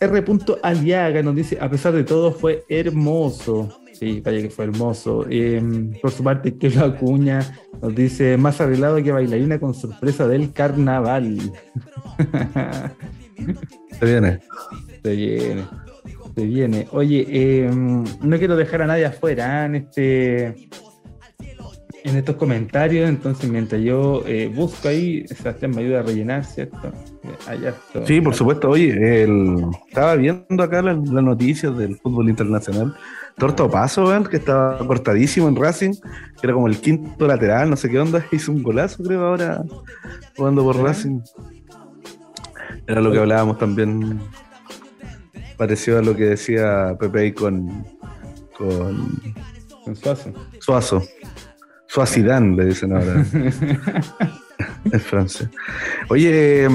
B: R. Aliaga nos dice, a pesar de todo, fue hermoso. Sí, vaya que fue hermoso. Em, por su parte, que la Acuña nos dice más arreglado que bailarina con sorpresa del carnaval.
C: Se viene.
B: Se viene. Se viene. Oye, em, no quiero dejar a nadie afuera ¿eh? en este en estos comentarios, entonces mientras yo eh, busco ahí, Sebastián me ayuda a rellenar, ¿cierto?
C: Allá Sí, por supuesto. Oye, el, estaba viendo acá las, noticias del fútbol internacional. Torto Paso, que estaba cortadísimo en Racing, que era como el quinto lateral, no sé qué onda, hizo un golazo, creo, ahora jugando por Racing. Era lo que hablábamos también, parecido a lo que decía Pepe con, con,
B: con Suazo.
C: Suazo. Suacidán, le dicen ahora. en francés. Oye,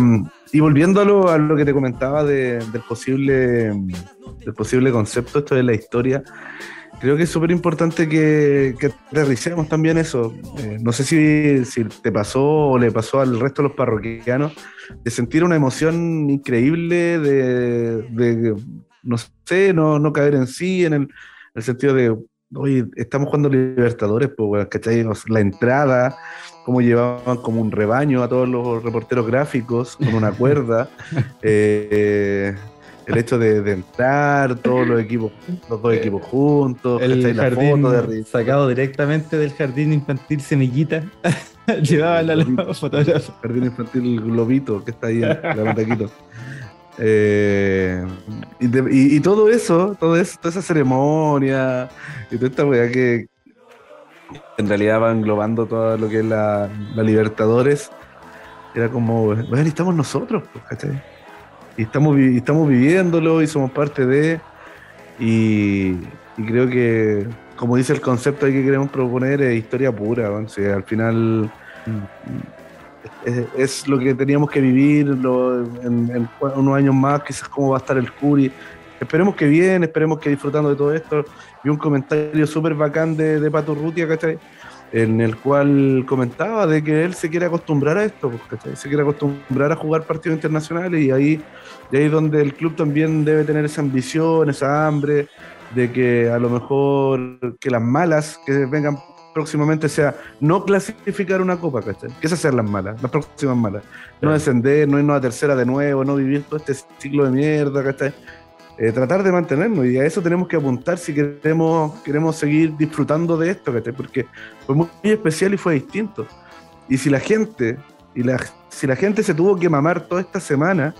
C: y volviendo a lo, que te comentaba del, posible, del posible concepto, esto de la historia, creo que es súper importante que, que aterricemos también eso. Eh, no sé si, si, te pasó o le pasó al resto de los parroquianos de sentir una emoción increíble de, de no sé, no, no, caer en sí, en el, sentido de, oye, estamos jugando Libertadores, pues, ¿cachai? La entrada, cómo llevaban como un rebaño a todos los reporteros gráficos con una cuerda. eh, el hecho de, entrar, todos los equipos, los dos equipos juntos,
B: el jardín sacado directamente del jardín infantil Semillita, llevaban a los fotógrafos.
C: Jardín infantil Globito, que está ahí en la Eh, y, todo eso, toda esa ceremonia y toda esta weá que en realidad va englobando todo lo que es la, Libertadores, era como, bueno, estamos nosotros, pues, ¿cachai? y estamos, estamos viviéndolo y somos parte de, y, creo que, como dice el concepto que queremos proponer, es historia pura, al final es, lo que teníamos que vivir en, unos años más, quizás cómo va a estar el Curi. Esperemos que bien, esperemos que disfrutando de todo esto. Vi un comentario súper bacán de, de Pato Rutia, ¿cachai? en el cual comentaba de que él se quiere acostumbrar a esto, pues, se quiere acostumbrar a jugar partidos internacionales y ahí, de ahí donde el club también debe tener esa ambición, esa hambre de que a lo mejor que las malas que vengan próximamente sea no clasificar una copa, ¿cachai? Que esas sean las malas, las próximas malas. No descender, no irnos a tercera de nuevo, no vivir todo este ciclo de mierda, ¿cachai? Eh, tratar de mantenernos y a eso tenemos que apuntar si queremos, queremos seguir disfrutando de esto, porque fue muy especial y fue distinto. Y si la gente, y la, si la gente se tuvo que mamar toda esta semana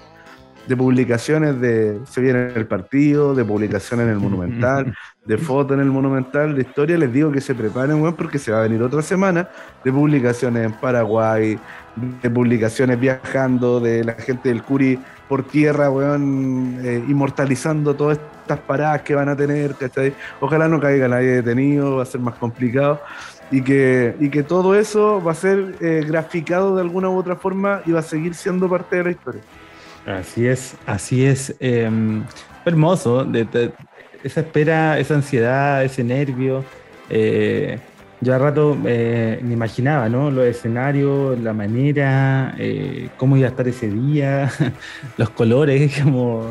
C: de publicaciones de se viene el partido, de publicaciones en el Monumental, de fotos en el Monumental, de historia, les digo que se preparen, porque se va a venir otra semana de publicaciones en Paraguay, de publicaciones viajando, de la gente del Curi por tierra, weón, eh, inmortalizando todas estas paradas que van a tener, ¿cachai? Ojalá no caiga nadie detenido, va a ser más complicado. Y que, y que todo eso va a ser eh, graficado de alguna u otra forma y va a seguir siendo parte de la historia.
B: Así es, así es. Em, hermoso, esa espera, esa ansiedad, ese nervio. Eh, yo a rato eh, me imaginaba, ¿no? Los escenarios, la manera, eh, cómo iba a estar ese día, los colores, como...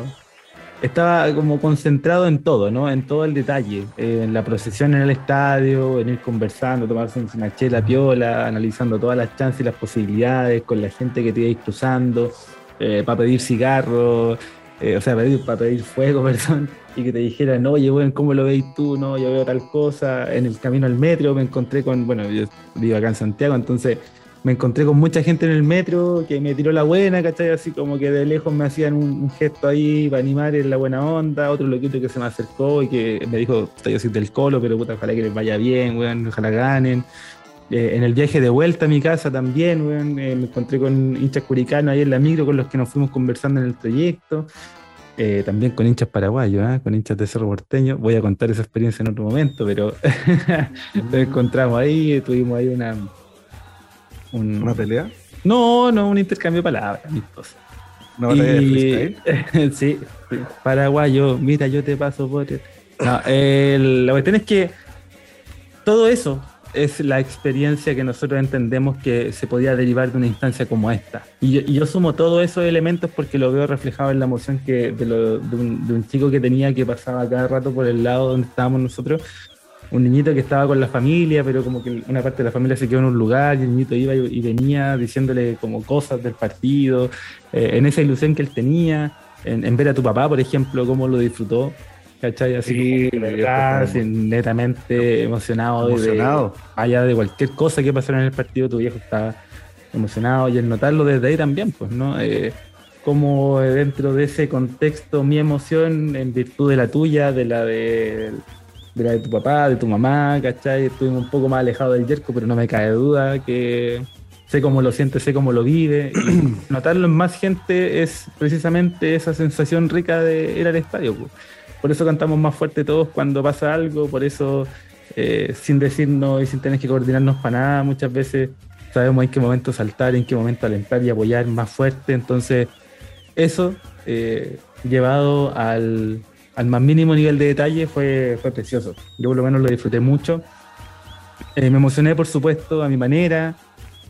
B: Estaba como concentrado en todo, ¿no? En todo el detalle, en la procesión en el estadio, en ir conversando, tomarse una chela piola, analizando todas las chances y las posibilidades con la gente que te iba cruzando, eh, para pedir cigarros, o sea, para pedir fuego, perdón y que te dijeran, oye, bueno, ¿cómo lo veis tú? No, yo veo tal cosa. En el camino al metro me encontré con, bueno, yo vivo acá en Santiago, entonces me encontré con mucha gente en el metro que me tiró la buena, ¿cachai? Así como que de lejos me hacían un, gesto ahí para animar en la buena onda. Otro loquito que se me acercó y que me dijo, estoy así del colo, pero puta, ojalá que les vaya bien, weón, ojalá ganen. Eh, en el viaje de vuelta a mi casa también, weón, eh, me encontré con hinchas curicanos ahí en la micro con los que nos fuimos conversando en el proyecto. Eh, también con hinchas paraguayos, ¿eh? con hinchas de Cerro Porteño. Voy a contar esa experiencia en otro momento, pero nos encontramos ahí, tuvimos ahí una.
C: ¿Una pelea?
B: No, no, un intercambio de palabras, amistoso.
C: ¿Una batalla de
B: freestyle? sí, paraguayo, mira, yo te paso por. No, la cuestión es que todo eso es la experiencia que nosotros entendemos que se podía derivar de una instancia como esta. Y yo, sumo todos esos elementos porque lo veo reflejado en la emoción que, de, un, chico que tenía que pasaba cada rato por el lado donde estábamos nosotros. Un niñito que estaba con la familia, pero como que una parte de la familia se quedó en un lugar y el niñito iba y, venía diciéndole como cosas del partido, eh, en esa ilusión que él tenía, en, en ver a tu papá, por ejemplo, cómo lo disfrutó ¿cachai? Así netamente emocionado.
C: Emocionado.
B: allá de cualquier cosa que pasara en el partido, tu viejo está emocionado y el notarlo desde ahí también, pues, ¿no? Eh, como dentro de ese contexto mi emoción en virtud de la tuya, de la de, de la de tu papá, de tu mamá, ¿cachai? Estuvimos un poco más alejados del yerco, pero no me cae duda que sé cómo lo siente, sé cómo lo vive. Y notarlo en más gente es precisamente esa sensación rica de ir al estadio. Pues. Por eso cantamos más fuerte todos cuando pasa algo, por eso eh, sin decirnos y sin tener que coordinarnos para nada, muchas veces sabemos en qué momento saltar, en qué momento alentar y apoyar más fuerte. Entonces, eso eh, llevado al, al más mínimo nivel de detalle fue, fue precioso. Yo por lo menos lo disfruté mucho. Eh, me emocioné, por supuesto, a mi manera.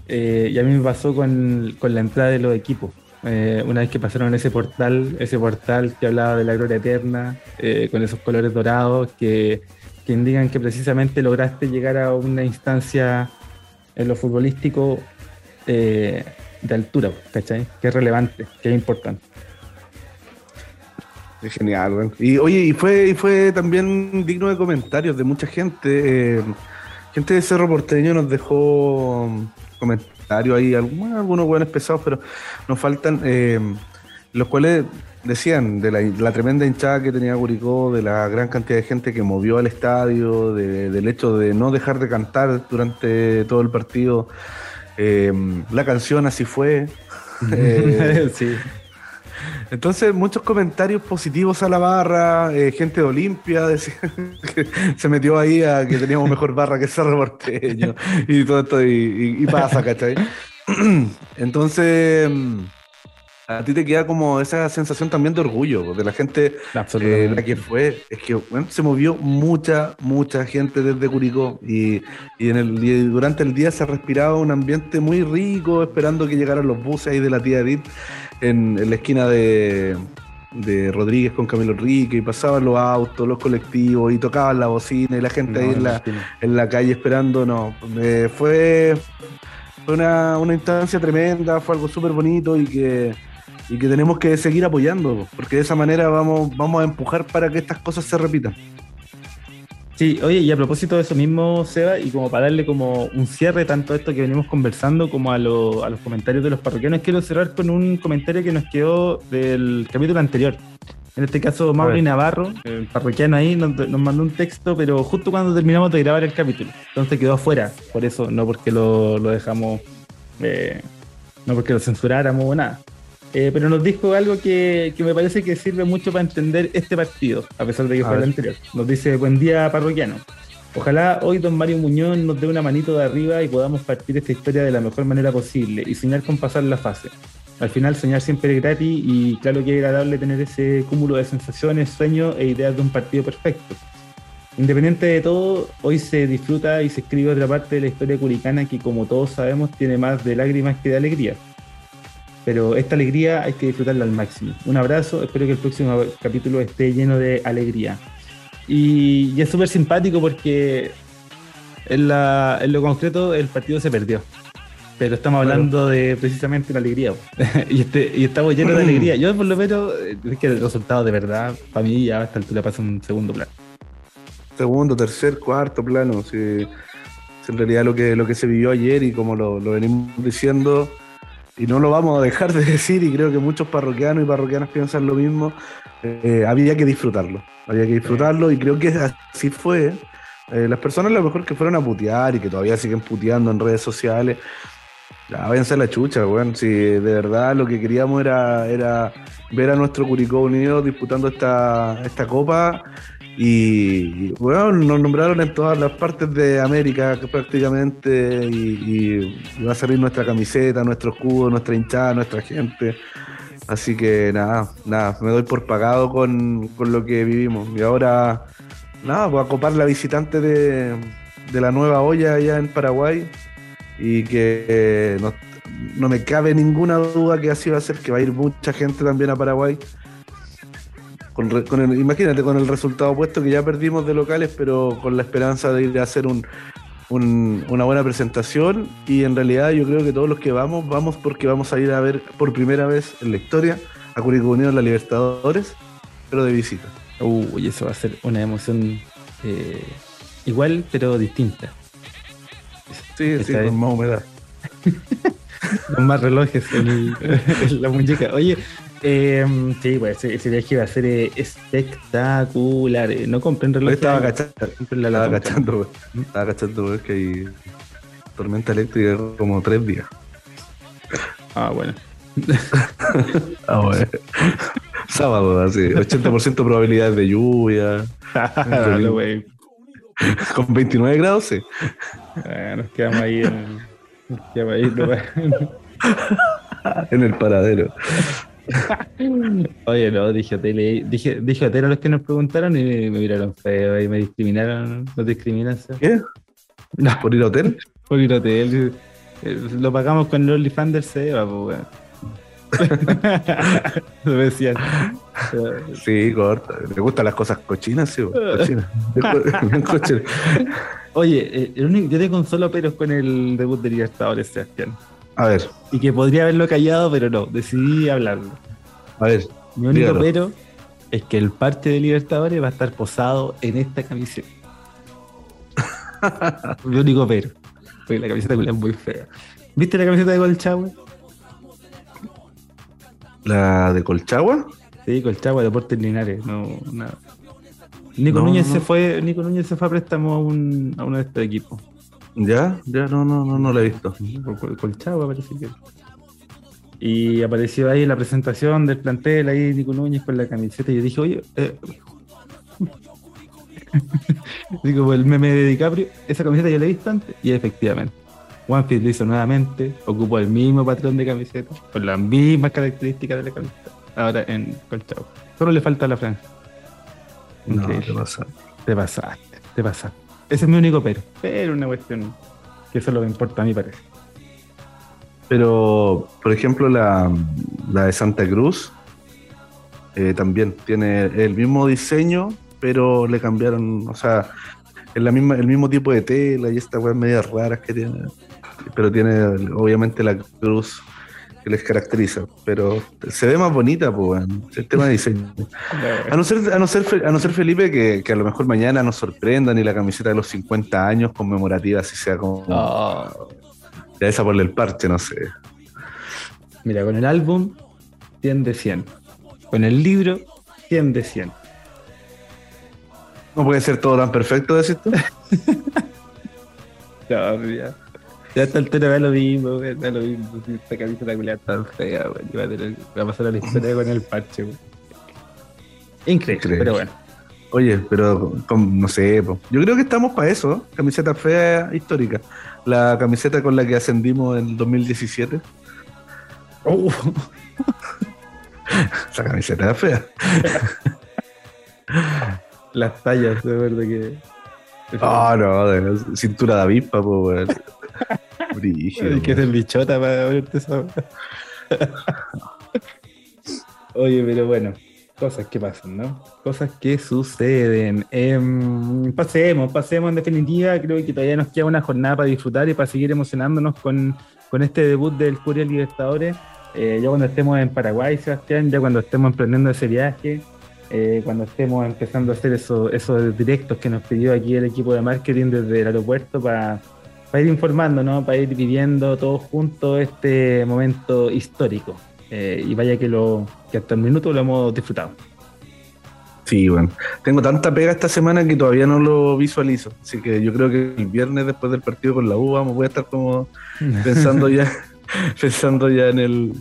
B: Y a mí me pasó con, con, la entrada de los equipos. Eh, una vez que pasaron ese portal, ese portal que hablaba de la gloria eterna, con esos colores dorados que, que, indican que precisamente lograste llegar a una instancia en lo futbolístico de altura, ¿cachai? Que es relevante, que es importante.
C: Es genial, Y oye, y fue, y fue también digno de comentarios de mucha gente. gente de Cerro Porteño nos dejó comentarios ahí, algunos, algunos buenos pesados, pero nos faltan, eh, los cuales decían de la, tremenda hinchada que tenía Curicó, de la gran cantidad de gente que movió al estadio, del hecho de no dejar de cantar durante todo el partido. Eh, la canción así fue. Eh, sí. Entonces, muchos comentarios positivos a la barra, eh, gente de Olimpia decía que se metió ahí a que teníamos mejor barra que Cerro Porteño y todo esto, y, pasa, ¿cachai? Entonces, a ti te queda como esa sensación también de orgullo de la gente eh, la que fue. Es que se movió mucha, mucha gente desde Curicó y, en el, durante el día se respiraba un ambiente muy rico, esperando que llegaran los buses ahí de la tía Edith en, la esquina de, Rodríguez con Camilo Rique y pasaban los autos, los colectivos y tocaban la bocina y la gente ahí en la, en la, calle esperando. No, eh, fue, fue una, una, instancia tremenda, fue algo súper bonito y que, y que tenemos que seguir apoyando, porque de esa manera vamos, vamos a empujar para que estas cosas se repitan.
B: Sí, oye, y a propósito de eso mismo, Seba, y como para darle como un cierre tanto a esto que venimos conversando como a, los comentarios de los parroquianos, quiero cerrar con un comentario que nos quedó del capítulo anterior. En este caso, Mauri Navarro, el parroquiano ahí, nos, mandó un texto, pero justo cuando terminamos de grabar el capítulo. Entonces quedó afuera, por eso, no porque lo, dejamos, eh, no porque lo censuráramos o nada. Eh, pero nos dijo algo que, me parece que sirve mucho para entender este partido, a pesar de que fue el anterior. Nos dice, buen día parroquiano. Ojalá hoy don Mario Muñoz nos dé una manito de arriba y podamos partir esta historia de la mejor manera posible y soñar con pasar la fase. Al final soñar siempre es gratis y claro que es agradable tener ese cúmulo de sensaciones, sueños e ideas de un partido perfecto. Independiente de todo, hoy se disfruta y se escribe otra parte de la historia curicana que como todos sabemos tiene más de lágrimas que de alegría. Pero esta alegría hay que disfrutarla al máximo. Un abrazo, espero que el próximo capítulo esté lleno de alegría. Y, es súper simpático porque en, lo concreto el partido se perdió. Pero estamos hablando de precisamente la alegría. y, este, y estamos llenos de alegría. Yo por lo menos, es que el resultado de verdad, para mí ya a esta altura pasa un segundo plano.
C: Segundo, tercer, cuarto plano. Sí. en realidad lo que, lo que se vivió ayer y como lo, lo venimos diciendo, y no lo vamos a dejar de decir, y creo que muchos parroquianos y parroquianas piensan lo mismo, eh, había que disfrutarlo, había que disfrutarlo, y creo que así fue. Eh, las personas a lo mejor que fueron a putear y que todavía siguen puteando en redes sociales, ya váyanse a la chucha, weón. Si de verdad lo que queríamos era, era ver a nuestro Curicó Unido disputando esta, esta copa y, bueno, nos nombraron en todas las partes de América prácticamente y, va a salir nuestra camiseta, nuestro escudo, nuestra hinchada, nuestra gente. Así que nada, nada, me doy por pagado con, lo que vivimos. Y ahora, nada, voy a copar la visitante de, la nueva olla allá en Paraguay y que no, no me cabe ninguna duda que así va a ser, que va a ir mucha gente también a Paraguay imagínate, con el resultado opuesto que ya perdimos de locales, pero con la esperanza de ir a hacer un, una buena presentación. Y en realidad yo creo que todos los que vamos, vamos porque vamos a ir a ver por primera vez en la historia a Curicó Unido en la Libertadores, pero de visita.
B: Uy, eso va a ser una emoción eh, igual, pero distinta.
C: Sí, sí, con más humedad.
B: con más relojes en, la muñeca. Oye, eh, sí, pues ese, viaje iba a ser eh, espectacular. Eh, no compren reloj.
C: Estaba cachando, estaba cachando, estaba cachando, que hay tormenta eléctrica como tres días.
B: Ah, bueno.
C: ah, bueno. Sábado, así, 80% probabilidades de lluvia. con 29 grados, sí.
B: nos quedamos ahí en, nos quedamos ahí,
C: en el paradero.
B: Oye, no, dije hotel, dije, dije hotel a los que nos preguntaron y me, miraron feo y me discriminaron. ¿Nos discriminan?
C: ¿Qué? No. ¿Por ir a hotel?
B: Por ir a hotel. Eh, lo pagamos con el OnlyFans del Seba, pues, Lo decían.
C: Sí, corta. Me gustan las cosas cochinas, sí, cochinas.
B: Oye, eh, yo tengo un solo pero con el debut de Libertadores, Sebastián.
C: A ver.
B: Y que podría haberlo callado, pero no, decidí hablarlo.
C: A ver.
B: Mi único pero es que el parte de Libertadores va a estar posado en esta camiseta. Mi único pero. Porque la camiseta es muy fea. ¿Viste la camiseta de Colchagua?
C: ¿La de Colchagua?
B: Sí, Colchagua, Deportes Linares. No, nada. Nico Núñez se fue, Nico Núñez se fue a préstamo a, un, a uno de estos equipos.
C: ¿Ya? Ya no, no, no, no lo he visto.
B: Colchagua parece que. Y apareció ahí la presentación del plantel, ahí Nico Núñez con la camiseta, y yo dije, oye, eh... digo, el meme de DiCaprio, esa camiseta yo la he visto antes, y efectivamente. OneFit lo hizo nuevamente, ocupó el mismo patrón de camiseta, con las mismas características de la camiseta, ahora en Colchagua. Solo le falta la franja.
C: No, te pasaste.
B: Te pasaste, te pasaste. Ese es mi único pero. Pero una cuestión que eso es lo que importa a mí parece.
C: Pero, por ejemplo, la, de Santa Cruz eh, también tiene el mismo diseño, pero le cambiaron, o sea, es la misma, el mismo tipo de tela y estas weas medias raras que tiene. Pero tiene obviamente la cruz que les caracteriza, pero se ve más bonita, pues, el tema de diseño. A no ser, a no ser, a no ser Felipe, que, a lo mejor mañana nos sorprendan y la camiseta de los 50 años conmemorativa, si sea como. Oh. Ya esa por el parche, no sé.
B: Mira, con el álbum, 100 de 100. Con el libro, 100 de 100.
C: No puede ser todo tan perfecto, decís tú.
B: no, ya. Ya está el tema lo mismo, güey, da lo mismo. Esta camisa la tan fea, güey. Va a, tener, va a pasar a la historia con el parche, güey. Increíble, pero bueno.
C: Oye, pero no sé, yo creo que estamos para eso, camiseta fea histórica. La camiseta con la que ascendimos en 2017. Uh. Esa camiseta es fea.
B: Las tallas, de verdad que.
C: Ah, no, de cintura de avispa, pues,
B: Hay que ser bichota para verte esa. Oye, pero bueno, cosas que pasan, ¿no? Cosas que suceden. Em, pasemos, pasemos en definitiva. Creo que todavía nos queda una jornada para disfrutar y para seguir emocionándonos con, este debut del Curia Libertadores. Eh, ya cuando estemos en Paraguay, Sebastián, ya cuando estemos emprendiendo ese viaje, eh, cuando estemos empezando a hacer esos, esos directos que nos pidió aquí el equipo de marketing desde el aeropuerto para para ir informando, ¿no? Para ir viviendo todos juntos este momento histórico. Eh, y vaya que lo que hasta el minuto lo hemos disfrutado.
C: Sí, bueno. Tengo tanta pega esta semana que todavía no lo visualizo. Así que yo creo que el viernes después del partido con la U vamos, voy a estar como pensando ya, pensando ya en el,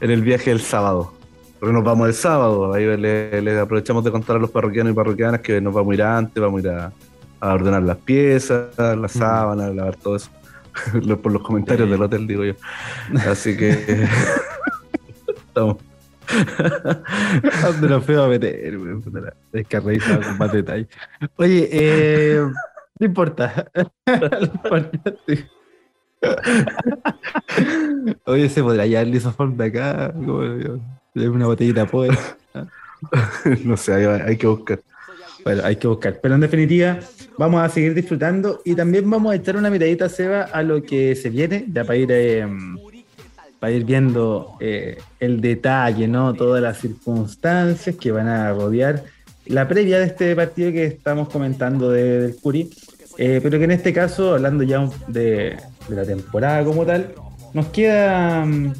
C: en el viaje del sábado. Porque nos vamos el sábado, ahí le, aprovechamos de contar a los parroquianos y parroquianas que nos vamos a ir antes, vamos a ir a, a ordenar las piezas, las mm. sábanas, a lavar todo eso. Por los comentarios del hotel, digo yo. Así que. estamos.
B: ¿Dónde nos feo a meter? Es que con más detalle. Oye, eh, no importa. Oye, ¿se podrá llevar el isoform de acá? Como, una botellita de poder.
C: no sé, hay, hay que buscar.
B: Bueno, hay que buscar. Pero en definitiva, vamos a seguir disfrutando y también vamos a echar una miradita, Seba, a lo que se viene, ya para ir, eh, para ir viendo eh, el detalle, ¿no? Todas las circunstancias que van a rodear la previa de este partido que estamos comentando del Curi. Eh, pero que en este caso, hablando ya de, de la temporada como tal, nos queda mm,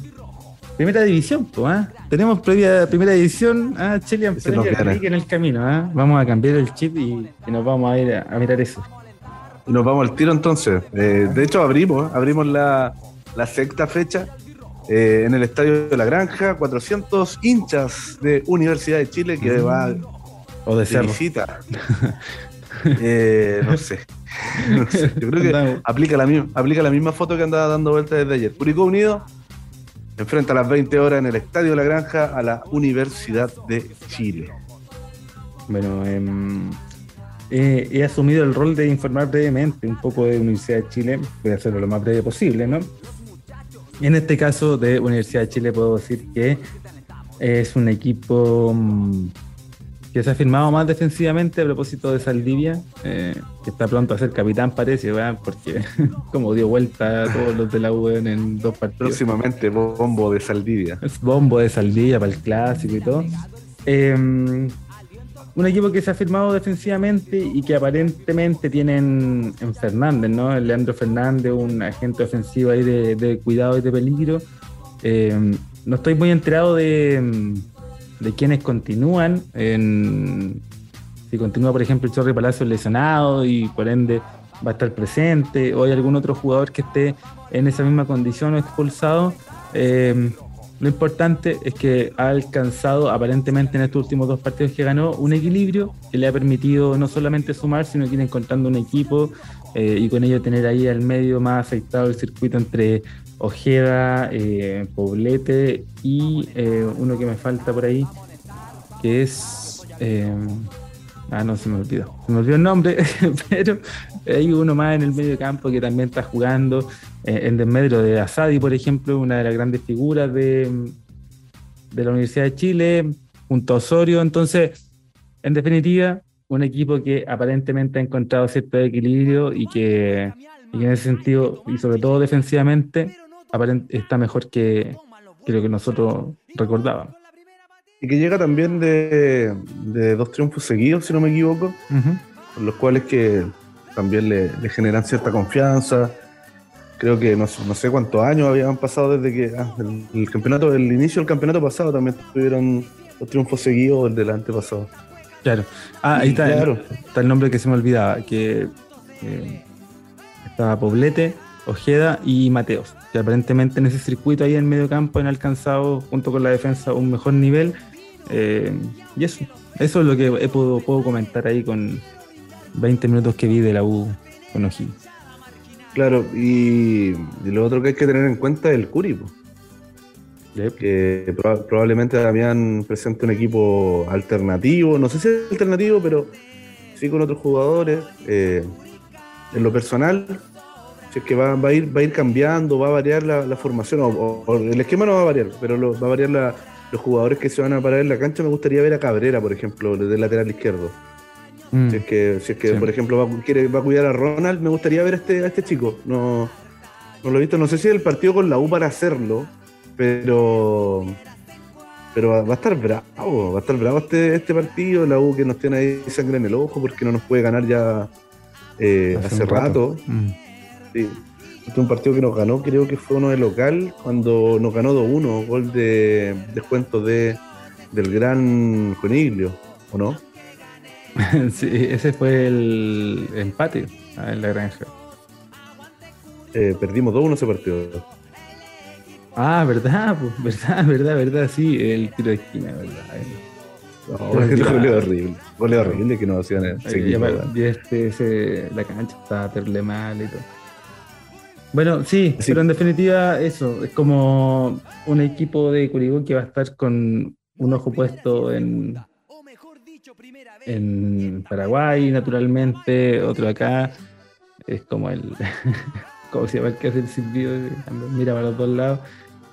B: Primera división, pues, Tenemos previa, primera división a ¿ah? Chilean en el camino, ¿ah? Vamos a cambiar el chip y, nos vamos a ir a, mirar eso.
C: Y nos vamos al tiro entonces. Eh, de hecho, abrimos, abrimos la, sexta fecha eh, en el Estadio de la Granja, 400 hinchas de Universidad de Chile que va
B: o de,
C: de visita. Eh, no, sé. Yo creo que aplica la, misma, aplica la misma foto que andaba dando vueltas desde ayer. Curicó Unido enfrenta a las 20 horas en el Estadio la Granja a la Universidad de Chile.
B: Bueno, em, he asumido el rol de informar brevemente un poco de Universidad de Chile, voy a hacerlo lo más breve posible, ¿no? En este caso de Universidad de Chile puedo decir que es un equipo mm, que se ha firmado más defensivamente a propósito de Saldivia, eh, que está pronto a ser capitán parece, ¿verdad? porque como dio vuelta a todos los de la U en dos partidos.
C: Próximamente bombo de Saldivia.
B: Es bombo de Saldivia para el clásico y todo. Em, un equipo que se ha firmado defensivamente y que aparentemente tienen en Fernández, ¿no? Leandro Fernández, un agente ofensivo ahí de, cuidado y de peligro. Eh, no estoy muy enterado de, de quienes continúan. si continúa, por ejemplo, el Chorri Palacio lesionado y por ende va a estar presente, o hay algún otro jugador que esté en esa misma condición o expulsado. Eh, lo importante es que ha alcanzado aparentemente en estos últimos dos partidos que ganó un equilibrio que le ha permitido no solamente sumar, sino que ir encontrando un equipo eh, y con ello tener ahí al medio más afectado el circuito entre Ojeda, eh, Poblete y eh, uno que me falta por ahí, que es... ah, no, se me olvidó. Se me olvidó el nombre, pero hay uno más en el medio campo que también está jugando eh, en desmedro de Asadi, por ejemplo, una de las grandes figuras de, de la Universidad de Chile, junto a Osorio. Entonces, en definitiva, un equipo que aparentemente ha encontrado cierto equilibrio y que, en ese sentido, y sobre todo defensivamente, está mejor que, lo que nosotros recordábamos.
C: Y que llega también de, dos triunfos seguidos, si no me equivoco, los cuales que también le, generan cierta confianza. Creo que no, sé cuántos años habían pasado desde que ah, el, campeonato, el inicio del campeonato pasado también tuvieron los triunfos seguidos del antepasado.
B: Claro. Ah, ahí está, El, está el nombre que se me olvidaba, que estaba Poblete, Ojeda y Mateos, que aparentemente en ese circuito ahí en medio campo han alcanzado, junto con la defensa, un mejor nivel. Eh, y eso, eso es lo que he, puedo, puedo comentar ahí con, 20 minutos que vi de la U con O'Higgins.
C: Claro, y, lo otro que hay que tener en cuenta es el Curi. Que probablemente habían presente un equipo alternativo, no sé si es alternativo, pero sí con otros jugadores. Eh, en lo personal, si es que va, a ir, va a ir cambiando, va a variar la, formación, o, el esquema no va a variar, pero va a variar los jugadores que se van a parar en la cancha. Me gustaría ver a Cabrera, por ejemplo, desde lateral izquierdo. Mm. Si es que, si es que por ejemplo, va, quiere, va a cuidar a Ronald, me gustaría ver a este, a este chico. No, no lo he visto, no sé si es el partido con la U para hacerlo, pero pero va a estar bravo, va a estar bravo este, este partido, la U que nos tiene ahí sangre en el ojo porque no nos puede ganar ya eh, hace, rato. Mm. Sí. Este es un partido que nos ganó, creo que fue uno de local, cuando nos ganó 2-1, gol de descuento de, del gran Coniglio, ¿o no?
B: sí, ese fue el empate en la granja.
C: Eh, perdimos 2-1 ese partido.
B: Ah, verdad, pues, verdad, verdad, verdad, sí, el tiro de esquina, verdad.
C: No, el gol horrible, gol horrible que nos hacían
B: y, este, ese, la cancha está terrible mal y todo. Bueno, sí, pero en definitiva eso, es como un equipo de Curigó que va a estar con un ojo puesto en, en Paraguay, naturalmente, otro acá. Es como el. como se llama el que hace el silbido, mira para los dos lados.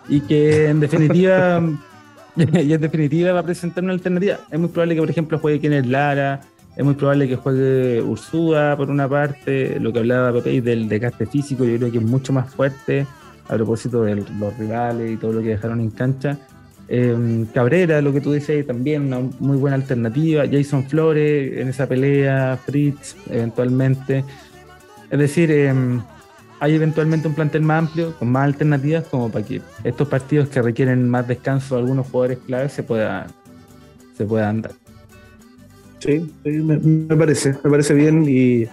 B: Y que en definitiva. y en definitiva va a presentar una alternativa. Es muy probable que, por ejemplo, juegue Kenneth Lara. Es muy probable que juegue Ursúa por una parte. Lo que hablaba Pepe del desgaste físico, yo creo que es mucho más fuerte a propósito de los rivales y todo lo que dejaron en cancha. Em, Cabrera, lo que tú dices, también una muy buena alternativa. Jason Flores en esa pelea, Fritz, eventualmente. Es decir, em, hay eventualmente un plantel más amplio, con más alternativas, como para que estos partidos que requieren más descanso de algunos jugadores claves se puedan, se puedan dar.
C: Sí, me, parece, me parece bien y,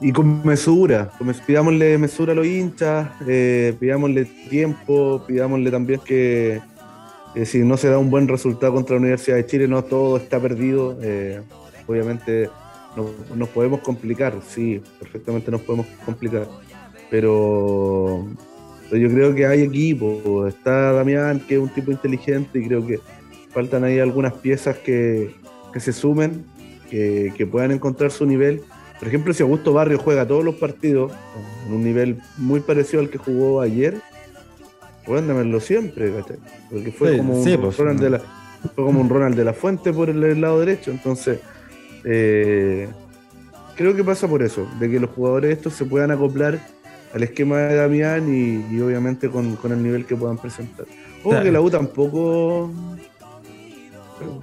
C: y con mesura. Pidámosle mesura a los hinchas, eh, pidámosle tiempo, pidámosle también que eh, si no se da un buen resultado contra la Universidad de Chile, no todo está perdido. Eh, obviamente nos podemos complicar, sí, perfectamente nos podemos complicar. Pero yo creo que hay equipo. Está Damián, que es un tipo inteligente, y creo que faltan ahí algunas piezas que, se sumen, que, que, puedan encontrar su nivel. Por ejemplo, si Augusto Barrio juega todos los partidos en un nivel muy parecido al que jugó ayer, pueden dámelo siempre, Porque fue, como un pues, Ronald de la, fue como un Ronald de la Fuente por el, lado derecho. Entonces, eh, creo que pasa por eso, de que los jugadores estos se puedan acoplar al esquema de Damián y, obviamente con, el nivel que puedan presentar. O que la U tampoco,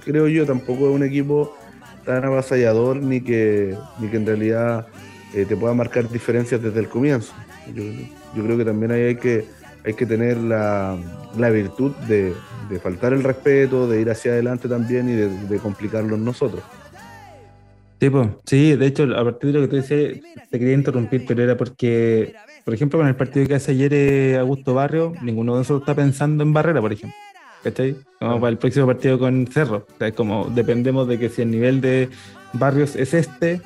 C: creo yo, tampoco es un equipo tan avasallador ni que, ni que en realidad eh, te pueda marcar diferencias desde el comienzo. Yo, creo que también hay que, hay que tener la, virtud de, faltar el respeto, de ir hacia adelante también y de, de complicarlo nosotros.
B: Sí, sí, de hecho, a partir de lo que tú decías, te quería interrumpir, pero era porque por ejemplo, con el partido que hace ayer eh, Augusto Barrio, ninguno de nosotros está pensando en barrera, por ejemplo. ¿Cachai? Como para el próximo partido con Cerro. O sea, es como dependemos de que si el nivel de Barrios es este,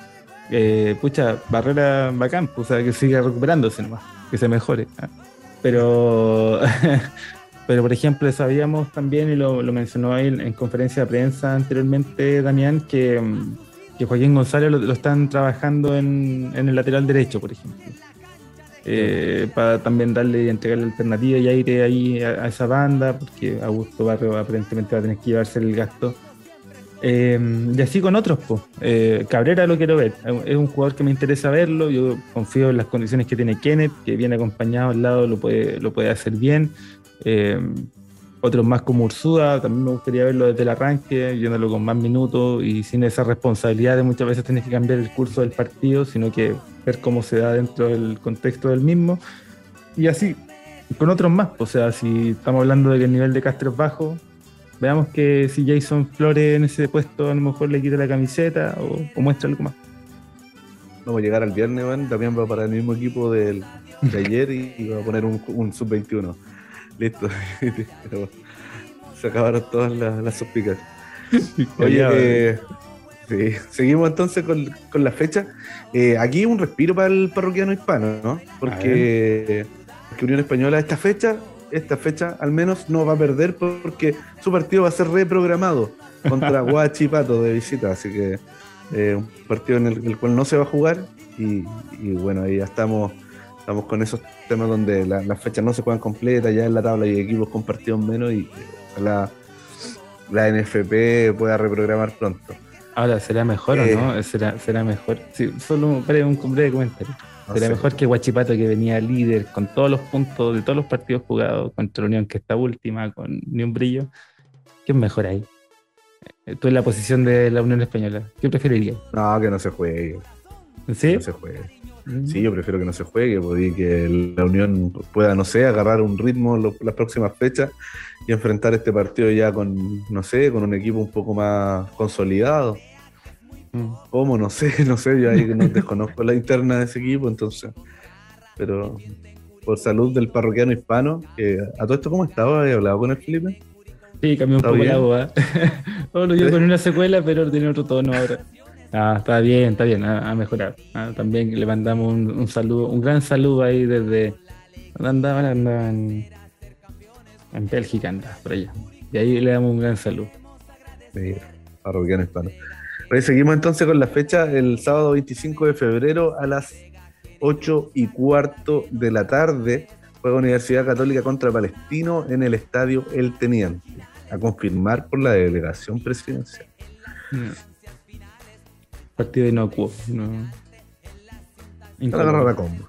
B: eh, pucha, barrera bacán, pues, o sea, que siga recuperándose nomás, que se mejore. ¿ah? Pero, pero por ejemplo, sabíamos también, y lo, mencionó ahí en, conferencia de prensa anteriormente, Damián, que, que Joaquín González lo, están trabajando en, en el lateral derecho, por ejemplo. Eh, para también darle y entregarle alternativa y aire ahí a, esa banda, porque Augusto Barrio aparentemente va a tener que llevarse el gasto. Eh, y así con otros, pues. Cabrera lo quiero ver, es un jugador que me interesa verlo, yo confío en las condiciones que tiene Kenneth, que viene acompañado al lado, lo puede, lo puede hacer bien otros más como Ursuda, también me gustaría verlo desde el arranque, yéndolo con más minutos y sin esa responsabilidad de muchas veces tener que cambiar el curso del partido, sino que ver cómo se da dentro del contexto del mismo. Y así, con otros más, o sea, si estamos hablando de que el nivel de Castro es bajo, veamos que si Jason Flores en ese puesto a lo mejor le quita la camiseta o, muestra algo más.
C: Vamos a llegar al viernes, man, también va para el mismo equipo del, de ayer y, va a poner un, un sub-21. Listo. se acabaron todas las, las Oye, eh, seguimos entonces con, la fecha. Eh, aquí un respiro para el parroquiano hispano, ¿no? Porque, porque, Unión Española, esta fecha, esta fecha al menos no va a perder porque su partido va a ser reprogramado contra Guachipato de visita. Así que eh, un partido en el, cual no se va a jugar. Y, y bueno, ahí ya estamos Estamos con esos temas donde las fechas no se juegan completas, ya en la tabla y equipos con partidos menos y la, la NFP pueda reprogramar pronto.
B: Ahora, ¿será mejor o no? Eh. ¿Será, será mejor? Sí, solo un breve comentario. ¿Será mejor que Guachipato, que venía líder con todos los puntos de todos los partidos jugados contra la Unión, que está última, con ni un brillo? ¿Qué es mejor ahí? Eh, tú en la posición de la Unión Española, ¿qué preferirías?
C: No, que no se juegue.
B: ¿Sí?
C: Que no se juegue. Sí, yo prefiero que no se juegue, porque que la Unión pueda, no sé, agarrar un ritmo las próximas fechas y enfrentar este partido ya con, no sé, con un equipo un poco más consolidado. Mm. ¿Cómo? No sé, no sé, yo ahí no desconozco la interna de ese equipo, entonces. Pero por salud del parroquiano hispano, que a todo esto, ¿cómo estaba? ¿He hablado con el Felipe?
B: Sí, cambió un poco de agua. bueno, yo con una secuela, pero tiene otro tono ahora. Ah, está bien, está bien, ha, mejorado. Ah, también le mandamos un, saludo, un gran saludo ahí desde. Andaban, andaban en Bélgica, anda, por allá. Y ahí le damos un gran saludo.
C: Sí, parroquiano hispano. seguimos entonces con la fecha, el sábado 25 de febrero a las 8 y cuarto de la tarde. Juega Universidad Católica contra Palestino en el estadio El Teniente, a confirmar por la delegación presidencial. Mm
B: partido inocuo. No.
C: la combo.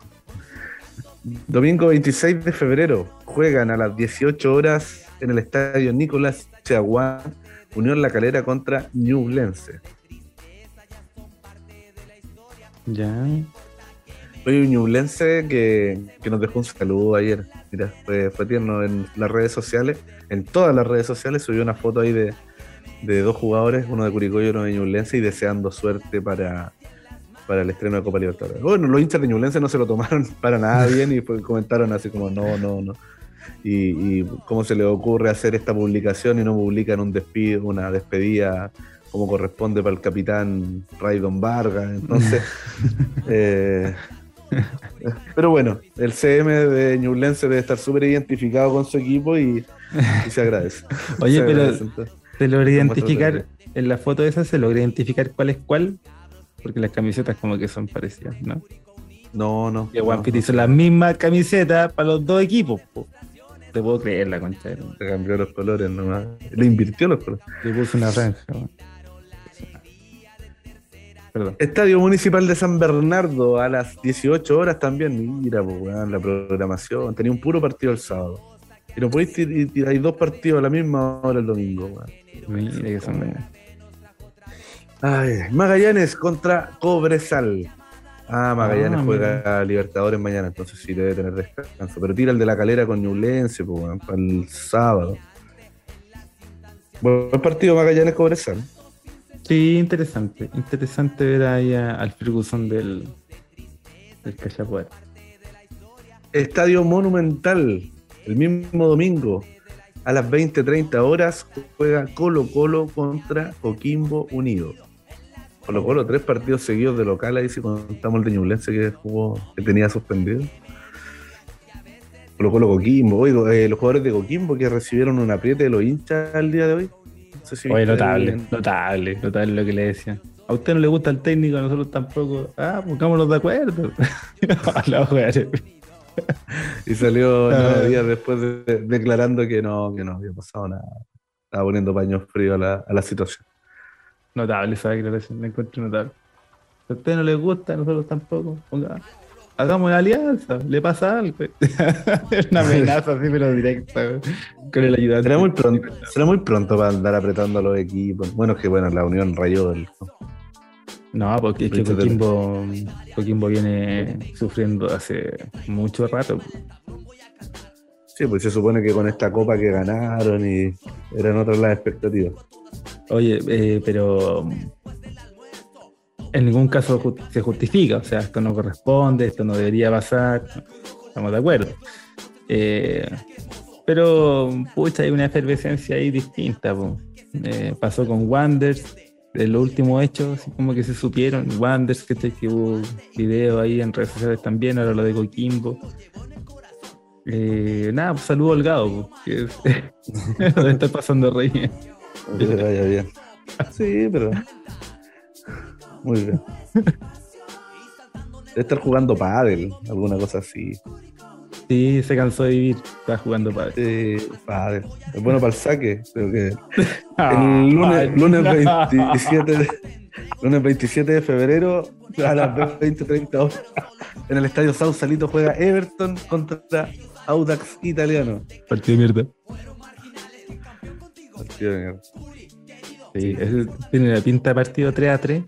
C: Domingo 26 de febrero juegan a las 18 horas en el estadio Nicolás Chaguán, Unión La Calera contra Ñublense.
B: Ya.
C: Oye, Ñublense que, que, nos dejó un saludo ayer. Mira, fue, fue tierno en las redes sociales, en todas las redes sociales subió una foto ahí de, de dos jugadores, uno de Curicó y uno de Ñublense, y deseando suerte para, para el estreno de Copa Libertadores. Bueno, los hinchas de Ñublense no se lo tomaron para nada bien y comentaron así como no, no, no. Y, cómo se le ocurre hacer esta publicación y no publican un despido, una despedida como corresponde para el capitán Raydon Vargas. Entonces, eh, Pero bueno, el CM de Ñublense debe estar súper identificado con su equipo y, se agradece.
B: Oye, pero se logra identificar, en la foto esa se logra identificar cuál es cuál, porque las camisetas como que son parecidas, ¿no?
C: No, no.
B: Y One hizo la misma camiseta para los dos equipos. Te puedo creer la concha.
C: Se cambió los colores nomás. Le invirtió los colores.
B: Le puso una franja.
C: Estadio Municipal de San Bernardo a las 18 horas también. Mira, pues, la programación. Tenía un puro partido el sábado. Y no podéis tirar, dos partidos a la misma hora el domingo, weón. Mira que son. Ay, Magallanes contra Cobresal. Ah, Magallanes ah, juega a Libertadores mañana, entonces sí debe tener descanso. Pero tira el de la calera con Ñublense, pues, para el sábado. Buen partido Magallanes Cobresal.
B: Sí, interesante. Interesante ver ahí al Ferguson del, del
C: Estadio Monumental, el mismo domingo, a las 20-30 horas, juega Colo Colo contra Coquimbo Unido. Colo Colo, tres partidos seguidos de local, ahí si contamos el de Ñublense que jugó, que tenía suspendido. Colo Colo Coquimbo, oigo, eh, los jugadores de Coquimbo que recibieron un apriete de los hinchas al día de hoy.
B: Oye, notable, notable, notable lo que le decía. A usted no le gusta el técnico, a nosotros tampoco. Ah, pongámonos de acuerdo.
C: y salió ah. días después declarando que no, que no había pasado nada. Estaba poniendo paños fríos a la, a la situación.
B: Notable esa declaración, me encuentro notable. A usted no le gusta, a nosotros tampoco. Ponga, hagamos una alianza, le pasa algo. es una amenaza así, pero directa
C: con el ayudante. Será muy pronto, será muy pronto para andar apretando a los equipos. Bueno, es que bueno, la unión rayó del.
B: No, porque es que Coquimbo, Coquimbo viene sufriendo hace mucho rato.
C: Sí, pues se supone que con esta copa que ganaron y eran otras las expectativas.
B: Oye, eh, pero en ningún caso se justifica, o sea, esto no corresponde, esto no debería pasar, estamos de acuerdo. Eh, pero, pucha, hay una efervescencia ahí distinta. Eh, pasó con Wanders, de los últimos hechos, así como que se supieron. Wanders, que, que hubo video ahí en redes sociales también, ahora lo de Coquimbo. Eh, nada, pues saludo Holgado, que es, lo está pasando rey.
C: Que vaya bien. Sí, pero. Muy bien. Debe estar jugando pádel, alguna cosa así.
B: Sí, se cansó de vivir, está jugando padre.
C: Sí, padre. Es bueno para el saque, creo que. el lunes, lunes, 27 de, lunes 27 de febrero a las 20.30 horas en el estadio Sausalito juega Everton contra Audax Italiano.
B: Partido de mierda.
C: Partido de mierda.
B: Sí, ese tiene la pinta de partido 3 a 3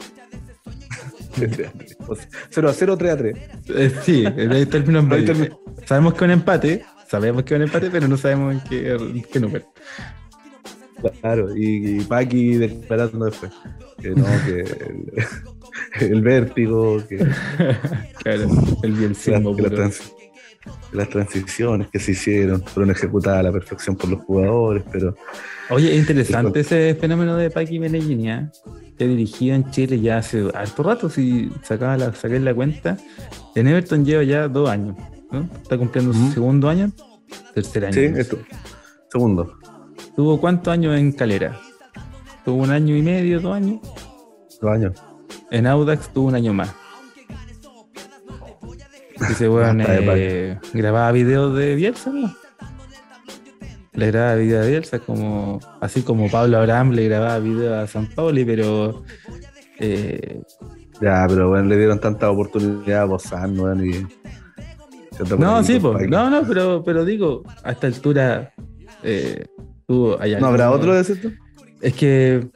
C: 0 a 0, 3 a 3.
B: Eh, sí, ahí está el medio. Sabemos que un empate, sabemos que un empate, pero no sabemos en qué, qué número.
C: Claro, y, y Paqui esperando después. Que no, que el, vértigo, que.
B: claro, el bien
C: las, las transiciones que se hicieron fueron ejecutadas a la perfección por los jugadores, pero.
B: Oye, es interesante ese fenómeno de Paqui Medellín, ¿eh? he dirigido en Chile ya hace harto rato, si sacaba la, saqué la cuenta. En Everton lleva ya dos años, ¿no? Está cumpliendo su segundo año, tercer año.
C: Sí, esto. Segundo.
B: ¿Tuvo cuántos años en Calera? ¿Tuvo un año y medio, dos años?
C: Dos años.
B: En Audax tuvo un año más. Dice, bueno, eh, grababa videos de Bielsa, ¿no? le grababa video a Bielsa, como, así como Pablo Abraham le grababa video a San Pauli, pero.
C: Eh, ya, pero bueno, le dieron tanta oportunidad a Bozán, bueno, y.
B: No, sí, pues, no, no, pero, pero digo, a esta altura. Eh,
C: ¿No habrá otro de ese?
B: Es que.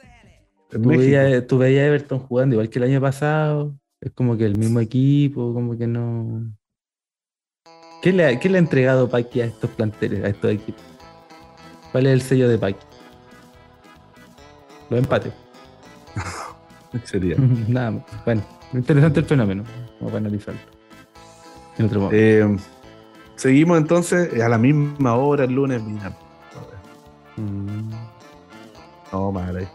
B: Tú veías, tú veías a Everton jugando igual que el año pasado. Es como que el mismo equipo, como que no. ¿Qué le, qué le ha entregado Paqui a estos planteles, a estos equipos? ¿Cuál es el sello de Pike? Los empates.
C: Sería.
B: Nada más. Bueno, interesante el fenómeno. Vamos a analizarlo.
C: En otro modo. Eh, seguimos entonces a la misma hora el lunes. Mira. Mm. No, mal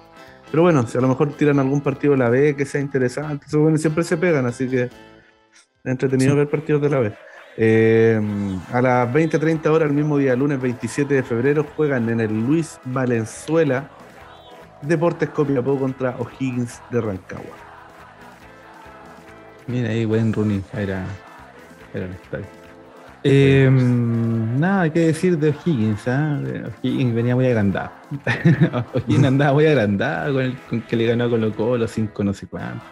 C: Pero bueno, si a lo mejor tiran algún partido de la B que sea interesante, siempre se pegan, así que entretenido ver partidos de la vez. Eh, a las 20-30 horas, el mismo día, lunes 27 de febrero, juegan en el Luis Valenzuela Deportes Copiapó contra O'Higgins de Rancagua.
B: Mira ahí, buen running. Era, era el estadio. Eh, nada hay que decir de O'Higgins. ¿eh? O'Higgins venía muy agrandado. O'Higgins andaba muy agrandado con, el, con que le ganó a Colo Colo, cinco no sé cuánto.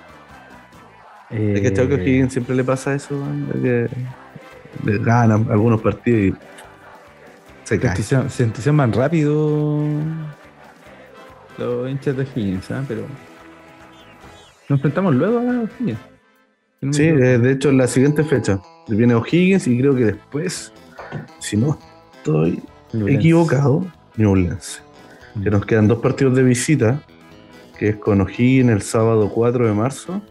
C: Eh, es que a O'Higgins siempre le pasa eso, que le ganan algunos partidos y
B: se cae. Se entusiasman rápido los hinchas de O'Higgins, ¿eh? pero nos enfrentamos luego a O'Higgins.
C: Sí, eh, de hecho en la siguiente fecha viene O'Higgins y creo que después, si no estoy equivocado, Newlands. Que nos quedan dos partidos de visita, que es con O'Higgins el sábado 4 de marzo.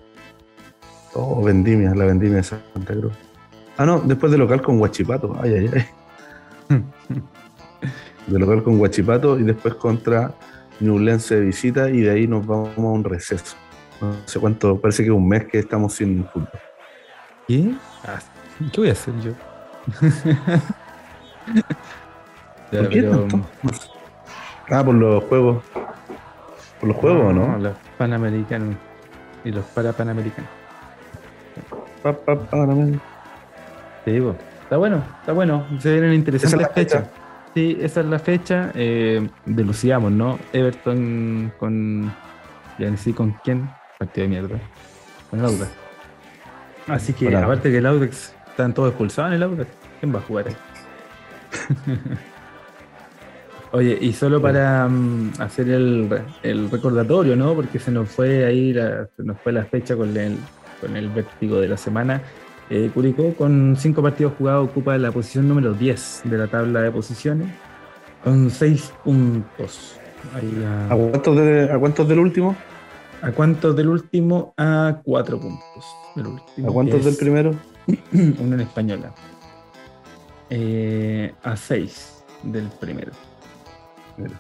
C: Oh, Vendimia, la Vendimia de Santa Cruz. Ah, no, después de local con Guachipato. Ay, ay, ay. de local con Guachipato y después contra Newlands de visita y de ahí nos vamos a un receso. No sé cuánto, parece que es un mes que estamos sin fútbol.
B: ¿Qué? Ah, ¿Qué voy a hacer yo?
C: ¿Por qué tanto? Ah, por los juegos. ¿Por los juegos o no?
B: Los panamericanos y los para panamericanos.
C: Pa, pa, panamericanos.
B: Sí, está bueno, está bueno. Se vienen interesantes fechas. Sí, esa es la fecha. Eh, delucidamos, ¿no? Everton con. Ya ni sé con quién. Partido de mierda. Con el Audax. Así que, aparte que el Audax están todos expulsados en el Audax. ¿Quién va a jugar ahí? Oye, y solo para um, hacer el, el, recordatorio, ¿no? Porque se nos fue ahí, la, se nos fue la fecha con el, con el vértigo de la semana. Eh, Curicó, con cinco partidos jugados, ocupa la posición número 10 de la tabla de posiciones, con seis puntos.
C: Ahí, a... ¿A, cuántos de, ¿A cuántos del último?
B: ¿A cuántos del último? A cuatro puntos. Del último,
C: ¿A cuántos del primero?
B: Uno en española. Eh, a seis del primero.
C: Mira,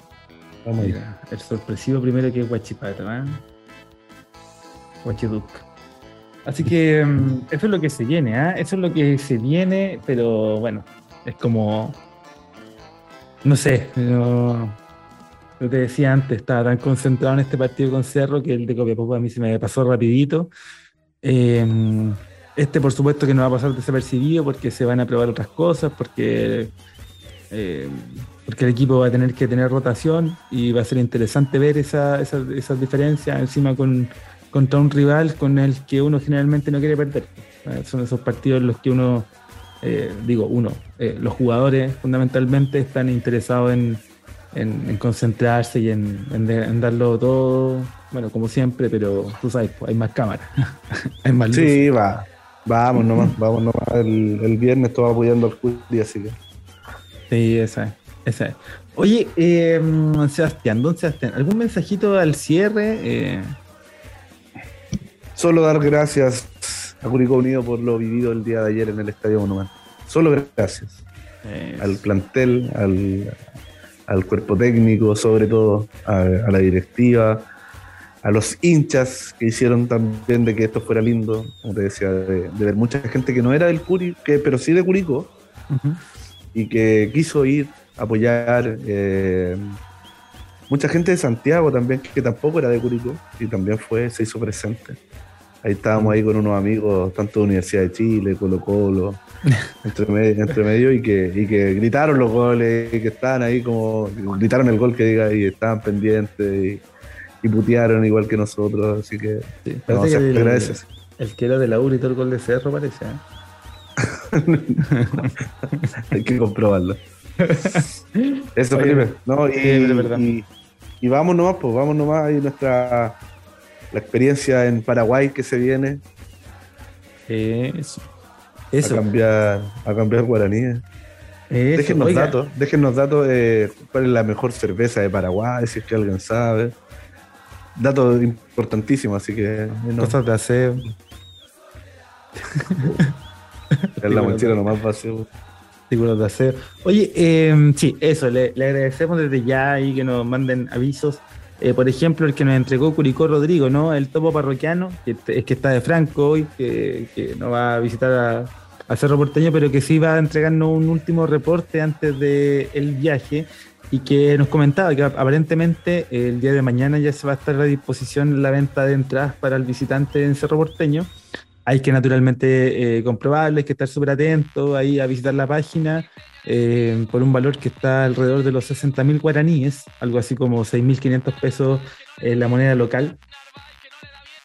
C: vamos
B: Mira, el sorpresivo primero que es Guachipato, ¿eh? Guachiduc. Así que um, eso es lo que se viene, ¿eh? Eso es lo que se viene, pero bueno, es como. No sé, no, yo te decía antes, estaba tan concentrado en este partido con Cerro que el de Copiapó a mí se me pasó rapidito. Eh, este por supuesto que no va a pasar desapercibido porque se van a probar otras cosas, porque, eh, porque el equipo va a tener que tener rotación y va a ser interesante ver esa, esa, esas diferencias encima con, contra un rival con el que uno generalmente no quiere perder. Son esos partidos en los que uno, eh, digo uno, eh, los jugadores fundamentalmente están interesados en, en, en concentrarse y en, en, darlo todo, bueno, como siempre, pero tú sabes, pues, hay más cámaras, hay más luz.
C: Sí, va. Vamos nomás, vamos nomás. El, el viernes estaba apoyando al Juli, así que.
B: Sí, esa es. Esa es. Oye, eh, Sebastián, don Sebastián, ¿algún mensajito al cierre? Eh...
C: Solo dar gracias a Curicó Unido por lo vivido el día de ayer en el Estadio Monumental. Solo gracias. Eso. Al plantel, al, al, cuerpo técnico, sobre todo, a, a la directiva, a los hinchas que hicieron también de que esto fuera lindo, como te decía, de, de ver mucha gente que no era del Curi, que, pero sí de Curicó, uh -huh. Y que quiso ir a apoyar. Eh, mucha gente de Santiago también, que, tampoco era de Curicó, y también fue, se hizo presente. Ahí estábamos ahí con unos amigos, tanto de Universidad de Chile, Colo Colo, entre medio, entre medio y, que, y que gritaron los goles, y que estaban ahí como, gritaron el gol que diga, y estaban pendientes. Y, y putearon igual que nosotros, así que
B: sí, no, que el, gracias. El que era de la U y todo el gol de Cerro parece. ¿eh?
C: Hay que comprobarlo. Eso, Oye, Felipe. No, y, y, y, vamos nomás, pues vamos nomás ahí nuestra la experiencia en Paraguay que se viene.
B: Eso. Eso.
C: A cambiar, a cambiar guaraníes. Eso, déjennos oiga. datos, déjennos datos de cuál es la mejor cerveza de Paraguay, si es que alguien sabe dato importantísimo, así que.
B: No. Cosas de aseo.
C: es la mochila nomás vacío.
B: Artículos de aseo. Oye, eh, sí, eso, le, le, agradecemos desde ya y que nos manden avisos eh, por ejemplo, el que nos entregó Curicó Rodrigo, ¿no? El topo parroquiano, que es que está de Franco hoy, que, que no va a visitar a, a, Cerro Porteño, pero que sí va a entregarnos un último reporte antes del viaje y que nos comentaba que aparentemente el día de mañana ya se va a estar a disposición la venta de entradas para el visitante en Cerro Porteño. Hay que naturalmente eh, comprobarlo, hay que estar súper atento ahí a visitar la página eh, por un valor que está alrededor de los 60 mil guaraníes, algo así como 6.500 pesos en la moneda local.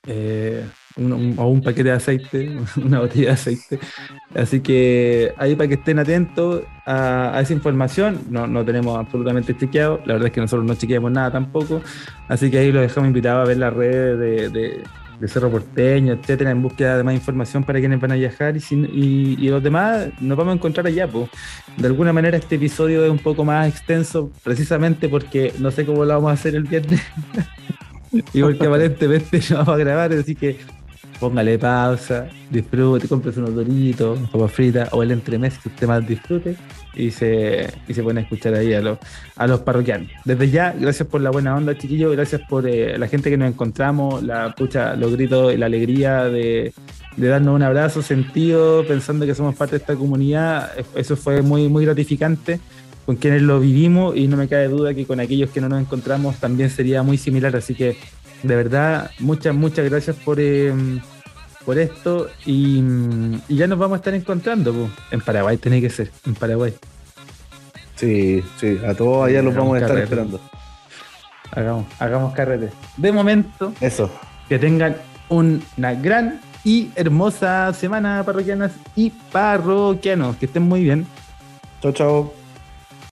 B: Eh, o un paquete de aceite, una botella de aceite. Así que ahí para que estén atentos a, esa información, no, no, tenemos absolutamente chequeado, la verdad es que nosotros no chequeamos nada tampoco, así que ahí lo dejamos invitado a ver las redes de, de, Cerro Porteño, etcétera, en búsqueda de más información para quienes van a viajar y, y, los demás nos vamos a encontrar allá. Pues. De alguna manera este episodio es un poco más extenso, precisamente porque no sé cómo lo vamos a hacer el viernes. y porque aparentemente no vamos a grabar, así que póngale pausa, disfrute, compres unos doritos, papas fritas o el entremés que usted más disfrute y se, y se a escuchar ahí a los, a los parroquianos. Desde ya, gracias por la buena onda, chiquillos, gracias por eh, la gente que nos encontramos, la pucha, los gritos y la alegría de, de darnos un abrazo sentido, pensando que somos parte de esta comunidad. Eso fue muy, muy gratificante con quienes lo vivimos y no me cabe duda que con aquellos que no nos encontramos también sería muy similar. Así que de verdad, muchas, muchas gracias por, eh, por esto y, ya nos vamos a estar encontrando. En Paraguay tiene que ser, en Paraguay.
C: Sí, sí, a todos allá los vamos a estar esperando.
B: Hagamos, hagamos carrete. De momento,
C: eso.
B: Que tengan una gran y hermosa semana parroquianas y parroquianos. Que estén muy bien.
C: Chao, chao.